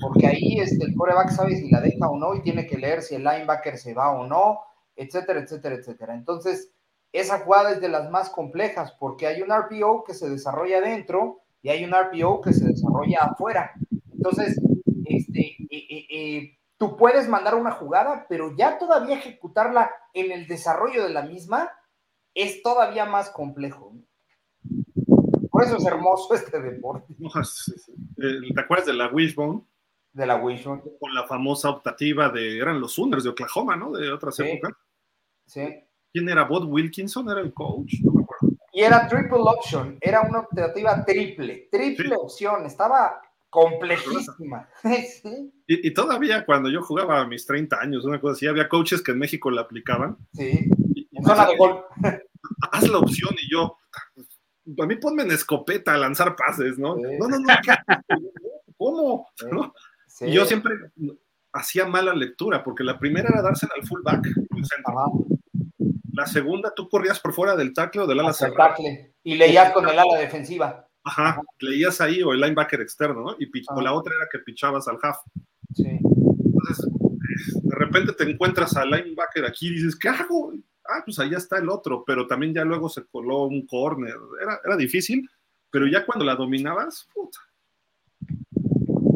S2: Porque ahí este, el coreback sabe si la deja o no y tiene que leer si el linebacker se va o no, etcétera, etcétera, etcétera. Entonces, esa jugada es de las más complejas porque hay un RPO que se desarrolla adentro y hay un RPO que se desarrolla afuera. Entonces, este, eh, eh, tú puedes mandar una jugada, pero ya todavía ejecutarla en el desarrollo de la misma es todavía más complejo. Por eso es hermoso este deporte. [LAUGHS]
S1: Eh, ¿Te acuerdas de la Wishbone?
S2: De la Wishbone.
S1: Con la famosa optativa de, eran los Sooners de Oklahoma, ¿no? De otras épocas.
S2: Sí.
S1: ¿Quién era? ¿Bob Wilkinson era el coach? No me acuerdo.
S2: Y era triple option, era una optativa triple, triple opción, estaba complejísima. [LAUGHS]
S1: y, todavía cuando yo jugaba a mis 30 años, una cosa así, había coaches que en México la aplicaban.
S2: Sí, en zona de gol. [LAUGHS]
S1: Haz la opción y yo, a mí ponme en escopeta a lanzar pases, ¿no? No, no, no, [LAUGHS] ¿cómo? Y yo siempre hacía mala lectura, porque la primera era dársela al fullback, Ajá. La segunda, tú corrías por fuera del tackle o del ala
S2: cerrada. Y leías con el ala defensiva.
S1: Ajá, leías ahí o el linebacker externo, ¿no? Y o la otra era que pichabas al half.
S2: Sí.
S1: Entonces, de repente te encuentras al linebacker aquí y dices, ¿qué hago? Ah, pues allá está el otro, pero también ya luego se coló un corner. Era, era difícil, pero ya cuando la dominabas, puta.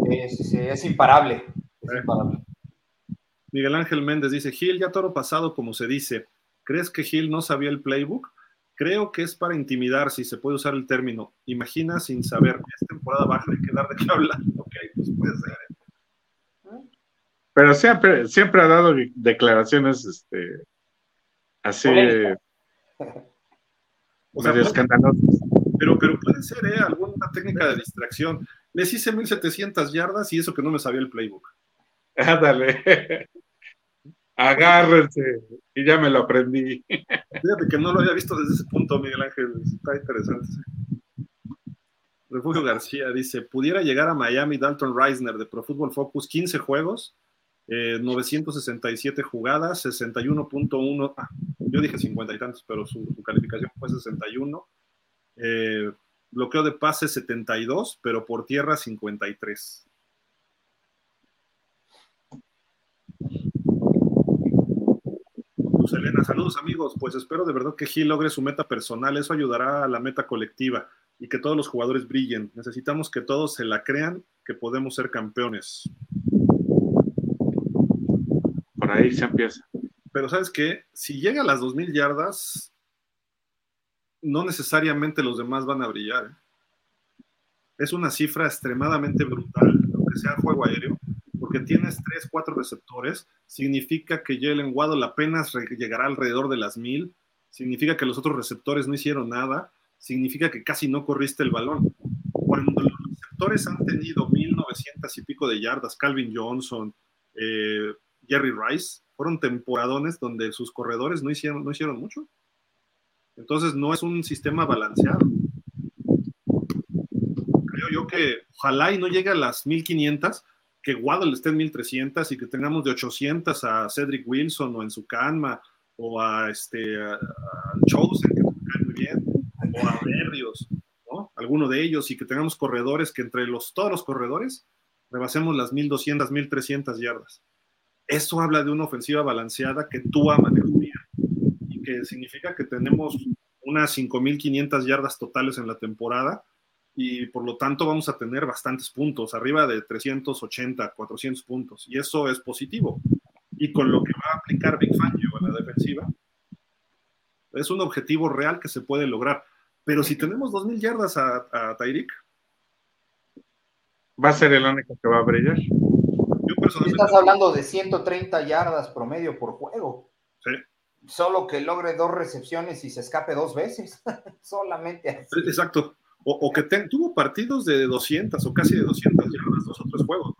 S2: Sí, sí, es imparable. Es eh. imparable.
S1: Miguel Ángel Méndez dice, Gil, ya toro pasado, como se dice. ¿Crees que Hill no sabía el playbook? Creo que es para intimidar, si se puede usar el término. Imagina sin saber, es temporada baja, hay que dar de qué hablar. [LAUGHS] Ok, pues puede ser. ¿eh?
S3: Pero siempre, siempre ha dado declaraciones este, así o sea, escandalosas.
S1: Pero, pero puede ser, ¿eh? Alguna técnica de distracción. Les hice 1700 yardas y eso que no me sabía el playbook.
S3: Ándale. Agárrense. Y ya me lo aprendí.
S1: Fíjate que no lo había visto desde ese punto, Miguel Ángel. Está interesante. Refugio García dice: Pudiera llegar a Miami Dalton Reisner de Pro Football Focus 15 juegos, 967 eh, jugadas, 61.1. Ah, yo dije 50 y tantos, pero su, calificación fue 61. Eh, bloqueo de pase 72, pero por tierra 53. Elena, saludos amigos. Pues espero de verdad que Gil logre su meta personal. Eso ayudará a la meta colectiva y que todos los jugadores brillen. Necesitamos que todos se la crean que podemos ser campeones.
S3: Por ahí se empieza.
S1: Pero sabes qué, si llega a las 2.000 yardas, no necesariamente los demás van a brillar. ¿eh? Es una cifra extremadamente brutal, aunque sea juego aéreo porque tienes tres, cuatro receptores, significa que Jalen Waddle apenas llegará alrededor de las mil, significa que los otros receptores no hicieron nada, significa que casi no corriste el balón. Cuando los receptores han tenido 1900 y pico de yardas, Calvin Johnson, eh, Jerry Rice, fueron temporadones donde sus corredores no hicieron, no hicieron mucho. Entonces no es un sistema balanceado. Creo yo que ojalá y no llegue a las 1500, que Waddle esté en 1300 y que tengamos de 800 a Cedric Wilson o en su canma o a este a, Chosen, que cae muy bien, o a Berrios, ¿no? Alguno de ellos y que tengamos corredores que entre los, todos los corredores rebasemos las 1200, 1300 yardas. Eso habla de una ofensiva balanceada que tú manejaría y que significa que tenemos unas 5.500 yardas totales en la temporada y por lo tanto vamos a tener bastantes puntos, arriba de 380, 400 puntos, y eso es positivo. Y con lo que va a aplicar Big Fangio en la defensiva, es un objetivo real que se puede lograr. Pero si tenemos 2.000 yardas a, a Tyreek,
S3: va a ser el único que va a brillar.
S2: Estás hablando de 130 yardas promedio por juego.
S1: Sí.
S2: Solo que logre dos recepciones y se escape dos veces. [LAUGHS] Solamente así.
S1: Exacto. O, que tuvo partidos de 200 o casi de 200 yardas, dos o tres juegos.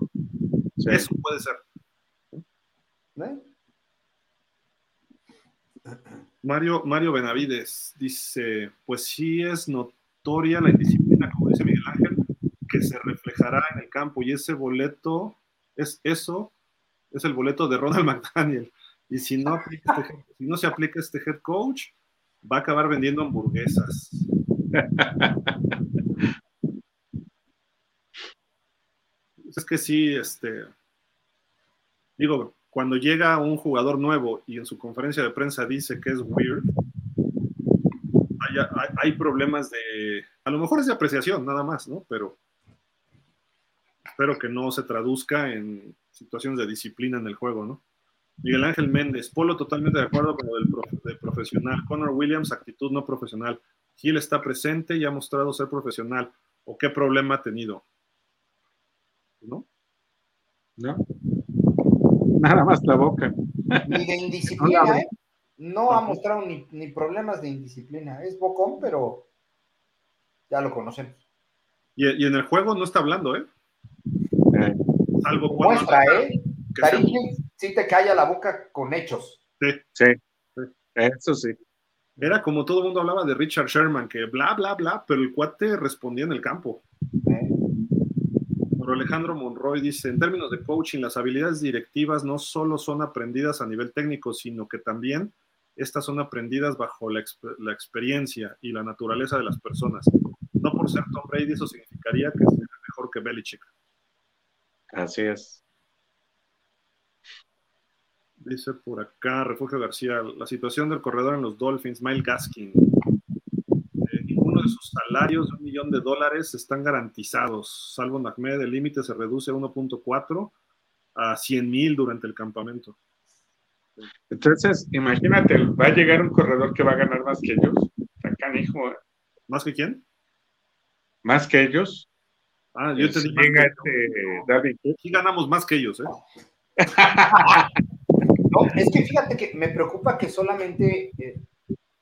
S1: Eso puede ser. ¿Eh? Mario, Mario Benavides dice, pues sí es notoria la indisciplina, como dice Miguel Ángel, que se reflejará en el campo y ese boleto es eso, es el boleto de Ronald [LAUGHS] McDaniel. Y si no, este si no se aplica este head coach, va a acabar vendiendo hamburguesas. Es que sí, este, digo, cuando llega un jugador nuevo y en su conferencia de prensa dice que es weird, hay, problemas de, a lo mejor es de apreciación nada más, ¿no? Pero espero que no se traduzca en situaciones de disciplina en el juego, ¿no? Miguel Ángel Méndez, Polo totalmente de acuerdo con lo del profesional. Connor Williams, actitud no profesional. Gil está presente y ha mostrado ser profesional. ¿O qué problema ha tenido? ¿No?
S3: No. Nada más la boca.
S2: Ni de [LAUGHS] indisciplina, ¿eh? No ha mostrado ni, problemas de indisciplina. Es bocón, pero ya lo conocemos.
S1: Y, en el juego no está hablando, ¿eh?
S2: eh. Salvo Muestra, ¿eh? sí te calla la boca con hechos.
S3: Sí. Sí. Eso sí.
S1: Era como todo el mundo hablaba de Richard Sherman, que bla, bla, bla, pero el cuate respondía en el campo. Pero Alejandro Monroy dice, en términos de coaching, las habilidades directivas no solo son aprendidas a nivel técnico, sino que también estas son aprendidas bajo la, la experiencia y la naturaleza de las personas. No por ser Tom Brady, eso significaría que es mejor que Belichick.
S3: Así es.
S1: Dice por acá, Refugio García, la situación del corredor en los Dolphins, Mile Gaskin. Eh, ninguno de sus salarios de un millón de dólares están garantizados, salvo Ahmed, el límite se reduce a 1.4 a 100 mil durante el campamento.
S3: Entonces, imagínate, va a llegar un corredor que va a ganar más que ellos. Acá, hijo. ¿eh?
S1: ¿Más que quién?
S3: Más que ellos.
S1: Ah, yo te digo. Este, Aquí ganamos más que ellos, ¿eh? [LAUGHS]
S2: No, [LAUGHS] es que fíjate que me preocupa que solamente, eh,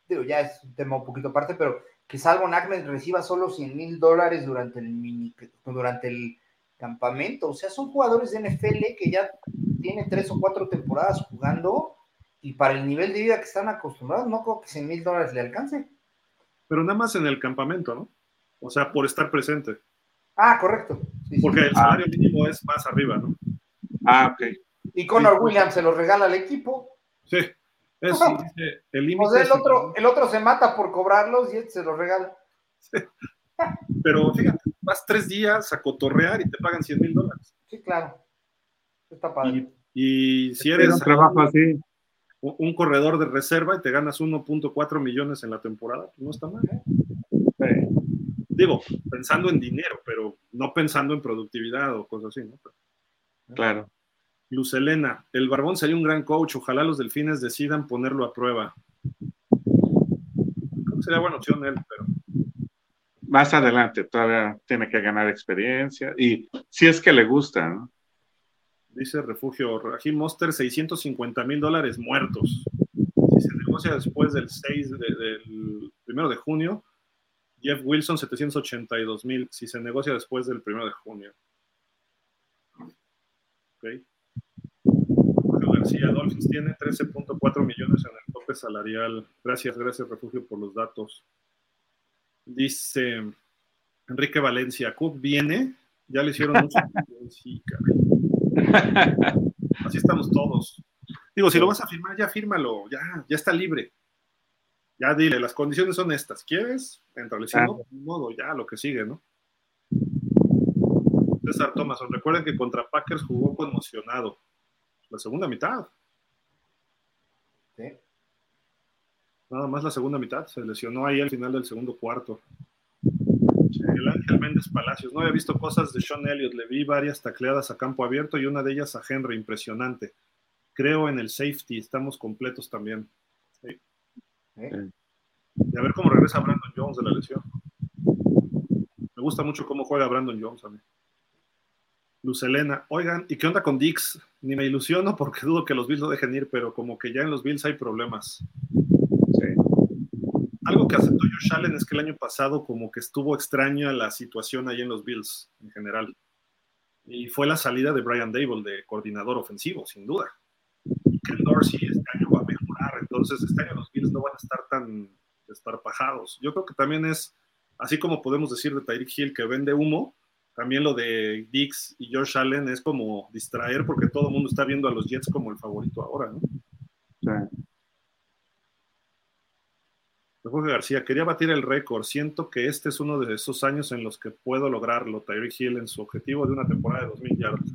S2: digo, ya es un tema un poquito aparte, pero que Salvo Ahmed reciba solo 100 mil dólares durante el mini, durante el campamento. O sea, son jugadores de NFL que ya tienen tres o cuatro temporadas jugando y para el nivel de vida que están acostumbrados, no creo que 100 mil dólares le alcance.
S1: Pero nada más en el campamento, ¿no? O sea, por estar presente.
S2: Ah, correcto.
S1: Porque el salario mínimo es más arriba, ¿no?
S3: Ah, ok.
S2: Y Connor Williams se los regala al equipo.
S1: Sí. Es, [LAUGHS]
S2: el límite. el, otro, el otro se mata por cobrarlos y este se los regala.
S1: Pero fíjate, vas tres días a cotorrear y te pagan 100 mil dólares.
S2: Sí, claro. Está padre.
S1: Y, si eres
S3: un, trabajo así.
S1: un corredor de reserva y te ganas 1.4 millones en la temporada, pues no está mal. Digo, pensando en dinero, pero no pensando en productividad o cosas así, ¿no?
S3: claro.
S1: Luz Elena, el Barbón sería un gran coach, ojalá los delfines decidan ponerlo a prueba. Creo que sería buena opción él, pero.
S3: Más adelante, todavía tiene que ganar experiencia y si es que le gusta, ¿no?
S1: Dice Refugio, Rajim Monster, 650 mil dólares muertos. Si se negocia después del 6 del primero de junio, Jeff Wilson, 782 mil. Si se negocia después del primero de junio. Okay. García Dolphins tiene 13.4 millones en el tope salarial. Gracias, gracias, Refugio, por los datos. Dice Enrique Valencia, Cook viene, ya le hicieron mucho. [LAUGHS] sí, Así estamos todos. Digo, si lo vas a firmar, ya fírmalo, ya, ya está libre. Ya dile, las condiciones son estas. ¿Quieres? Entra, si no, modo, ya lo que sigue, ¿no? César Thomas, recuerden que contra Packers jugó conmocionado la segunda mitad. Nada más la segunda mitad, se lesionó ahí al final del segundo cuarto. El Ángel Méndez Palacios, no había visto cosas de Sean Elliott, le vi varias tacleadas a campo abierto y una de ellas a Henry, impresionante. Creo en el safety, estamos completos también. Sí. Y a ver cómo regresa Brandon Jones de la lesión. Me gusta mucho cómo juega Brandon Jones a mí. Luz Elena, oigan, ¿y qué onda con Dix? Ni me ilusiono porque dudo que los Bills lo dejen ir, pero como que ya en los Bills hay problemas. Algo que aceptó Josh Allen es que el año pasado como que estuvo extraña la situación ahí en los Bills en general. Y fue la salida de Brian Dable de coordinador ofensivo, sin duda. Y Ken Dorsey este año va a mejorar, entonces este año los Bills no van a estar tan desparpajados. Yo creo que también es, así como podemos decir de Tyreek Hill que vende humo, también lo de Dix y Josh Allen es como distraer porque todo el mundo está viendo a los Jets como el favorito ahora, ¿no? Sí. Jorge García, quería batir el récord. Siento que este es uno de esos años en los que puedo lograrlo. Tyreek Hill en su objetivo de una temporada de 2000 yardas.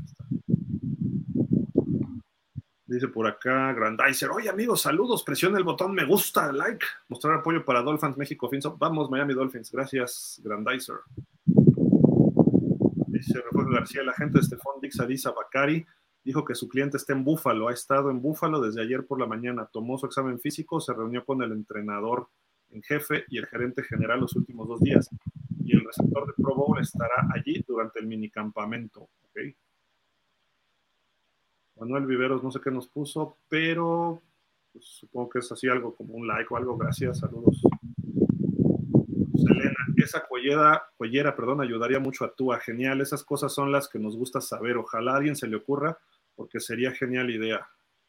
S1: Dice por acá Grandizer, oye amigos, saludos, presiona el botón me gusta, like, mostrar apoyo para Dolphins México Finso. Vamos, Miami Dolphins, gracias, Grandizer. Dice Refugio García, la gente de Stefan Dix Adisa Bacari dijo que su cliente está en Búfalo, ha estado en Búfalo desde ayer por la mañana, tomó su examen físico, se reunió con el entrenador en jefe y el gerente general los últimos dos días. Y el receptor de Pro Bowl estará allí durante el minicampamento. ¿okay? Manuel Viveros, no sé qué nos puso, pero pues, supongo que es así algo como un like o algo. Gracias, saludos. Selena, esa cuellera, cuellera perdón, ayudaría mucho a Tua. Genial, esas cosas son las que nos gusta saber. Ojalá a alguien se le ocurra, porque sería genial idea.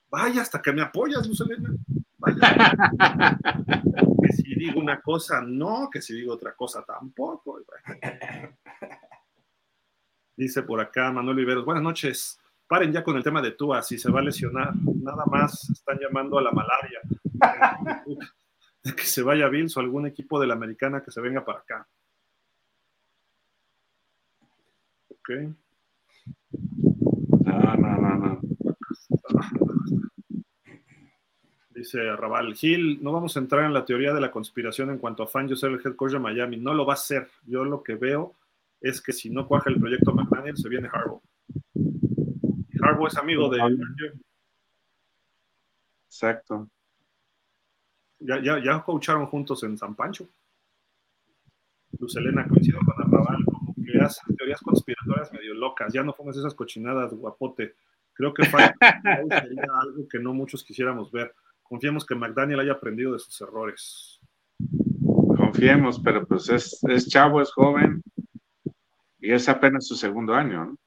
S1: Vaya, hasta que me apoyas, Lucelena. Vaya. [LAUGHS] que si digo una cosa, no, que si digo otra cosa, tampoco. Dice por acá Manuel Viveros, buenas noches paren ya con el tema de Tua, si se va a lesionar, nada más están llamando a la malaria. [LAUGHS] De [LAUGHS] que se vaya Bills o algún equipo de la americana que se venga para acá. Ok.
S3: No, no, no, no.
S1: Dice Raval Gil, no vamos a entrar en la teoría de la conspiración en cuanto a fan, yo ser el head coach de Miami. No lo va a hacer. Yo lo que veo es que si no cuaja el proyecto McDaniel, se viene Harbaugh. Harbaugh es amigo de.
S3: Exacto.
S1: Ya, ya, ya coacharon juntos en San Pancho. Luz Elena coincido con Arrabal, como que hacen teorías conspiratorias medio locas. Ya no pongas esas cochinadas, guapote. Creo que [LAUGHS] sería algo que no muchos quisiéramos ver. Confiemos que McDaniel haya aprendido de sus errores.
S3: Confiemos, pero pues es, es chavo, es joven y es apenas su segundo año, ¿no?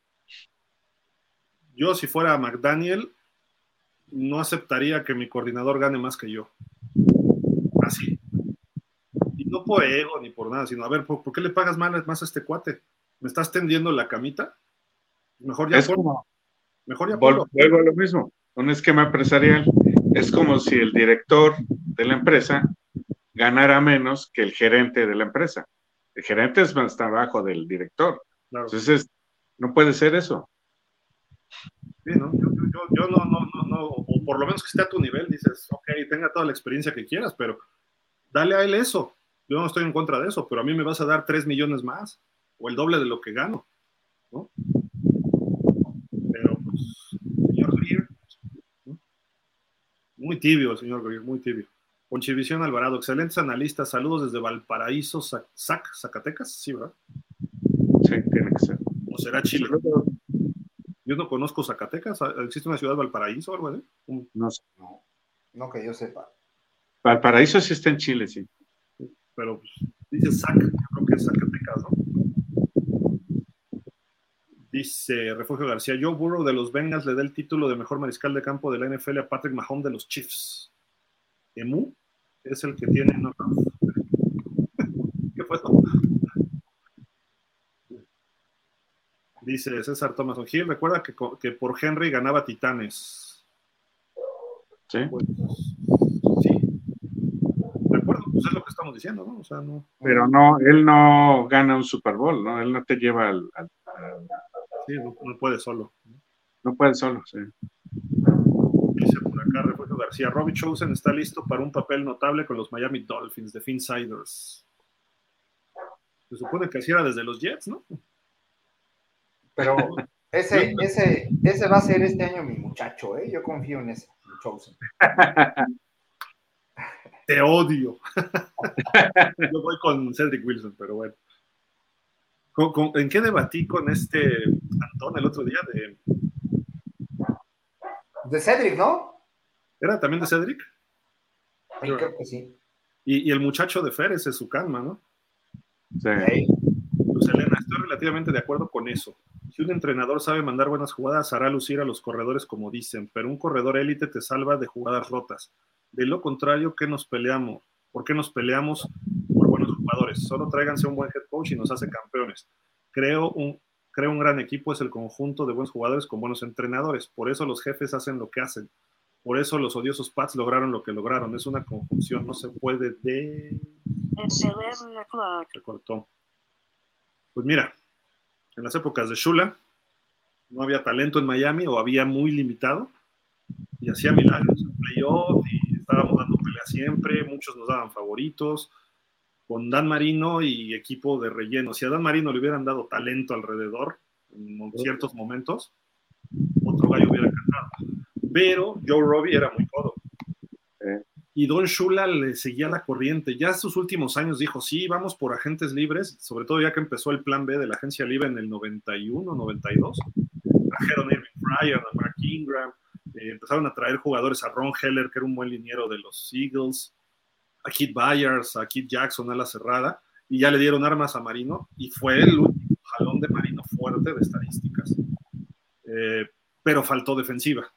S1: Yo, si fuera McDaniel, no aceptaría que mi coordinador gane más que yo. Así. Y no por ego ni por nada, sino, a ver, ¿por, qué le pagas más, más a este cuate? ¿Me estás tendiendo la camita? Mejor ya
S3: es como, Mejor ya Vuelvo a lo mismo, un esquema empresarial. Es como si el director de la empresa ganara menos que el gerente de la empresa. El gerente es más abajo del director. Entonces, no puede ser eso.
S1: Sí, ¿no? Yo, yo, yo, no, no, no, no, o por lo menos que esté a tu nivel, dices, ok, tenga toda la experiencia que quieras, pero dale a él eso. Yo no estoy en contra de eso, pero a mí me vas a dar 3 millones más, o el doble de lo que gano, ¿no? Pero, pues, señor Greer, muy tibio el señor Greer, muy tibio. Conchivisión Alvarado, excelentes analistas, saludos desde Valparaíso, Zac, Zacatecas, sí, ¿verdad?
S3: Sí, tiene que ser.
S1: ¿O será Chile? Yo no conozco Zacatecas. ¿Existe una ciudad Valparaíso o algo así?
S2: No sé. No, que yo sepa.
S3: Valparaíso sí está en Chile, sí.
S1: Pero pues, dice Zac, creo que es Zacatecas, ¿no? Dice Refugio García, Joe Burrow de los Bengals le da el título de mejor mariscal de campo de la NFL a Patrick Mahomes de los Chiefs. Emu es el que tiene ¿Qué fue esto? Dice César Thomas O'Hill, recuerda que, que, por Henry ganaba Titanes.
S3: Sí.
S1: Pues, sí. De acuerdo, pues es lo que estamos diciendo, ¿no? O sea, no.
S3: Pero no, él no gana un Super Bowl, ¿no? Él no te lleva al. Sí,
S1: no, puede solo.
S3: No puede solo, sí.
S1: Dice por acá Refugio García, Robbie Chosen está listo para un papel notable con los Miami Dolphins de Finsiders. Se supone que así era desde los Jets, ¿no?
S2: Pero [LAUGHS] ese, ese, ese va a ser este año mi muchacho, ¿eh? Yo confío en ese, Chosen. [LAUGHS]
S1: Te odio. [LAUGHS] Yo voy con Cedric Wilson, pero bueno. en qué debatí con este Antón el otro día? De,
S2: de Cedric, ¿no?
S1: ¿Era también de Cedric?
S2: Creo que sí.
S1: Y, el muchacho de Fer, ese es su calma, ¿no?
S3: Sí.
S1: Luz Elena, estoy relativamente de acuerdo con eso. Si un entrenador sabe mandar buenas jugadas, hará lucir a los corredores como dicen, pero un corredor élite te salva de jugadas rotas. De lo contrario, ¿qué nos peleamos? ¿Por qué nos peleamos por buenos jugadores? Solo tráiganse un buen head coach y nos hace campeones. Creo un, creo un gran equipo es el conjunto de buenos jugadores con buenos entrenadores. Por eso los jefes hacen lo que hacen. Por eso los odiosos Pats lograron lo que lograron. Es una conjunción, no se puede de... Se cortó. Pues mira, en las épocas de Shula no había talento en Miami o había muy limitado y hacía milagros en playoff y estábamos dando pelea siempre, muchos nos daban favoritos, con Dan Marino y equipo de relleno. Si a Dan Marino le hubieran dado talento alrededor en ciertos momentos, otro gallo hubiera cantado. Pero Joe Robbie era muy codo. Y Don Shula le seguía la corriente. Ya en sus últimos años dijo, sí, vamos por agentes libres, sobre todo ya que empezó el plan B de la agencia libre en el 91, 92. Trajeron a Irving Fryer, a Mark Ingram, eh, empezaron a traer jugadores a Ron Heller, que era un buen liniero de los Eagles, a Kid Byers, a Kid Jackson a la cerrada, y ya le dieron armas a Marino, y fue el último jalón de Marino fuerte de estadísticas. Eh, pero faltó defensiva,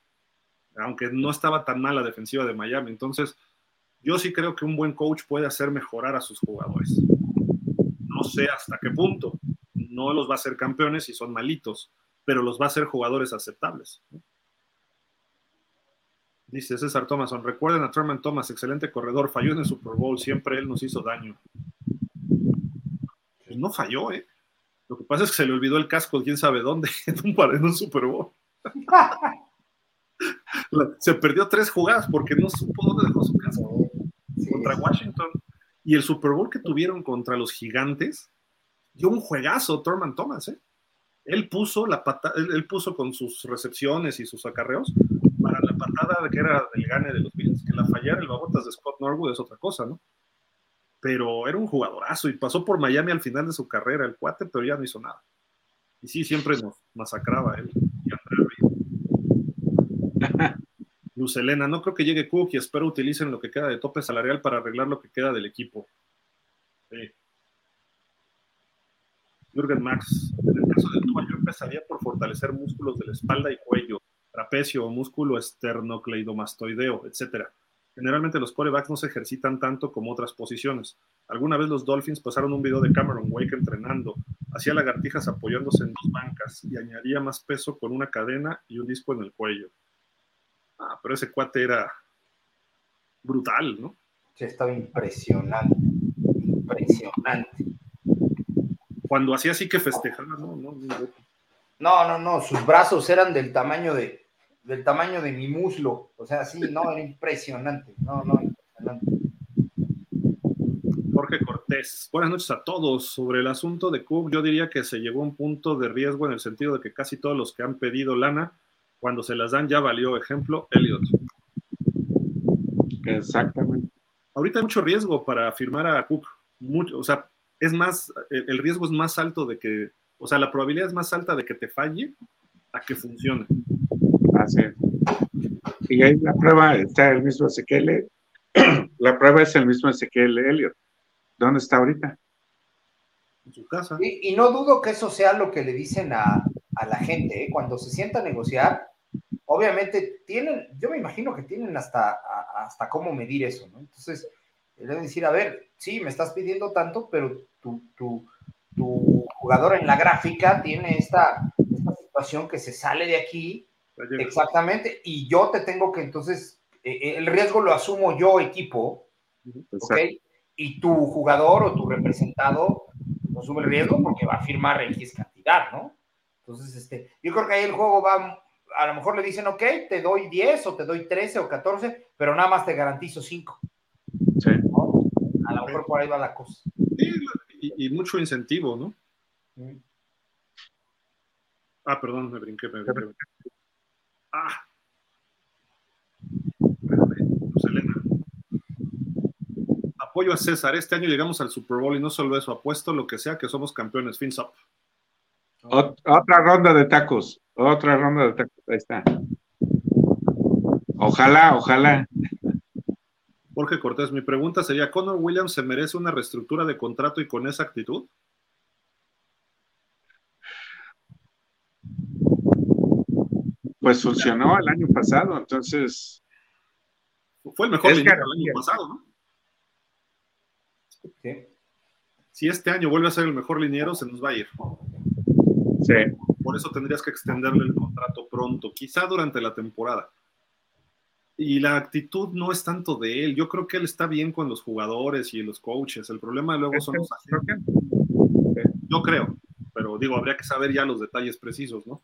S1: aunque no estaba tan mal la defensiva de Miami. Entonces, yo sí creo que un buen coach puede hacer mejorar a sus jugadores. No sé hasta qué punto. No los va a hacer campeones si son malitos, pero los va a hacer jugadores aceptables. Dice César Thomason, recuerden a Truman Thomas, excelente corredor, falló en el Super Bowl, siempre él nos hizo daño. Pues no falló, ¿eh? Lo que pasa es que se le olvidó el casco, quién sabe dónde, [LAUGHS] en un, en un Super Bowl. [LAUGHS] se perdió tres jugadas porque no supo dónde dejó su casco. Contra Washington. Y el Super Bowl que tuvieron contra los gigantes, dio un juegazo Truman Thomas, ¿eh? Él puso la pata, él puso con sus recepciones y sus acarreos la patada de que era del gane de los Bills, que la fallara el babotas de Scott Norwood es otra cosa, ¿no? Pero era un jugadorazo y pasó por Miami al final de su carrera, el cuate, pero ya no hizo nada. Y sí, siempre nos masacraba él y [LAUGHS] Luz Elena, no creo que llegue Cook y espero utilicen lo que queda de tope salarial para arreglar lo que queda del equipo. Sí. Jürgen Max, en el caso de Tua, yo empezaría por fortalecer músculos de la espalda y cuello trapecio, músculo esternocleidomastoideo, etc. Generalmente los corebacks no se ejercitan tanto como otras posiciones. Alguna vez los Dolphins pasaron un video de Cameron Wake entrenando, hacía lagartijas apoyándose en dos bancas y añadía más peso con una cadena y un disco en el cuello. Ah, pero ese cuate era brutal, ¿no?
S2: Sí, estaba impresionante, impresionante.
S1: Cuando hacía así que festejaba, ¿no? no,
S2: no, no, no, sus brazos eran del tamaño de, del tamaño de mi muslo. O sea, sí, no, era impresionante. No, no, impresionante.
S1: Jorge Cortés, buenas noches a todos. Sobre el asunto de Cook, yo diría que se llegó a un punto de riesgo en el sentido de que casi todos los que han pedido lana, cuando se las dan ya valió. Ejemplo, Elliot.
S3: Exactamente.
S1: Ahorita hay mucho riesgo para firmar a Cook. Mucho, o sea, es más, el riesgo es más alto de que, o sea, la probabilidad es más alta de que te falle a que funcione.
S3: Así Y ahí la prueba está el mismo Ezequiel. [CLEARS THROAT] la prueba es el mismo Ezequiel Elliot. ¿Dónde está ahorita?
S1: En su casa.
S2: Y, no dudo que eso sea lo que le dicen a, la gente. ¿eh? Cuando se sienta a negociar, obviamente tienen, yo me imagino que tienen hasta, hasta cómo medir eso, ¿no? Entonces, le deben decir, a ver, sí, me estás pidiendo tanto, pero tu, tu, tu jugador en la gráfica tiene esta, esta situación que se sale de aquí Exactamente, y yo te tengo que entonces, eh, eh, el riesgo lo asumo yo, equipo, ¿ok? Y tu jugador o tu representado asume el riesgo porque va a firmar X cantidad, ¿no? Entonces, este, yo creo que ahí el juego va, a lo mejor le dicen, ok, te doy 10 o te doy 13 o 14, pero nada más te garantizo 5. Sí. A lo mejor por ahí va la cosa.
S1: Sí, y, mucho incentivo, ¿no? Ah, perdón, me brinqué, me brinqué. Ah. Elena. Apoyo a César. Este año llegamos al Super Bowl y no solo eso, apuesto lo que sea que somos campeones. Fins up.
S3: otra ronda de tacos. Otra ronda de tacos. Ahí está. Ojalá, ojalá.
S1: Jorge Cortés, mi pregunta sería, ¿Conor Williams se merece una reestructura de contrato y con esa actitud?
S3: Pues funcionó el año pasado, entonces.
S1: Fue el mejor liniero el año pasado, ¿no? Si este año vuelve a ser el mejor liniero, se nos va a ir.
S3: Sí.
S1: Por eso tendrías que extenderle el contrato pronto, quizá durante la temporada. Y la actitud no es tanto de él. Yo creo que él está bien con los jugadores y los coaches. El problema luego son los agentes. Yo creo, pero digo, habría que saber ya los detalles precisos, ¿no?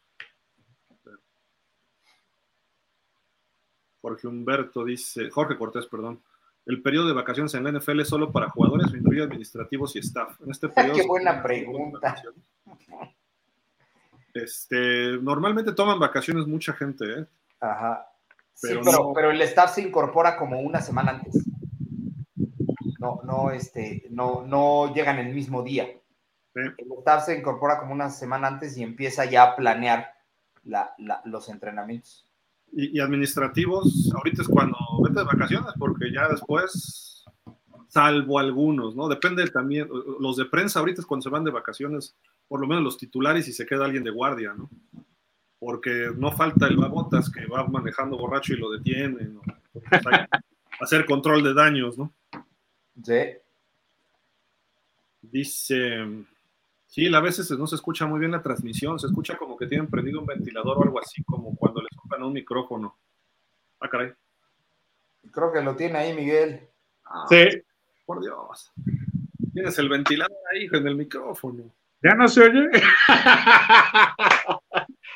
S1: Jorge Humberto dice, Jorge Cortés, perdón. El periodo de vacaciones en la NFL es solo para jugadores o incluye administrativos y staff. En este [LAUGHS] periodo.
S2: Qué buena pregunta.
S1: Este, normalmente toman vacaciones mucha gente, ¿eh?
S2: Ajá. Pero, sí, pero, el staff se incorpora como una semana antes. No, no, este, no, no llegan el mismo día. El staff se incorpora como una semana antes y empieza ya a planear los entrenamientos
S1: y, administrativos, ahorita es cuando vete de vacaciones, porque ya después, salvo algunos, ¿no? Depende también, los de prensa ahorita es cuando se van de vacaciones, por lo menos los titulares y se queda alguien de guardia, ¿no? Porque no falta el babotas que va manejando borracho y lo detienen, ¿no? [LAUGHS] hacer control de daños, ¿no?
S2: Sí.
S1: Dice, Sí, a veces no se escucha muy bien la transmisión, se escucha como que tienen prendido un ventilador o algo así, como cuando le soplan un micrófono. Ah, caray.
S2: Creo que lo tiene ahí, Miguel.
S3: Ah, sí.
S1: Por Dios. Tienes el ventilador ahí en el micrófono.
S3: ¿Ya no se oye? [LAUGHS]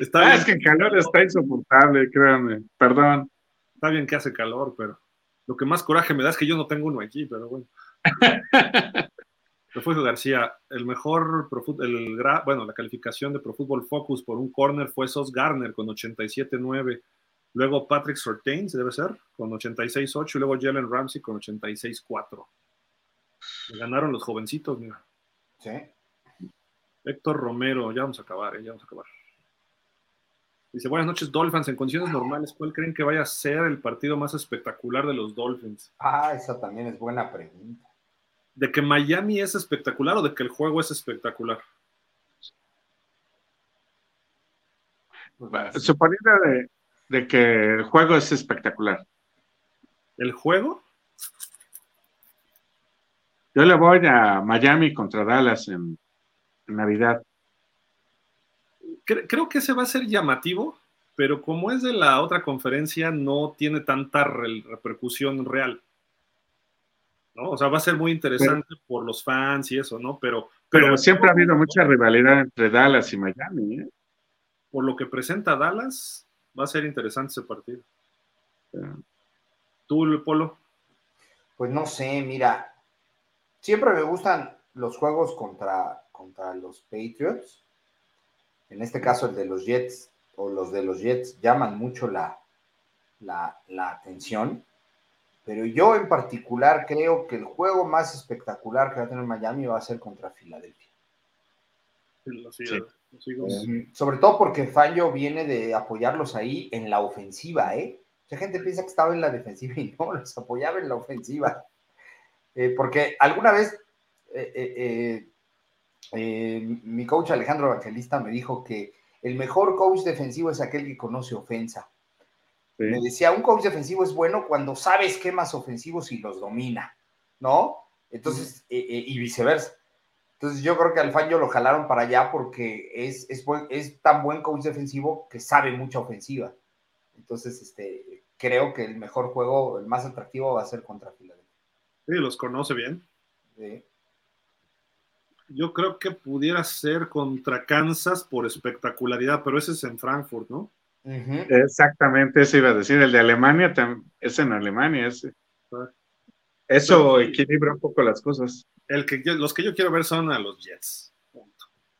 S3: está ah, es que el calor está insoportable, créanme. Perdón.
S1: Está bien que hace calor, pero lo que más coraje me da es que yo no tengo uno aquí, pero bueno. [LAUGHS] Refugio García, el mejor, el, bueno, la calificación de Pro Football Focus por un corner fue Sos Garner con 87.9. Luego Patrick Sortain, debe ser, con 86.8. Y luego Jalen Ramsey con 86.4. Le ganaron los jovencitos, mira.
S2: Sí.
S1: Héctor Romero, ya vamos a acabar, ¿eh? ya vamos a acabar. Dice, buenas noches, Dolphins. En condiciones normales, ¿cuál creen que vaya a ser el partido más espectacular de los Dolphins?
S2: Ah, esa también es buena pregunta
S1: de que Miami es espectacular o de que el juego es espectacular?
S3: Suponiendo de, de que el juego es espectacular.
S1: ¿El juego?
S3: Yo le voy a Miami contra Dallas en, Navidad.
S1: Creo que ese va a ser llamativo, pero como es de la otra conferencia, no tiene tanta repercusión real. ¿No? O sea, va a ser muy interesante por los fans y eso, ¿no? Pero,
S3: pero, siempre ha habido mucha rivalidad entre Dallas y Miami, ¿eh?
S1: Por lo que presenta Dallas, va a ser interesante ese partido. ¿Tú, Polo?
S2: Pues no sé, mira, siempre me gustan los juegos contra, contra los Patriots. En este caso, el de los Jets o los de los Jets llaman mucho la, la, la atención pero yo en particular creo que el juego más espectacular que va a tener Miami va a ser contra Filadelfia. Eh, sobre todo porque Fallo viene de apoyarlos ahí en la ofensiva, ¿eh? Mucha gente piensa que estaba en la defensiva y no, [LAUGHS] los apoyaba en la ofensiva. Eh, porque alguna vez eh, mi coach Alejandro Evangelista me dijo que el mejor coach defensivo es aquel que conoce ofensa. Me decía, un coach defensivo es bueno cuando sabe esquemas ofensivos y los domina, ¿no? Entonces, eh, eh, y viceversa. Entonces, yo creo que al Fangio lo jalaron para allá porque es, es, es tan buen coach defensivo que sabe mucha ofensiva. Entonces, este, creo que el mejor juego, el más atractivo va a ser contra Filadelfia.
S1: Sí, los conoce bien. Yo creo que pudiera ser contra Kansas por espectacularidad, pero ese es en Frankfurt, ¿no?
S3: Exactamente, eso iba a decir. El de Alemania es en Alemania. Ese. Eso equilibra un poco las cosas.
S1: El que los que yo quiero ver son a los Jets.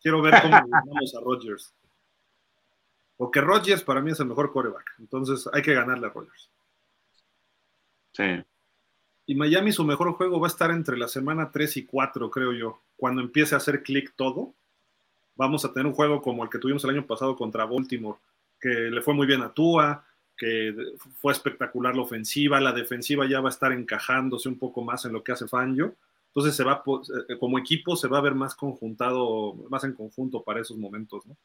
S1: Quiero ver cómo vamos a Rodgers. Porque Rodgers para mí es el mejor coreback. Entonces hay que ganarle a Rodgers.
S3: Sí.
S1: Y Miami su mejor juego va a estar entre la semana 3 y 4, creo yo. Cuando empiece a hacer clic todo, vamos a tener un juego como el que tuvimos el año pasado contra Baltimore, que le fue muy bien a Tua, que fue espectacular la ofensiva, la defensiva ya va a estar encajándose un poco más en lo que hace Fangio. Entonces se va, eh, como equipo se va a ver más conjuntado, más en conjunto para esos momentos, ¿no?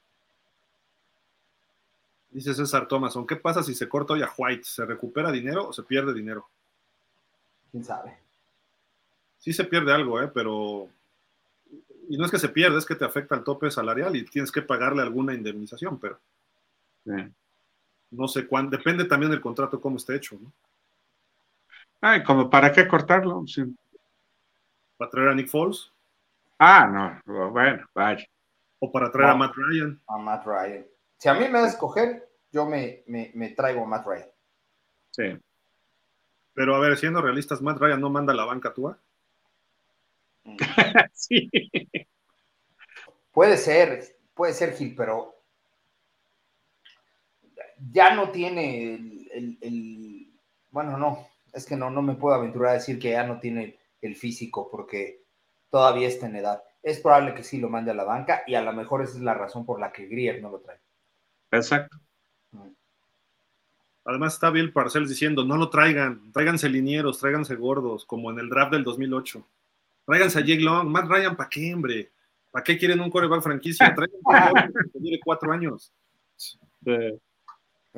S1: Dice César Thomason, ¿qué pasa si se corta hoy a White? ¿Se recupera dinero o se pierde dinero?
S2: ¿Quién sabe?
S1: Sí se pierde algo, ¿eh? Pero... Y no es que se pierda, es que te afecta el tope salarial y tienes que pagarle alguna indemnización, pero... No sé cuándo, depende también del contrato cómo esté hecho, ¿no?
S3: Ay, como para qué cortarlo, sí.
S1: ¿Para traer a Nick Foles?
S3: Ah, no, bueno, vaya.
S1: ¿O para traer a Matt Ryan?
S2: A Matt Ryan. Si a mí me da a escoger, yo me, me, traigo a Matt Ryan.
S3: Sí.
S1: Pero a ver, siendo realistas, Matt Ryan no manda la banca tú.
S3: Mm. [LAUGHS] sí.
S2: Puede ser, puede ser Gil, pero ya no tiene el, bueno, no, es que no, no me puedo aventurar a decir que ya no tiene el físico porque todavía está en edad. Es probable que sí lo mande a la banca y a lo mejor esa es la razón por la que Grier no lo trae.
S3: Exacto.
S1: Mm. Además está Bill Parcells diciendo, no lo traigan, tráiganse linieros, tráiganse gordos, como en el draft del 2008. Tráiganse a Jake Long, Matt Ryan, ¿para qué, hombre? ¿Para qué quieren un coreback franquicia? Tráiganse que tiene cuatro años.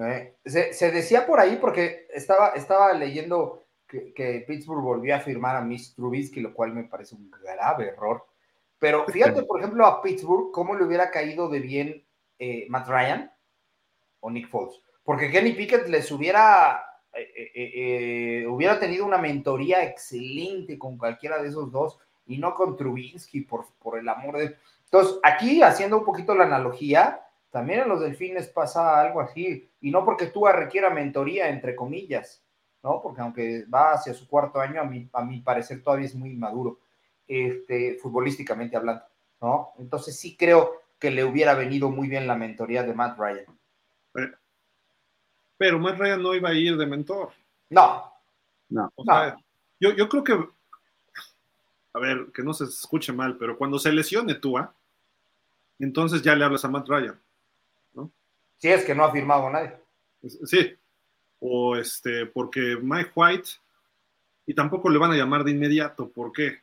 S2: Eh, se, decía por ahí, porque estaba, estaba leyendo que, Pittsburgh volvió a firmar a Miss Trubisky, lo cual me parece un grave error. Pero fíjate, por ejemplo, a Pittsburgh, cómo le hubiera caído de bien eh, Matt Ryan o Nick Foles. Porque Kenny Pickett les hubiera, eh, hubiera tenido una mentoría excelente con cualquiera de esos dos y no con Trubisky, por, por el amor de... Entonces, aquí haciendo un poquito la analogía, también en los delfines pasa algo así, y no porque tú requiera mentoría, entre comillas, ¿no? Porque aunque va hacia su cuarto año, a mi, a mi parecer todavía es muy inmaduro, este, futbolísticamente hablando, ¿no? Entonces sí creo que le hubiera venido muy bien la mentoría de Matt Ryan.
S1: Pero Matt Ryan no iba a ir de mentor.
S2: No.
S3: No.
S1: Yo, yo creo que, a ver, que no se escuche mal, pero cuando se lesione Tua, entonces ya le hablas a Matt Ryan.
S2: Si es que no ha firmado nadie.
S1: Sí. O este, porque Mike White, y tampoco le van a llamar de inmediato. ¿Por qué?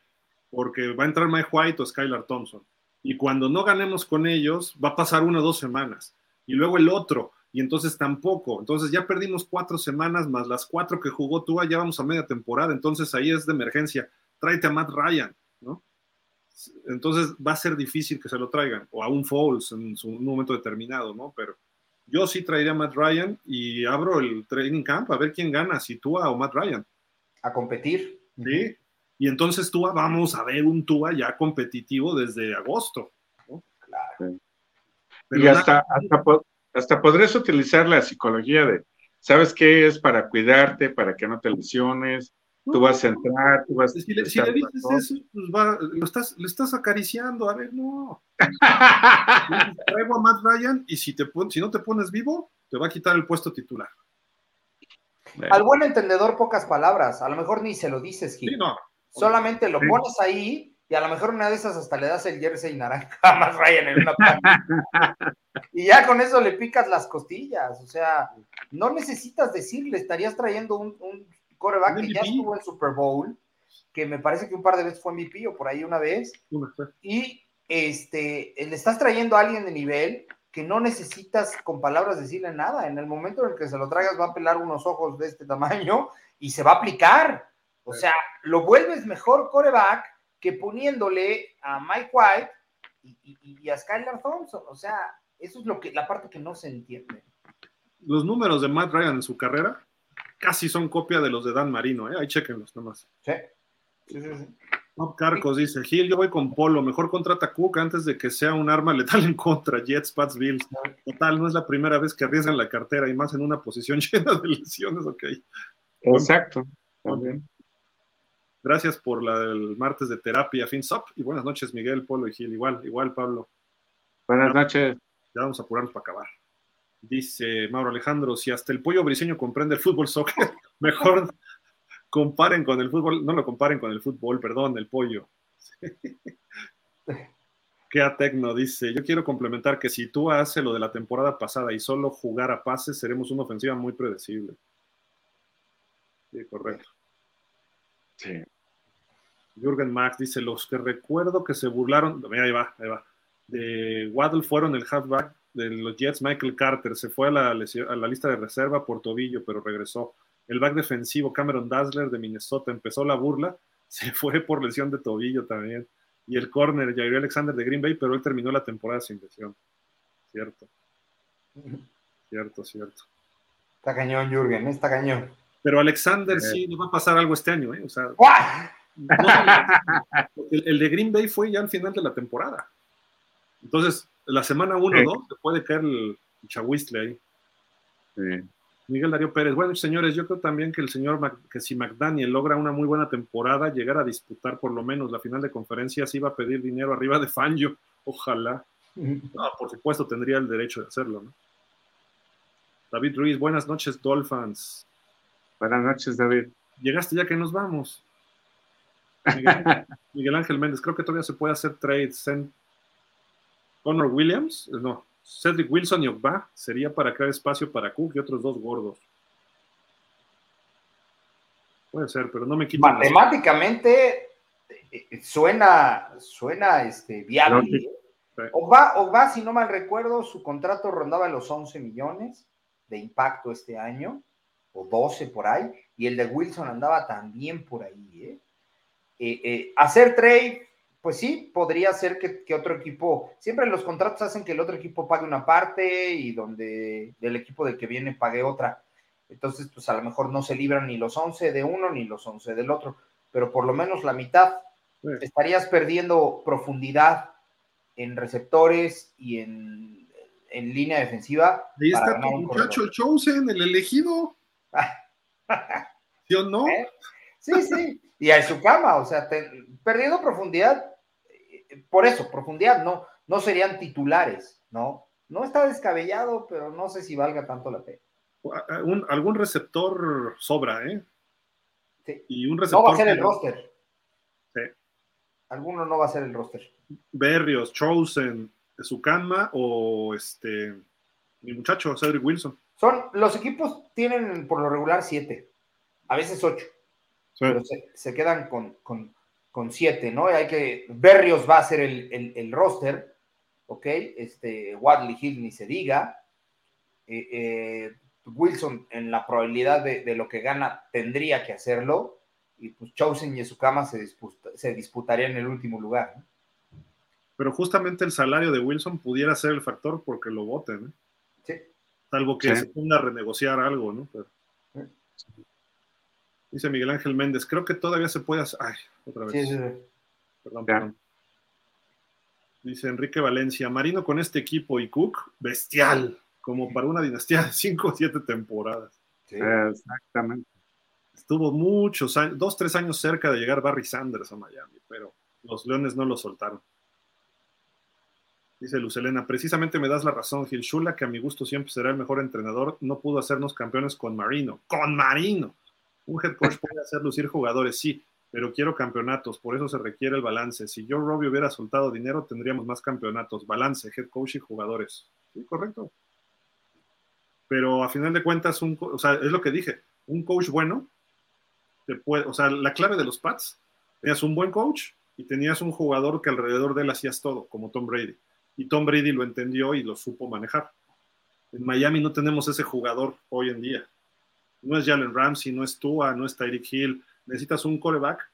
S1: Porque va a entrar Mike White o Skylar Thompson. Y cuando no ganemos con ellos, va a pasar una o dos semanas. Y luego el otro. Y entonces tampoco. Entonces ya perdimos cuatro semanas más las cuatro que jugó Tua, ya vamos a media temporada. Entonces ahí es de emergencia. Tráete a Matt Ryan, ¿no? Entonces va a ser difícil que se lo traigan. O a un Foles en su, un momento determinado, ¿no? Pero yo sí traería a Matt Ryan y abro el training camp a ver quién gana, si Tua o Matt Ryan.
S2: A competir.
S1: Sí. Y entonces Tua, vamos a ver un Tua ya competitivo desde agosto.
S2: Claro.
S3: y hasta, hasta, podrías utilizar la psicología de, ¿sabes qué es para cuidarte, para que no te lesiones? Tú vas a entrar, tú vas
S1: si le, si le dices eso, pues va, lo estás, le estás acariciando, a ver, no. [LAUGHS] Traigo a Matt Ryan y si, te si no te pones vivo, te va a quitar el puesto titular.
S2: Al buen entendedor, pocas palabras. A lo mejor ni se lo dices, Gil.
S1: no.
S2: Solamente lo pones ahí y a lo mejor una de esas hasta le das el jersey naranja a Matt Ryan en una [LAUGHS] y ya con eso le picas las costillas. O sea, no necesitas decirle, estarías trayendo un coreback que ya estuvo en Super Bowl, que me parece que un par de veces fue MVP o por ahí una vez, y este, le estás trayendo a alguien de nivel que no necesitas con palabras decirle nada. En el momento en el que se lo traigas va a pelar unos ojos de este tamaño y se va a aplicar. O sea, lo vuelves mejor coreback que poniéndole a Mike White y, a Skylar Thompson. O sea, eso es lo que la parte que no se entiende.
S1: Los números de Matt Ryan en su carrera casi son copia de los de Dan Marino, ¿eh? Ahí chequenlos nomás.
S2: Sí. Sí, sí, sí.
S1: Bob Carcos dice, Gil, yo voy con Polo, mejor contrata Cook antes de que sea un arma letal en contra, Jets, Pats, Bills. Total, no es la primera vez que arriesgan la cartera y más en una posición [LAUGHS] llena de lesiones, ok.
S3: Exacto.
S1: Gracias por la del martes de terapia, FinSop, y buenas noches, Miguel, Polo y Gil. Igual, igual, Pablo.
S3: Buenas noches.
S1: Ya vamos a apurarnos para acabar. Dice Mauro Alejandro, si hasta el pollo briseño comprende el fútbol soccer, [LAUGHS] mejor comparen con el fútbol, no lo comparen con el fútbol, perdón, el pollo. [LAUGHS] Que Tecno dice, yo quiero complementar que si tú haces lo de la temporada pasada y solo jugar a pases, seremos una ofensiva muy predecible. Sí, correcto.
S3: Sí.
S1: Jürgen Max dice, los que recuerdo que se burlaron, ahí va, ahí va, de Waddle fueron el halfback de los Jets, Michael Carter, se fue a la, a la lista de reserva por tobillo, pero regresó. El back defensivo Cameron Dazzler de Minnesota empezó la burla, [LAUGHS] se fue por lesión de tobillo también. Y el corner Jair Alexander de Green Bay, pero él terminó la temporada sin lesión. Cierto. Cierto, cierto.
S2: Está cañón, Jürgen, está cañón.
S1: Pero Alexander sí le va a pasar algo este año, ¿eh? O sea, [LAUGHS] el, de Green Bay fue ya al final de la temporada. Entonces, la semana 1 o 2 se puede caer el chahuistle ahí.
S3: Sí.
S1: Miguel Darío Pérez. Bueno, señores, yo creo también que el señor, que si McDaniel logra una muy buena temporada, llegar a disputar por lo menos la final de conferencias, iba a pedir dinero arriba de Fangio. Ojalá. No, por supuesto, tendría el derecho de hacerlo, ¿no? David Ruiz, buenas noches, Dolphins.
S3: Buenas noches, David.
S1: Llegaste ya que nos vamos. [LAUGHS] Miguel, Ángel Méndez, creo que todavía se puede hacer trades. Connor Williams, no, Cedric Wilson y Ogba sería para crear espacio para Cook y otros dos gordos. Puede ser, pero no me quito.
S2: Matemáticamente eh, suena, suena este, viable. Ogba, si no mal recuerdo, su contrato rondaba los 11 millones de impacto este año, o 12 por ahí, y el de Wilson andaba también por ahí. ¿eh? Eh, eh, hacer trade pues sí, podría ser que, otro equipo, siempre los contratos hacen que el otro equipo pague una parte y donde el equipo del que viene pague otra. Entonces, pues a lo mejor no se libran ni los 11 de uno ni los 11 del otro, pero por lo menos la mitad. Estarías perdiendo profundidad en receptores y en, línea defensiva.
S1: Ahí está tu muchacho, el Chosen, el elegido. [LAUGHS] ¿Sí o no?
S2: ¿Eh? Sí, sí. [LAUGHS] Y a su cama, o sea, perdiendo profundidad por eso, profundidad, no, no serían titulares, ¿no? No está descabellado, pero no sé si valga tanto la pena.
S1: algún receptor sobra, ¿eh?
S2: Sí.
S1: Y un receptor
S2: no va a ser el roster.
S1: Sí.
S2: Alguno no va a ser el roster.
S1: Berrios, Chosen, Sukanma o este mi muchacho Cedric Wilson.
S2: Son, los equipos tienen por lo regular siete, a veces ocho. Pero se, quedan con, con siete, ¿no? Hay que, Berrios va a ser el, roster, ¿ok? Este, Wadley Hill ni se diga. Eh, eh, Wilson en la probabilidad de, lo que gana tendría que hacerlo. Y pues Chosen y Esukama se, disputa, se disputarían en el último lugar.
S1: Pero justamente el salario de Wilson pudiera ser el factor porque lo voten, ¿eh?
S2: Sí.
S1: Salvo que se ponga a renegociar algo, ¿no? Dice Miguel Ángel Méndez, creo que todavía se puede hacer. Ay, otra vez.
S2: Sí, sí,
S1: Perdón, perdón. Dice Enrique Valencia, Marino con este equipo y Cook, bestial, como para una dinastía de 5 o 7 temporadas.
S3: Exactamente.
S1: Estuvo muchos años, dos, tres años cerca de llegar Barry Sanders a Miami, pero los Leones no lo soltaron. Dice Lucelena, precisamente me das la razón, Gil Shula, que a mi gusto siempre será el mejor entrenador, no pudo hacernos campeones con Marino. ¡Con Marino! Un head coach puede hacer lucir jugadores, sí, pero quiero campeonatos, por eso se requiere el balance. Si Joe Robbie hubiera soltado dinero, tendríamos más campeonatos. Balance, head coach y jugadores. Sí, correcto. Pero a final de cuentas, o sea, es lo que dije, un coach bueno, te puede, o sea, la clave de los Pats, tenías un buen coach y tenías un jugador que alrededor de él hacías todo, como Tom Brady. Y Tom Brady lo entendió y lo supo manejar. En Miami no tenemos ese jugador hoy en día. No es Jalen Ramsey, no es Tua, no es Tyreek Hill. Necesitas un coreback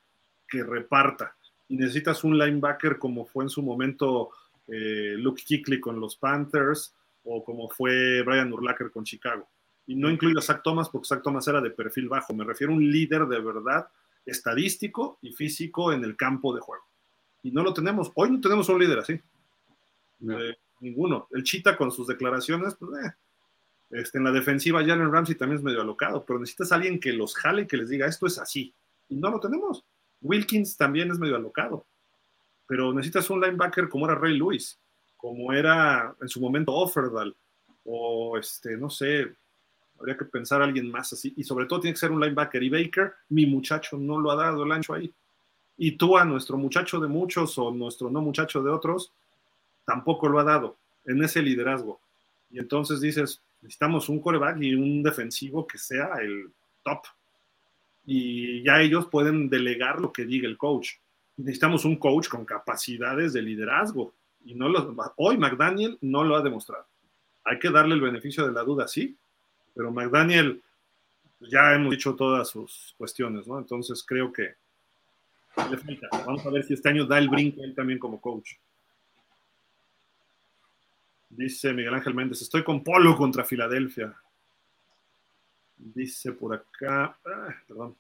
S1: que reparta. Y necesitas un linebacker como fue en su momento eh, Luke Kuechly con los Panthers o como fue Brian Urlacher con Chicago. Y no incluyo a Zach Thomas porque Zach Thomas era de perfil bajo. Me refiero a un líder de verdad estadístico y físico en el campo de juego. Y no lo tenemos. Hoy no tenemos un líder así. Eh, ninguno. El Chita con sus declaraciones, pues, eh, este, en la defensiva, Jalen Ramsey también es medio alocado, pero necesitas alguien que los jale y que les diga esto es así. Y no lo tenemos. Wilkins también es medio alocado, pero necesitas un linebacker como era Ray Lewis, como era en su momento Offerdal, o este, no sé, habría que pensar a alguien más así, y sobre todo tiene que ser un linebacker. Y Baker, mi muchacho, no lo ha dado el ancho ahí. Y tú a nuestro muchacho de muchos o nuestro no muchacho de otros, tampoco lo ha dado en ese liderazgo. Y entonces dices, necesitamos un coreback y un defensivo que sea el top y ya ellos pueden delegar lo que diga el coach. Necesitamos un coach con capacidades de liderazgo y no lo, hoy McDaniel no lo ha demostrado. Hay que darle el beneficio de la duda, sí, pero McDaniel ya hemos dicho todas sus cuestiones, ¿no? Entonces creo que le falta. Vamos a ver si este año da el brinco él también como coach. Dice Miguel Ángel Méndez, estoy con Polo contra Filadelfia. Dice por acá, ah, perdón.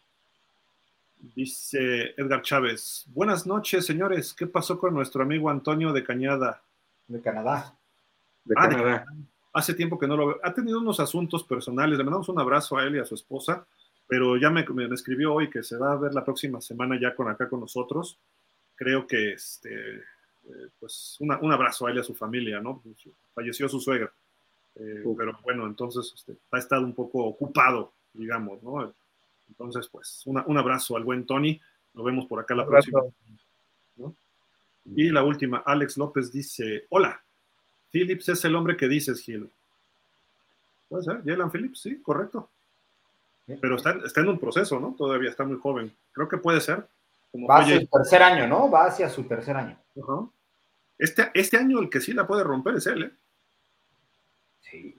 S1: Dice Edgar Chávez, buenas noches, señores. ¿Qué pasó con nuestro amigo Antonio de Cañada?
S2: De Canadá.
S1: De ah, Canadá. Hace tiempo que no lo veo. Ha tenido unos asuntos personales. Le mandamos un abrazo a él y a su esposa, pero ya me, me escribió hoy que se va a ver la próxima semana ya con acá con nosotros. Creo que este, eh, pues un abrazo a él y a su familia, ¿no? Falleció su suegra. Eh, pero bueno, entonces este, ha estado un poco ocupado, digamos, ¿no? Entonces, pues, un abrazo al buen Tony. Nos vemos por acá la próxima. Y la última, Alex López dice: Hola, Phillips es el hombre que dices, Gil. Puede ser, Jalen Phillips, sí, correcto. Pero está, está, en un proceso, ¿no? Todavía está muy joven. Creo que puede ser.
S2: Va hacia su tercer año, ¿no? Va hacia su tercer año.
S1: este, este año el que sí la puede romper es él, ¿eh?
S2: Sí.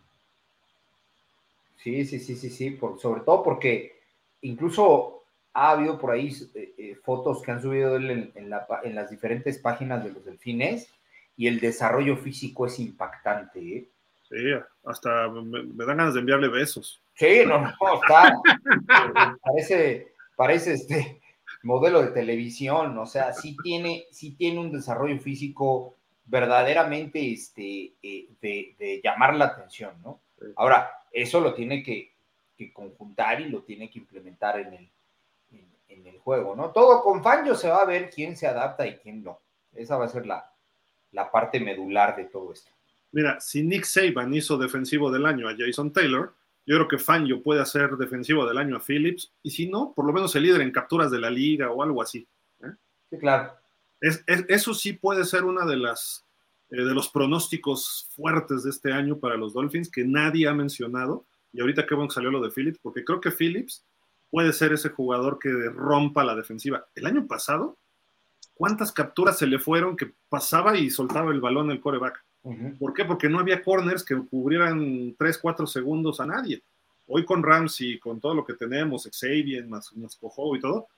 S2: Sí, sí, sí, sí, sí, por, sobre todo porque incluso ha habido por ahí eh, eh, fotos que han subido él en, las diferentes páginas de los delfines y el desarrollo físico es impactante. ¿eh?
S1: Sí, hasta me, dan ganas de enviarle besos.
S2: Sí, no, no, está. [LAUGHS] parece, parece este modelo de televisión, o sea, sí tiene, sí tiene un desarrollo físico verdaderamente este, eh, de, llamar la atención, ¿no? Ahora, eso lo tiene que, conjuntar y lo tiene que implementar en el, en, el juego, ¿no? Todo con Fangio se va a ver quién se adapta y quién no. Esa va a ser la, la parte medular de todo esto.
S1: Mira, si Nick Saban hizo defensivo del año a Jason Taylor, yo creo que Fangio puede hacer defensivo del año a Phillips, y si no, por lo menos el líder en capturas de la liga o algo así.
S2: ¿eh? Sí, claro
S1: eso sí puede ser una de las eh, de los pronósticos fuertes de este año para los Dolphins que nadie ha mencionado. Y ahorita qué bueno que salió lo de Phillips, porque creo que Phillips puede ser ese jugador que rompa la defensiva. El año pasado, ¿cuántas capturas se le fueron que pasaba y soltaba el balón el coreback? ¿Por qué? Porque no había corners que cubrieran 3, 4 segundos a nadie. Hoy con Ramsey, con todo lo que tenemos, Xavier, más, más y todo,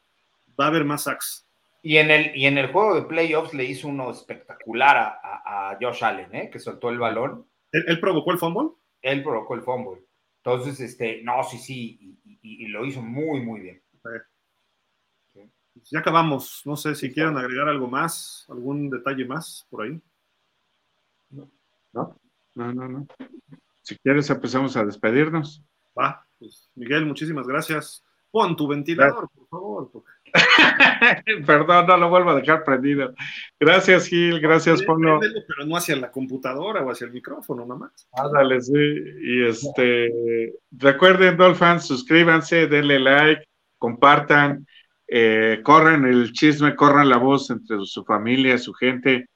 S1: va a haber más sacks.
S2: Y en, el, y en el juego de playoffs le hizo uno espectacular a, Josh Allen, ¿eh? que soltó el balón.
S1: ¿Él, provocó el fumble?
S2: Él provocó el fumble. Entonces, este, no, sí, sí, y, lo hizo muy, muy bien.
S1: Ya acabamos. No sé si quieren agregar algo más, algún detalle más por ahí.
S3: No, no, no, no. Si quieres, empezamos a despedirnos.
S1: Va, pues Miguel, muchísimas gracias. Pon tu ventilador, por favor. [LAUGHS]
S3: Perdón, no lo vuelvo a dejar prendido. Gracias, Gil. Gracias, Pablo.
S1: Pero no hacia la computadora o hacia el micrófono, nada más.
S3: Ándale, sí. Y este, recuerden, Dolphins, suscríbanse, denle like, compartan, eh, corran el chisme, corran la voz entre su familia, su gente,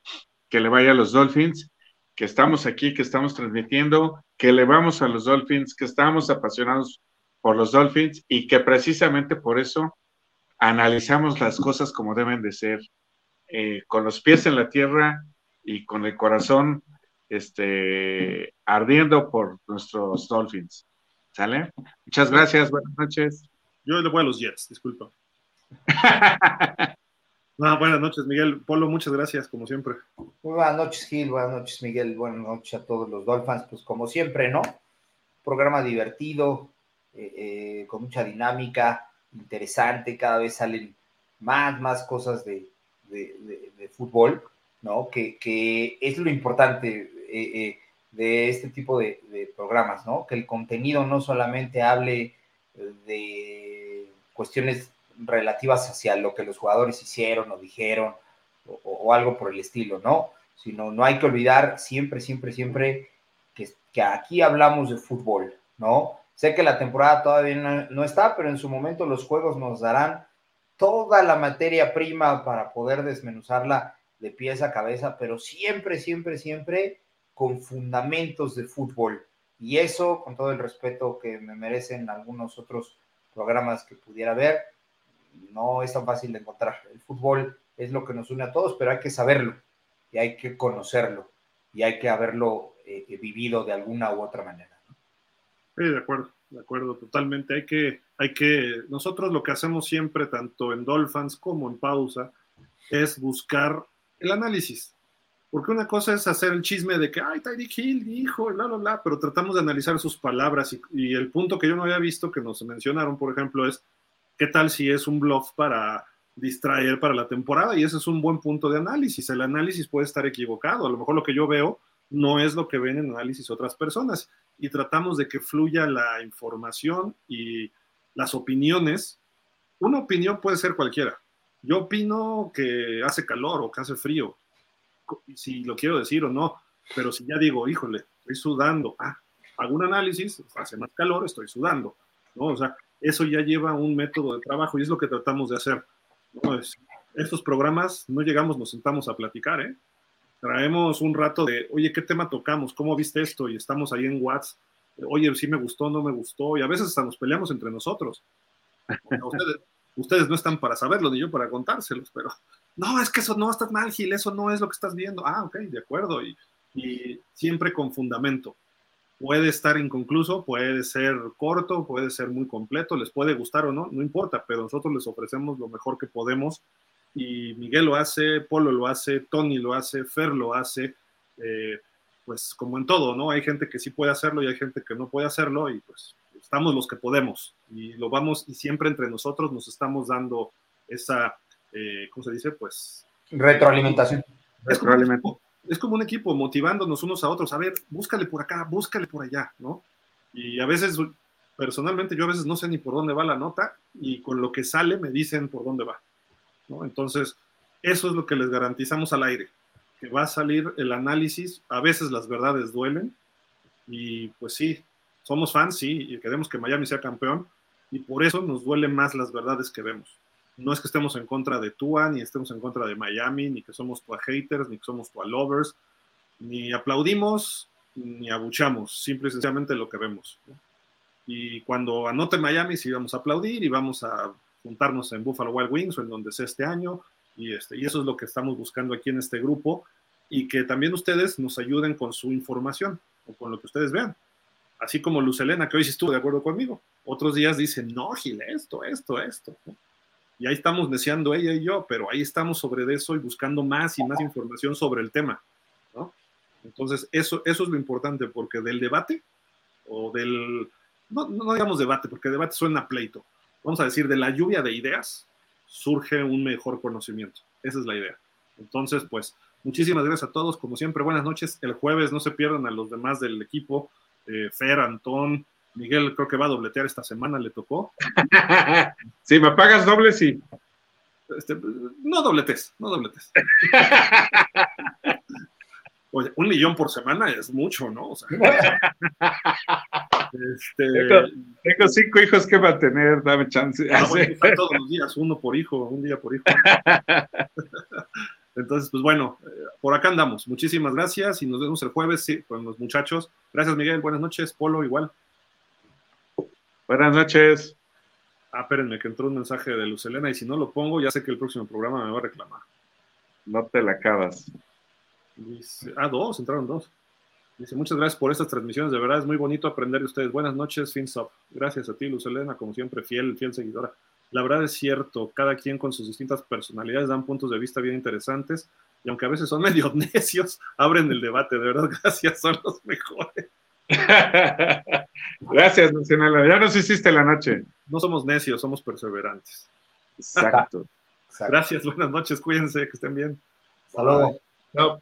S3: que le vaya a los Dolphins, que estamos aquí, que estamos transmitiendo, que le vamos a los Dolphins, que estamos apasionados por los Dolphins y que precisamente por eso analizamos las cosas como deben de ser, eh, con los pies en la tierra y con el corazón este, ardiendo por nuestros Dolphins. ¿Sale? Muchas gracias, buenas noches.
S1: Yo le voy a los Jets, disculpa. [LAUGHS] buenas noches, Miguel. Polo, muchas gracias, como siempre.
S2: Buenas noches, Gil. Buenas noches, Miguel. Buenas noches a todos los Dolphins. Pues como siempre, ¿no? Programa divertido, eh, eh, con mucha dinámica interesante, cada vez salen más, más cosas de, fútbol, ¿no? Que, es lo importante eh, de este tipo de, programas, ¿no? Que el contenido no solamente hable de cuestiones relativas hacia lo que los jugadores hicieron o dijeron o, algo por el estilo, ¿no? Sino no hay que olvidar siempre, siempre, siempre que, aquí hablamos de fútbol, ¿no? Sé que la temporada todavía no, está, pero en su momento los juegos nos darán toda la materia prima para poder desmenuzarla de pies a cabeza, pero siempre, siempre, siempre con fundamentos de fútbol. Y eso, con todo el respeto que me merecen algunos otros programas que pudiera ver, no es tan fácil de encontrar. El fútbol es lo que nos une a todos, pero hay que saberlo y hay que conocerlo y hay que haberlo eh, vivido de alguna u otra manera.
S1: Sí, de acuerdo, de acuerdo, totalmente. Hay que, hay que, nosotros lo que hacemos siempre, tanto en Dolphins como en Pausa, es buscar el análisis. Porque una cosa es hacer el chisme de que, ay, Tyreek Hill dijo, bla, bla, bla, pero tratamos de analizar sus palabras. Y, y, el punto que yo no había visto, que nos mencionaron, por ejemplo, es, ¿qué tal si es un bluff para distraer para la temporada? Y ese es un buen punto de análisis. El análisis puede estar equivocado. A lo mejor lo que yo veo no es lo que ven en análisis otras personas. Y tratamos de que fluya la información y las opiniones. Una opinión puede ser cualquiera. Yo opino que hace calor o que hace frío, si lo quiero decir o no, pero si ya digo, híjole, estoy sudando, ah, hago un análisis, hace más calor, estoy sudando, ¿no? O sea, eso ya lleva un método de trabajo y es lo que tratamos de hacer. ¿no? Es, estos programas no llegamos, nos sentamos a platicar, ¿eh? traemos un rato de, oye, ¿qué tema tocamos? ¿Cómo viste esto? Y estamos ahí en WhatsApp, oye, sí me gustó, no me gustó, y a veces hasta nos peleamos entre nosotros. Ustedes, no están para saberlo, ni yo para contárselos, pero no, es que eso no, estás mal, Gil, eso no es lo que estás viendo. Ah, ok, de acuerdo, y siempre con fundamento. Puede estar inconcluso, puede ser corto, puede ser muy completo, les puede gustar o no, no importa, pero nosotros les ofrecemos lo mejor que podemos y Miguel lo hace, Polo lo hace, Tony lo hace, Fer lo hace, eh, pues como en todo, ¿no? Hay gente que sí puede hacerlo y hay gente que no puede hacerlo y pues estamos los que podemos y lo vamos y siempre entre nosotros nos estamos dando esa, eh, ¿cómo se dice? Pues...
S2: Retroalimentación.
S1: Equipo, es como un equipo motivándonos unos a otros, a ver, búscale por acá, búscale por allá, ¿no? Y a veces, personalmente, yo a veces no sé ni por dónde va la nota y con lo que sale me dicen por dónde va. Entonces, eso es lo que les garantizamos al aire, que va a salir el análisis, a veces las verdades duelen, y pues sí, somos fans, sí, y queremos que Miami sea campeón, y por eso nos duelen más las verdades que vemos. No es que estemos en contra de Tua, ni estemos en contra de Miami, ni que somos Tua haters, ni que somos Tua lovers, ni aplaudimos, ni abuchamos, simple y sencillamente lo que vemos. Y cuando anote Miami, sí vamos a aplaudir y vamos a juntarnos en Buffalo Wild Wings o en donde sea este año. Y, este, y eso es lo que estamos buscando aquí en este grupo y que también ustedes nos ayuden con su información o con lo que ustedes vean. Así como Luz Elena, que hoy sí estuvo de acuerdo conmigo. Otros días dicen, no, Gil, esto, esto, esto. Y ahí estamos deseando ella y yo, pero ahí estamos sobre eso y buscando más y más información sobre el tema. Entonces, eso, eso es lo importante, porque del debate, o del, no, digamos debate, porque debate suena pleito, vamos a decir, de la lluvia de ideas, surge un mejor conocimiento. Esa es la idea. Entonces, pues, muchísimas gracias a todos. Como siempre, buenas noches. El jueves no se pierdan a los demás del equipo. Eh, Fer, Antón, Miguel creo que va a dobletear esta semana, le tocó. [LAUGHS]
S3: si me pagas doble, sí.
S1: Este, no dobletes, no dobletes. [LAUGHS] Oye, un millón por semana es mucho, ¿no? O sea, [LAUGHS]
S3: este... tengo, cinco hijos que mantener, dame chance.
S1: Ah, todos los días, uno por hijo, un día por hijo. Entonces, pues bueno, eh, por acá andamos. Muchísimas gracias y nos vemos el jueves sí, con los muchachos. Gracias, Miguel. Buenas noches. Polo, igual.
S3: Buenas noches.
S1: Ah, espérenme, que entró un mensaje de Lucelena y si no lo pongo, ya sé que el próximo programa me va a reclamar.
S3: No te la acabas.
S1: ah, dos, entraron dos. Dice, muchas gracias por estas transmisiones, de verdad es muy bonito aprender de ustedes. Buenas noches, FinSop. Gracias a ti, Luz Elena, como siempre, fiel, fiel seguidora. La verdad es cierto, cada quien con sus distintas personalidades dan puntos de vista bien interesantes y aunque a veces son [LAUGHS] medio necios, abren el debate, de verdad, [LAUGHS] gracias, son los mejores. [LAUGHS]
S3: gracias, Luciana, ya nos hiciste la noche.
S1: no somos necios, somos perseverantes.
S3: Exacto. [LAUGHS]
S1: Gracias, buenas noches, cuídense, que estén bien.
S2: Hasta luego.
S3: No.